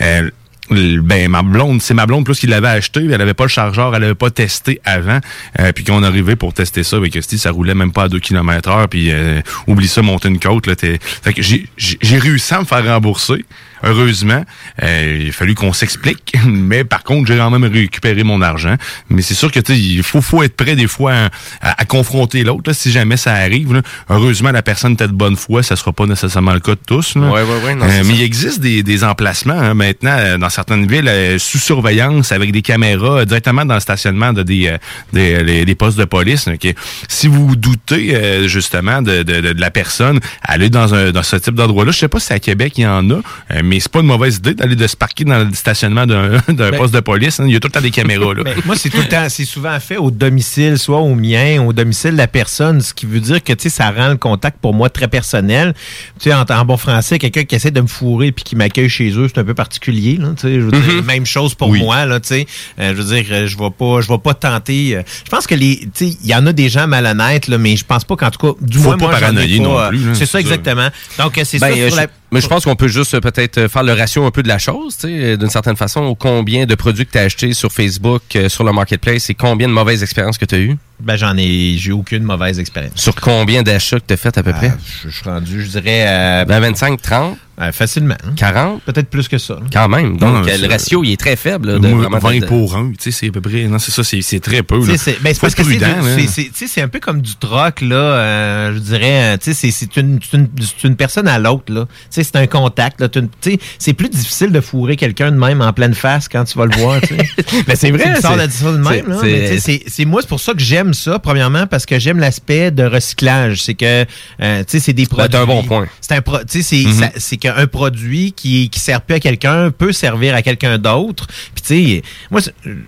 Euh, ben ma blonde, c'est ma blonde plus qui l'avait acheté, elle avait pas le chargeur, elle avait pas testé avant, euh, puis qu'on arrivait pour tester ça avec Christy, ça roulait même pas à 2 km heure, puis euh, oublie ça monter une côte là, fait que j'ai réussi à me faire rembourser. Heureusement, euh, il a fallu qu'on s'explique. Mais par contre, j'ai quand même récupéré mon argent. Mais c'est sûr que il faut, faut être prêt des fois à, à- à confronter l'autre. Si jamais ça arrive, là. heureusement, la personne était de bonne foi. Ça sera pas nécessairement le cas de tous. là.
Ouais, ouais, ouais, non,
Euh, mais il existe des, des emplacements hein, maintenant euh, dans certaines villes euh, sous surveillance avec des caméras directement dans le stationnement de des, des, les- des postes de police. ok. Si vous doutez euh, justement de, de, de- de la personne, aller dans, un, dans ce type d'endroit-là. Je sais pas si à Québec il y en a, mais c'est pas une mauvaise idée d'aller de se parquer dans le stationnement d'un
Ben-
poste de police. hein. Il y a tout le temps des caméras là.
Ben, moi, c'est tout le temps, c'est souvent fait au domicile, soit au mien, au domicile de la personne, ce qui veut dire que, tu sais, ça rend le contact pour moi très personnel. Tu sais, en, en bon français, quelqu'un qui essaie de me fourrer puis qui m'accueille chez eux, c'est un peu particulier, là, dire,
Mhm.
même chose pour
Oui.
moi, là, tu sais. Euh, je veux dire, euh, je vais pas, je vais pas tenter. euh, je pense que les, tu sais, il y en a des gens malhonnêtes, là, mais je pense pas qu'en tout cas, du
Faut
moins,
pas
moi,
paranoïer
pas,
non
euh,
plus,
C'est ça, exactement. Donc, c'est
Ben,
ça.
euh,
sur
je-
la-
mais je pense qu'on peut juste euh, euh, faire le ratio un peu de la chose, euh, d'une certaine façon, combien de produits que tu as achetés sur Facebook, euh, sur le marketplace et combien de mauvaises expériences que tu as eues?
Ben, j'en ai, j'ai eu aucune mauvaise expérience.
Sur combien d'achats que tu as fait à peu près?
Je, je suis rendu, je dirais. euh,
25, 30?
facilement.
40?
Peut-être plus que ça. là.
Quand même. Donc,
non,
euh, le ratio, il est très faible. là, de
Moi,
vraiment
20
de-
pour 1, tu sais, c'est à peu près. Non, c'est ça, c'est c'est très peu.
Tu c'est ben, parce
être
que c'est
prudent,
du-
là.
c'est- c'est tu sais, c'est un peu comme du troc là euh, je dirais euh, tu sais c'est c'est une, c'est une c'est une personne à l'autre là tu sais c'est un contact là Tu sais, c'est plus difficile de fourrer quelqu'un de même en pleine face quand tu vas le voir tu sais.
Mais c'est vrai,
c'est bizarre
c'est-
de dire ça de même
c'est-
tu moi c'est pour ça que j'aime ça premièrement parce que j'aime l'aspect de recyclage c'est que euh, tu sais c'est des produits
c'est un bon point.
c'est un pro- tu sais c'est
Mhm.
c'est qu'un produit qui qui sert plus à quelqu'un peut servir à quelqu'un d'autre puis tu sais moi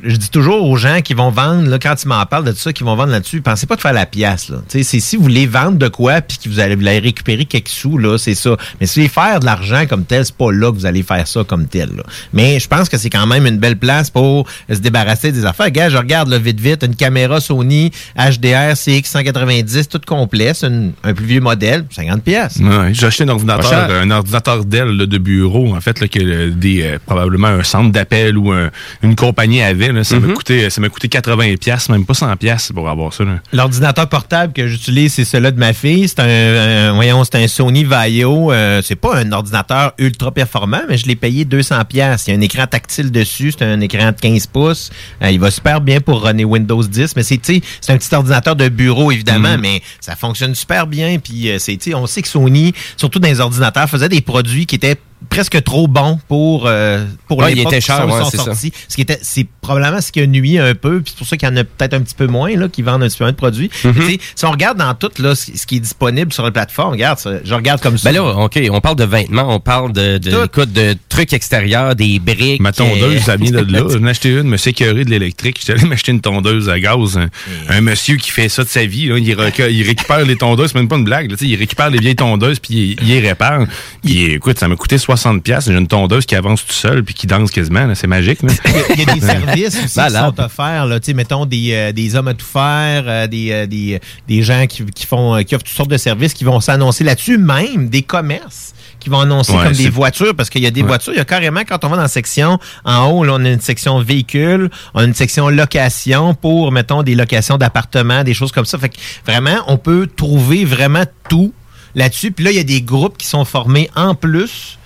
je dis toujours aux gens qui vont vendre là quand tu m'en parles de tout ça qui vont vendre là-dessus pensez pas de faire la pièce là tu sais c'est si vous voulez vendre de quoi puis que vous allez, vous allez récupérer quelques sous là c'est ça mais si vous voulez faire de l'argent comme tel c'est pas là que vous allez faire ça comme tel là. mais je pense que c'est quand même une belle place pour se débarrasser des affaires gars je regarde là, vite vite une caméra Sony HDR CX 190 tout complet c'est un plus vieux modèle 50 pièces
Ouais, j'ai acheté un ordinateur, un ordinateur Dell là, de bureau, en fait, là, que euh, des euh, probablement un centre d'appel ou un- une compagnie avait. Là, ça
Mhm.
m'a coûté, ça m'a coûté 80 pièces, même pas 100 pièces pour avoir ça.
L'ordinateur portable que j'utilise, c'est celui de ma fille. C'est un, un- voyons, c'est un Sony Vaio. Euh, c'est pas un ordinateur ultra performant, mais je l'ai payé 200 pièces. Il y a un écran tactile dessus. C'est un écran de 15 pouces. Euh, il va super bien pour runner Windows 10, mais c'est, tu sais, c'est un petit ordinateur de bureau évidemment,
Mhm.
mais ça fonctionne super bien. Puis euh, c'est, on sait que Sony, surtout dans les ordinateurs, faisait des produits qui étaient presque trop bons pour euh, pour
Ouais, il
l'époque
était
où
cher,
ils sont,
ouais,
sont
c'est ça.
Ce qui était, c'est probablement ce qui a nuit un peu, puis c'est pour ça qu'il y en a peut-être un petit peu moins là qui vendent un petit peu moins de produits.
Mhm.
Mais si on regarde dans tout là, ce qui est disponible sur la plateforme, regarde, ça, je regarde comme ça.
Ben là, OK, on parle de vêtements, on parle de, de, écoute, de trucs extérieurs, des briques.
Ma tondeuse,
euh,
ça vient de là. J'en ai acheté une, me sécuré de l'électrique. J'étais allé m'acheter une tondeuse à gaz. Un, un monsieur qui fait ça de sa vie, là, il, il récupère les tondeuses, c'est même pas une blague. là, il récupère les vieilles tondeuses puis il, il les répare. Puis, écoute, ça m'a coûté 60 pièces. J'ai une tondeuse qui avance tout seul puis qui danse quasiment. C'est magique. là.
Il y a des services aussi qui sont offerts, là, mettons des, euh, des hommes à tout faire, euh, des, euh, des, des gens qui, qui font qui offrent toutes sortes de services qui vont s'annoncer là-dessus, même des commerces qui vont annoncer
Ouais,
comme des voitures, parce qu'il y a des
Ouais.
voitures, il y a carrément, quand on va dans la section, en haut, là, on a une section véhicules, on a une section location pour, mettons, des locations d'appartements, des choses comme ça. Fait que vraiment, on peut trouver vraiment tout là-dessus. Puis là, il y a des groupes qui sont formés en plus.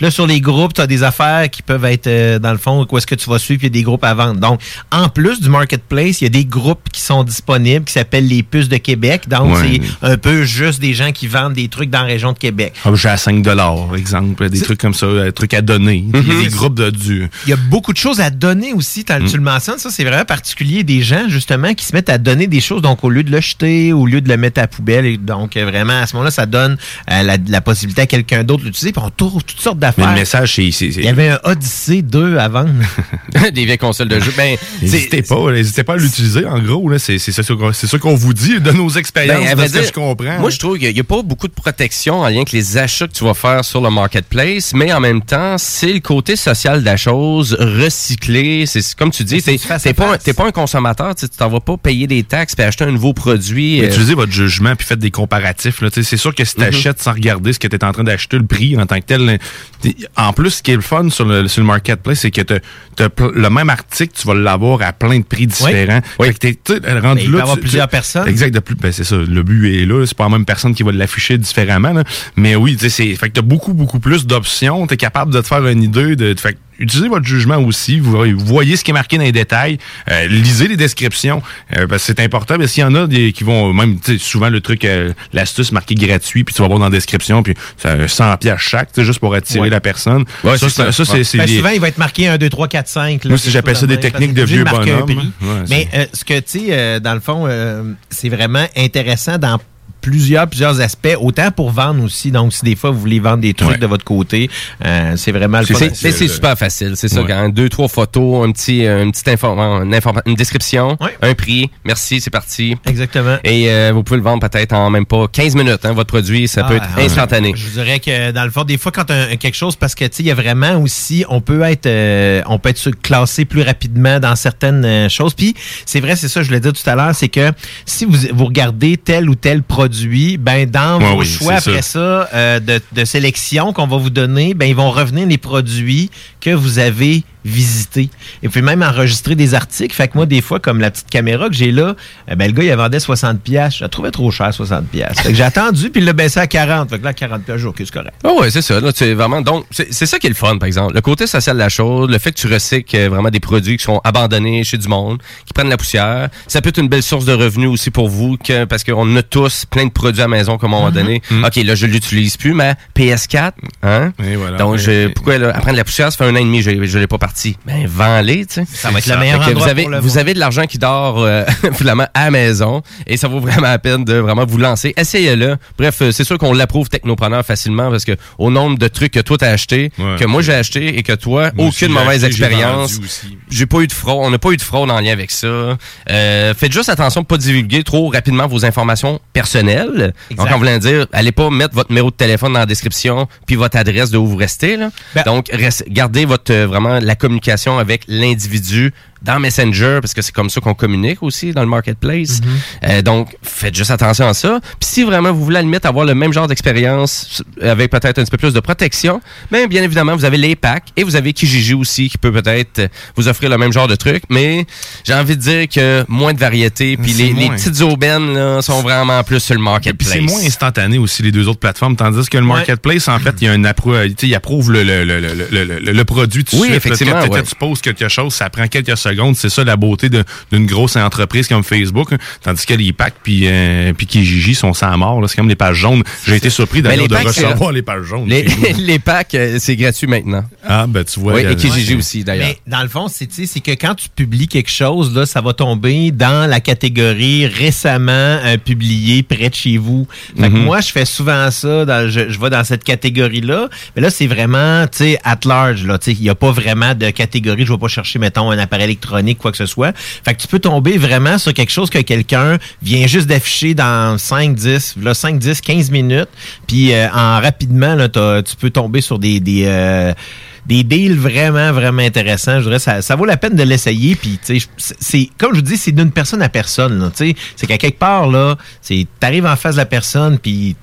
Puis là, sur les groupes, tu as des affaires qui peuvent être, euh, dans le fond, où est-ce que tu vas suivre, puis il y a des groupes à vendre. Donc, en plus du marketplace, il y a des groupes qui sont disponibles, qui s'appellent les puces de Québec. Donc,
Ouais.
c'est un peu juste des gens qui vendent des trucs dans la région de Québec.
Ah, J'ai à 5 exemple, des trucs comme ça, des trucs à donner. Des groupes de du.
Il y a beaucoup de choses à donner aussi, tu le mentionnes. Ça, c'est vraiment particulier des gens, justement, qui se mettent à donner des choses, donc au lieu de le jeter, au lieu de le mettre à la poubelle. Et donc, euh, vraiment, à ce moment-là, ça donne euh, la, la possibilité à quelqu'un d'autre de l'utiliser. Puis on trouve toutes sortes
Mais le message, c'est.
Il y avait un Odyssey 2 à vendre.
des vieilles consoles de jeu. Ben,
N'hésitez pas, n'hésitez pas à l'utiliser. En gros, c'est c'est ça, qu'on- c'est ça qu'on vous dit de nos expériences,
Ben,
de ce que je comprends.
Moi, je trouve qu'il n'y a, pas beaucoup de protection en lien avec les achats que tu vas faire sur le marketplace, mais en même temps, c'est le côté social de la chose, recycler. C'est comme tu dis, t'es t'es pas, un- t'es pas un consommateur, tu tu t'en vas pas payer des taxes puis acheter un nouveau produit. euh,
Utilisez votre jugement puis faites des comparatifs. Tu C'est sûr que si tu
Mhm.
achètes sans regarder ce que tu es en train d'acheter, le prix en tant que tel, en plus, ce qui est le fun sur le, sur le marketplace, c'est que pl- le même article, tu vas l'avoir à plein de prix différents. Fait que t'es- tu sais, rendu
Mais il peut
là,
y avoir
tu-
plusieurs
tu-
personnes.
Exact, de plus, ben c'est ça. Le but est là. C'est pas la même personne qui va l'afficher différemment. là. Mais oui, tu sais, c'est, fait que t'as beaucoup, beaucoup plus d'options. T'es capable de te faire une idée de, fait utilisez votre jugement aussi. Vous, voyez- ce qui est marqué dans les détails. Euh, lisez les descriptions. euh, parce que c'est important. Parce qu'il y en a des qui vont, même, tu sais, souvent le truc, euh, l'astuce marqué gratuit, puis tu vas voir dans la description, puis c'est 100 pièces chaque, tu sais, juste pour attirer
Ouais.
la personne.
Ouais,
ça,
ça.
ça, c'est, c'est
Ben, souvent, il va être marqué 1, 2, 3, 4, 5.
Moi, si j'appelle ça des techniques de vieux. Ouais,
Mais euh, ce que, tu sais, euh, dans le fond, euh, c'est vraiment intéressant dans plusieurs plusieurs aspects, autant pour vendre aussi. Donc, si des fois, vous voulez vendre des trucs de votre côté, euh, c'est vraiment le
Mais c'est super facile, c'est ça.
Ouais.
Quand deux, trois photos, un petit, euh, une petite informa- une, description, un prix, merci, c'est parti.
Exactement.
Et euh, vous pouvez le vendre peut-être en même pas 15 minutes. Hein, votre produit, ça peut
Ah,
être
ouais.
instantané.
Je vous dirais que dans le fond, des fois, quand un, quelque chose, parce que tu sais, il y a vraiment aussi, on peut être, euh, on peut être classé plus rapidement dans certaines euh, choses. Puis c'est vrai, c'est ça, je l'ai dit tout à l'heure, c'est que si vous, vous regardez tel ou tel produit, ben dans
Ouais,
vos
oui,
choix après ça, euh, de, de sélection qu'on va vous donner, ben ils vont revenir les produits que vous avez visités. Et puis même enregistrer des articles. Fait que moi, des fois, comme la petite caméra que j'ai là, eh ben, le gars, il vendait 60 pièces. Je la trouvais trop cher, 60 pièces. Fait que j'ai attendu, puis il l'a baissé à 40. Fait que là, 40 pièces jour, c'est correct.
Ah ouais, c'est ça. Là, vraiment donc c'est c'est ça qui est le fun, par exemple. Le côté social de la chose, le fait que tu recycles euh, vraiment des produits qui sont abandonnés chez du monde, qui prennent la poussière. Ça peut être une belle source de revenus aussi pour vous, que, parce qu'on a tous plein de produits à la maison comme à un moment donné. Ok, là je l'utilise plus, mais PS4, hein? Donc je, pourquoi là, de la poussière, ça fait un an et demi, je, je l'ai pas parti. Ben vends-les, tu sais.
Ça va être le meilleur endroit
vous avez,
pour le
vous avez de l'argent qui dort euh, finalement à la maison et ça vaut vraiment la peine de vraiment vous lancer. Essayez-le. Bref, euh, c'est sûr qu'on l'approuve technopreneur facilement parce que au nombre de trucs que toi t'as acheté,
Ouais.
que moi j'ai acheté et que toi,
Moi
aucune mauvaise
acheté,
expérience. J'ai pas eu de fraude. On n'a pas eu de fraude en lien avec ça. Euh, faites juste attention de pas divulguer trop rapidement vos informations personnelles.
Exact.
Donc, en voulant dire, allez pas mettre votre numéro de téléphone dans la description puis votre adresse de où vous restez. Là.
Ben-
Donc, reste- gardez votre euh, vraiment la communication avec l'individu dans Messenger parce que c'est comme ça qu'on communique aussi dans le marketplace. Euh, donc, faites juste attention à ça. Puis si vraiment vous voulez à la limite avoir le même genre d'expérience avec peut-être un petit peu plus de protection, mais bien évidemment, vous avez les packs et vous avez Kijiji aussi qui peut peut-être vous offrir le même genre de truc. Mais j'ai envie de dire que moins de variété. Puis les, petites aubaines là, sont vraiment plus sur le marketplace.
c'est moins instantané aussi les deux autres plateformes, tandis que le marketplace, en fait, il y a une appro il approuve le, le, le, le, le, le- le produit tout de
Oui,
suite.
effectivement,
Là,
ouais.
tu poses quelque chose, ça prend quelques secondes. C'est ça la beauté d'une grosse entreprise comme Facebook. hein. Tandis que les packs puis euh, puis Kijiji sont sans mort. C'est comme les pages jaunes. J'ai été surpris d'ailleurs de
packs,
recevoir les pages jaunes.
Les, packs, euh, c'est gratuit maintenant.
Ah, ben tu vois.
Oui,
euh,
et Kijiji
ouais.
aussi d'ailleurs.
Mais dans le fond, c'est que quand tu publies quelque chose, là, ça va tomber dans la catégorie récemment euh, publié près de chez vous. Fait que
Mhm.
moi, je fais souvent ça. dans- je, je vais dans cette catégorie-là. Mais là, c'est vraiment, tu sais, at large. là. Tu sais, Il n'y a pas vraiment de catégorie. Je ne vais pas chercher, mettons, un appareil quoi que ce soit. Fait que tu peux tomber vraiment sur quelque chose que quelqu'un vient juste d'afficher dans 5, 10, là, 5, 10, 15 minutes. Puis euh, en rapidement, là, tu peux tomber sur des... des euh, des deals vraiment, vraiment intéressants. Je dirais, ça, ça vaut la peine de l'essayer. Puis, tu sais, c'est- comme je vous dis, c'est d'une personne à personne. tu sais. C'est qu'à quelque part, là, c'est, t'arrives en face de la personne, puis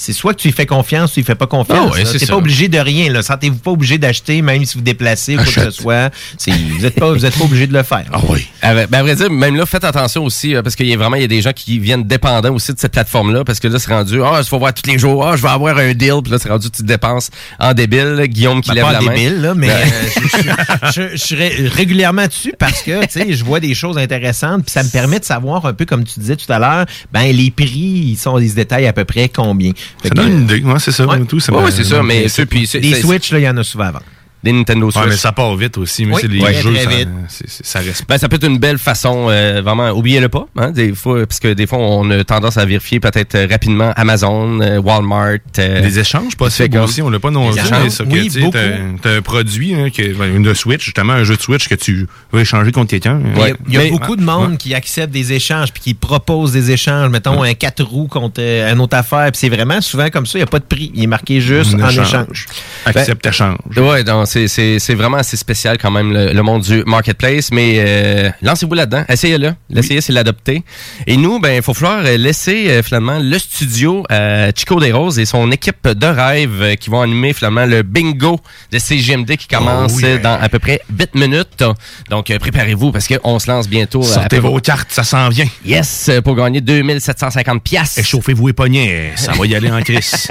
c'est soit que tu lui fais confiance, ou tu lui fais pas confiance.
Ah ouais,
T'es pas obligé de rien. Là. Sentez-vous pas obligé d'acheter, même si vous déplacez ou quoi que ce soit. C'est, vous êtes pas, vous êtes pas obligé de le faire.
Ah oui.
Ah ben, à vrai dire, même là, faites attention aussi, euh, parce qu'il y a vraiment il y a des gens qui viennent dépendants aussi de cette plateforme-là, parce que là, c'est rendu, ah, il faut voir tous les jours, ah, je vais avoir un deal, puis là, c'est rendu, tu te dépenses en débile. Guillaume qui
Ben,
lève
pas
la main.
débile, là, mais
Ben,
euh, je, je- je- je suis ré- régulièrement dessus parce que tu sais, je vois des choses intéressantes puis ça me permet de savoir un peu comme tu disais tout à l'heure, ben les prix ils sont des détails à peu près combien.
Ça donne une idée. Ouais, c'est ça.
Ouais.
Tout, ça
Ouais, ouais, c'est ça, mais ceux, puis
des Switch là, il y en a souvent avant.
Des Nintendo Switch.
Ouais, mais ça part vite aussi. Mais
Oui,
c'est les jeux,
très
ça, ça reste
Ben, ça peut être une belle façon, euh, vraiment, oubliez-le pas, hein, des fois, parce que des fois, on a tendance à vérifier peut-être euh, rapidement Amazon, euh, Walmart. euh,
Des échanges possibles
comme-
aussi, on l'a pas non plus,
oui,
tu t'as- T'as un produit, hein, que, ben, une Switch, justement, un jeu de Switch que tu veux échanger contre quelqu'un.
Il y a- y a,
Mais-
beaucoup de monde
Ouais.
qui accepte des échanges puis qui propose des échanges. Mettons un 4 roues contre euh, une autre affaire. Puis c'est vraiment souvent comme ça. Il n'y a pas de prix. Il est marqué juste
Un
en
échange.
échange.
Accepte, échange.
Ouais, non, c'est- vraiment assez spécial quand même, le, le monde du marketplace. Mais euh, lancez-vous là-dedans. Essayez-le. L'essayer, c'est l'adopter. Et nous, ben, il faut falloir euh, laisser euh, finalement le studio à Chico des Roses et son équipe de rêve qui vont animer finalement le bingo de CGMD qui commence
Oh, yeah.
euh, dans à peu près 8 minutes. Donc, préparez-vous parce qu'on se lance bientôt.
Sortez vos cartes, ça s'en vient.
Yes, pour gagner 2750 pièces.
Échauffez-vous les poignets, ça va y aller en crise.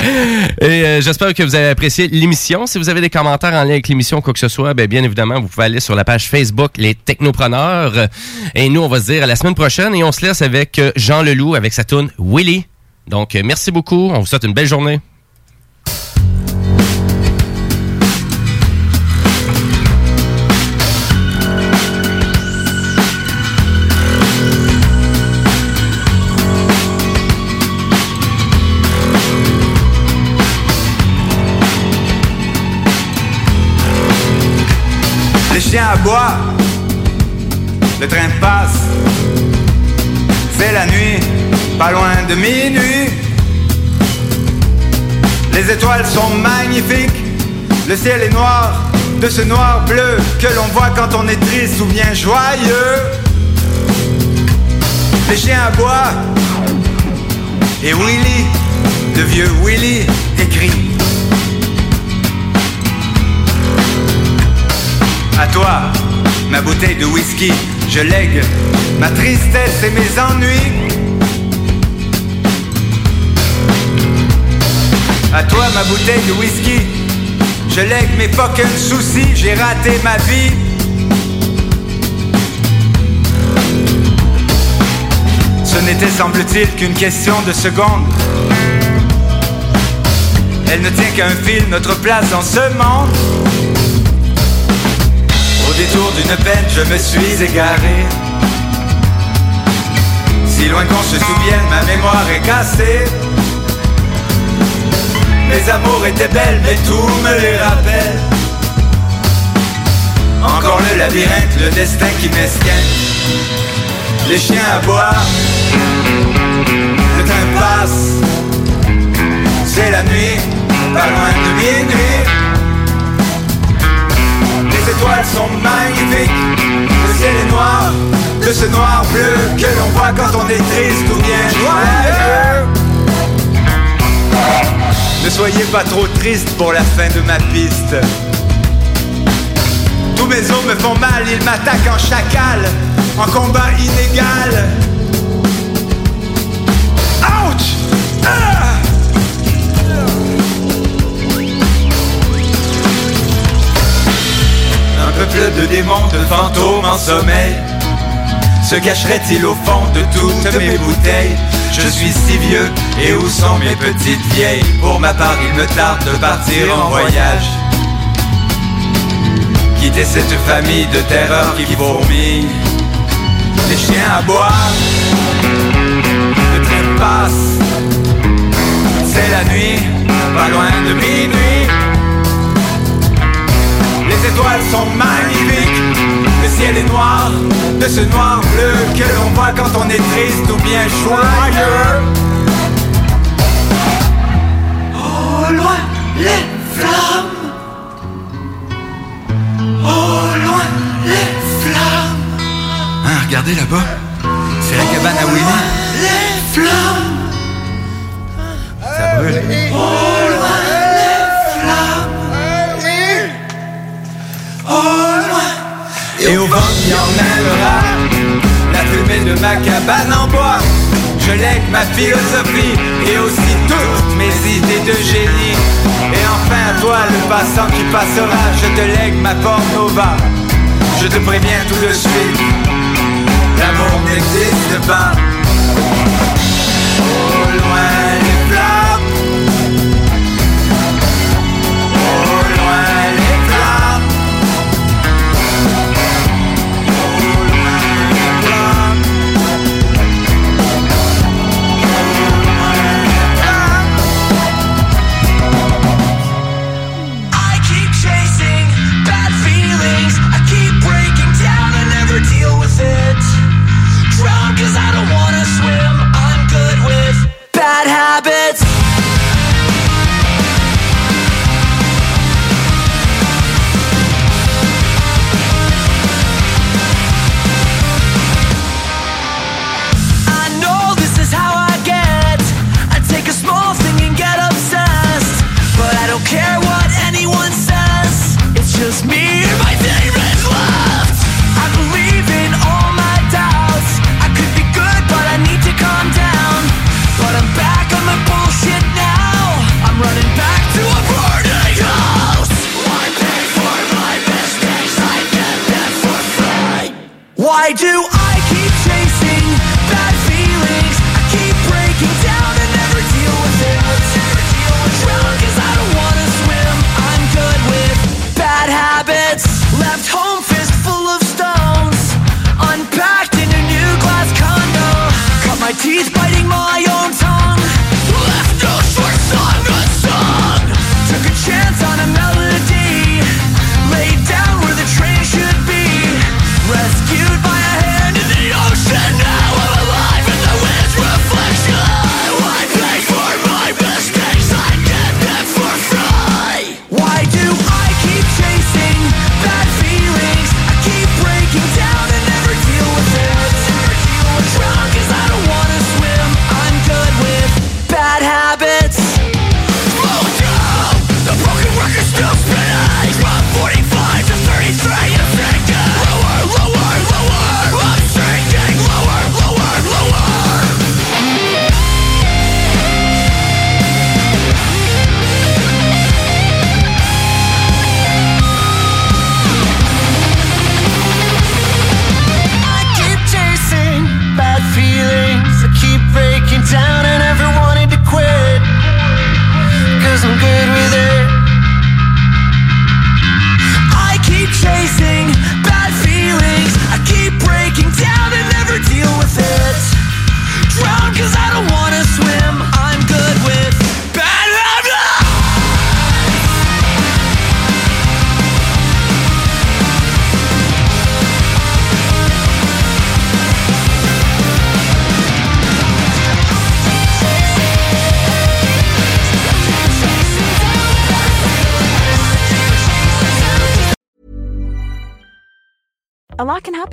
Et euh, j'espère que vous avez apprécié l'émission. Si vous avez des commentaires en lien avec l'émission, quoi que ce soit, ben, bien évidemment, vous pouvez aller sur la page Facebook Les Technopreneurs. Et nous, on va se dire à la semaine prochaine et on se laisse avec euh, Jean Leloup avec sa tune Willy. Donc, euh, merci beaucoup. On vous souhaite une belle journée.
Le train passe, c'est la nuit, pas loin de minuit. Les étoiles sont magnifiques, le ciel est noir, de ce noir bleu que l'on voit quand on est triste ou bien joyeux. Les chiens aboient, et Willy, le vieux Willy, écrit. À toi, ma bouteille de whisky, je lègue ma tristesse et mes ennuis. À toi, ma bouteille de whisky, je lègue mes fucking soucis, j'ai raté ma vie. Ce n'était, semble-t-il, qu'une question de secondes. Elle ne tient qu'à un fil, notre place dans ce monde. Détour d'une peine, je me suis égaré. Si loin qu'on se souvienne, ma mémoire est cassée. Mes amours étaient belles, mais tout me les rappelle. Encore le labyrinthe, le destin qui m'esquinte. Les chiens à boire, le train passe. C'est la nuit, pas loin de minuit. Les étoiles sont magnifiques, le ciel est noir, de ce noir bleu que l'on voit quand on est triste ou bien joyeux. Ne soyez pas trop triste pour la fin de ma piste. Tous mes os me font mal, ils m'attaquent en chacal, en combat inégal. Peuple de démons, de fantômes en sommeil. Se cacherait-il au fond de toutes mes bouteilles? Je suis si vieux, et où sont mes petites vieilles? Pour ma part, il me tarde de partir en voyage. Quitter cette famille de terreur qui fourmille Les chiens à boire Le train passe. C'est la nuit, pas loin de minuit les étoiles sont magnifiques, le ciel est noir, de ce noir bleu que l'on voit quand on est triste ou bien joyeux. Au loin, les flammes. Au loin, les flammes. Hein, regardez là-bas, c'est la cabane à Willy. Les flammes. Ça brûle. Au loin, Et au vent qui emmènera La fumée de ma cabane en bois Je lègue ma philosophie Et aussi toutes mes idées de génie. Et enfin toi le passant qui passera Je te lègue ma pornova Je te préviens tout de suite L'amour n'existe pas. Au loin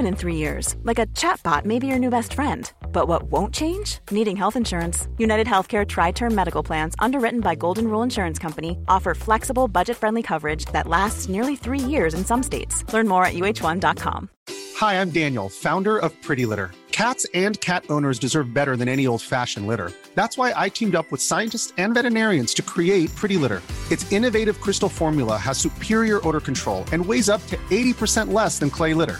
happen in three years, like a chatbot may be your new best friend. But what won't change? Needing health insurance. United Healthcare Tri Term Medical Plans, underwritten by Golden Rule Insurance Company, offer flexible, budget friendly coverage that lasts nearly three years in some states. Learn more at uh1.com.
Hi, I'm Daniel, founder of Pretty Litter. Cats and cat owners deserve better than any old fashioned litter. That's why I teamed up with scientists and veterinarians to create Pretty Litter. Its innovative crystal formula has superior odor control and weighs up to 80% less than clay litter.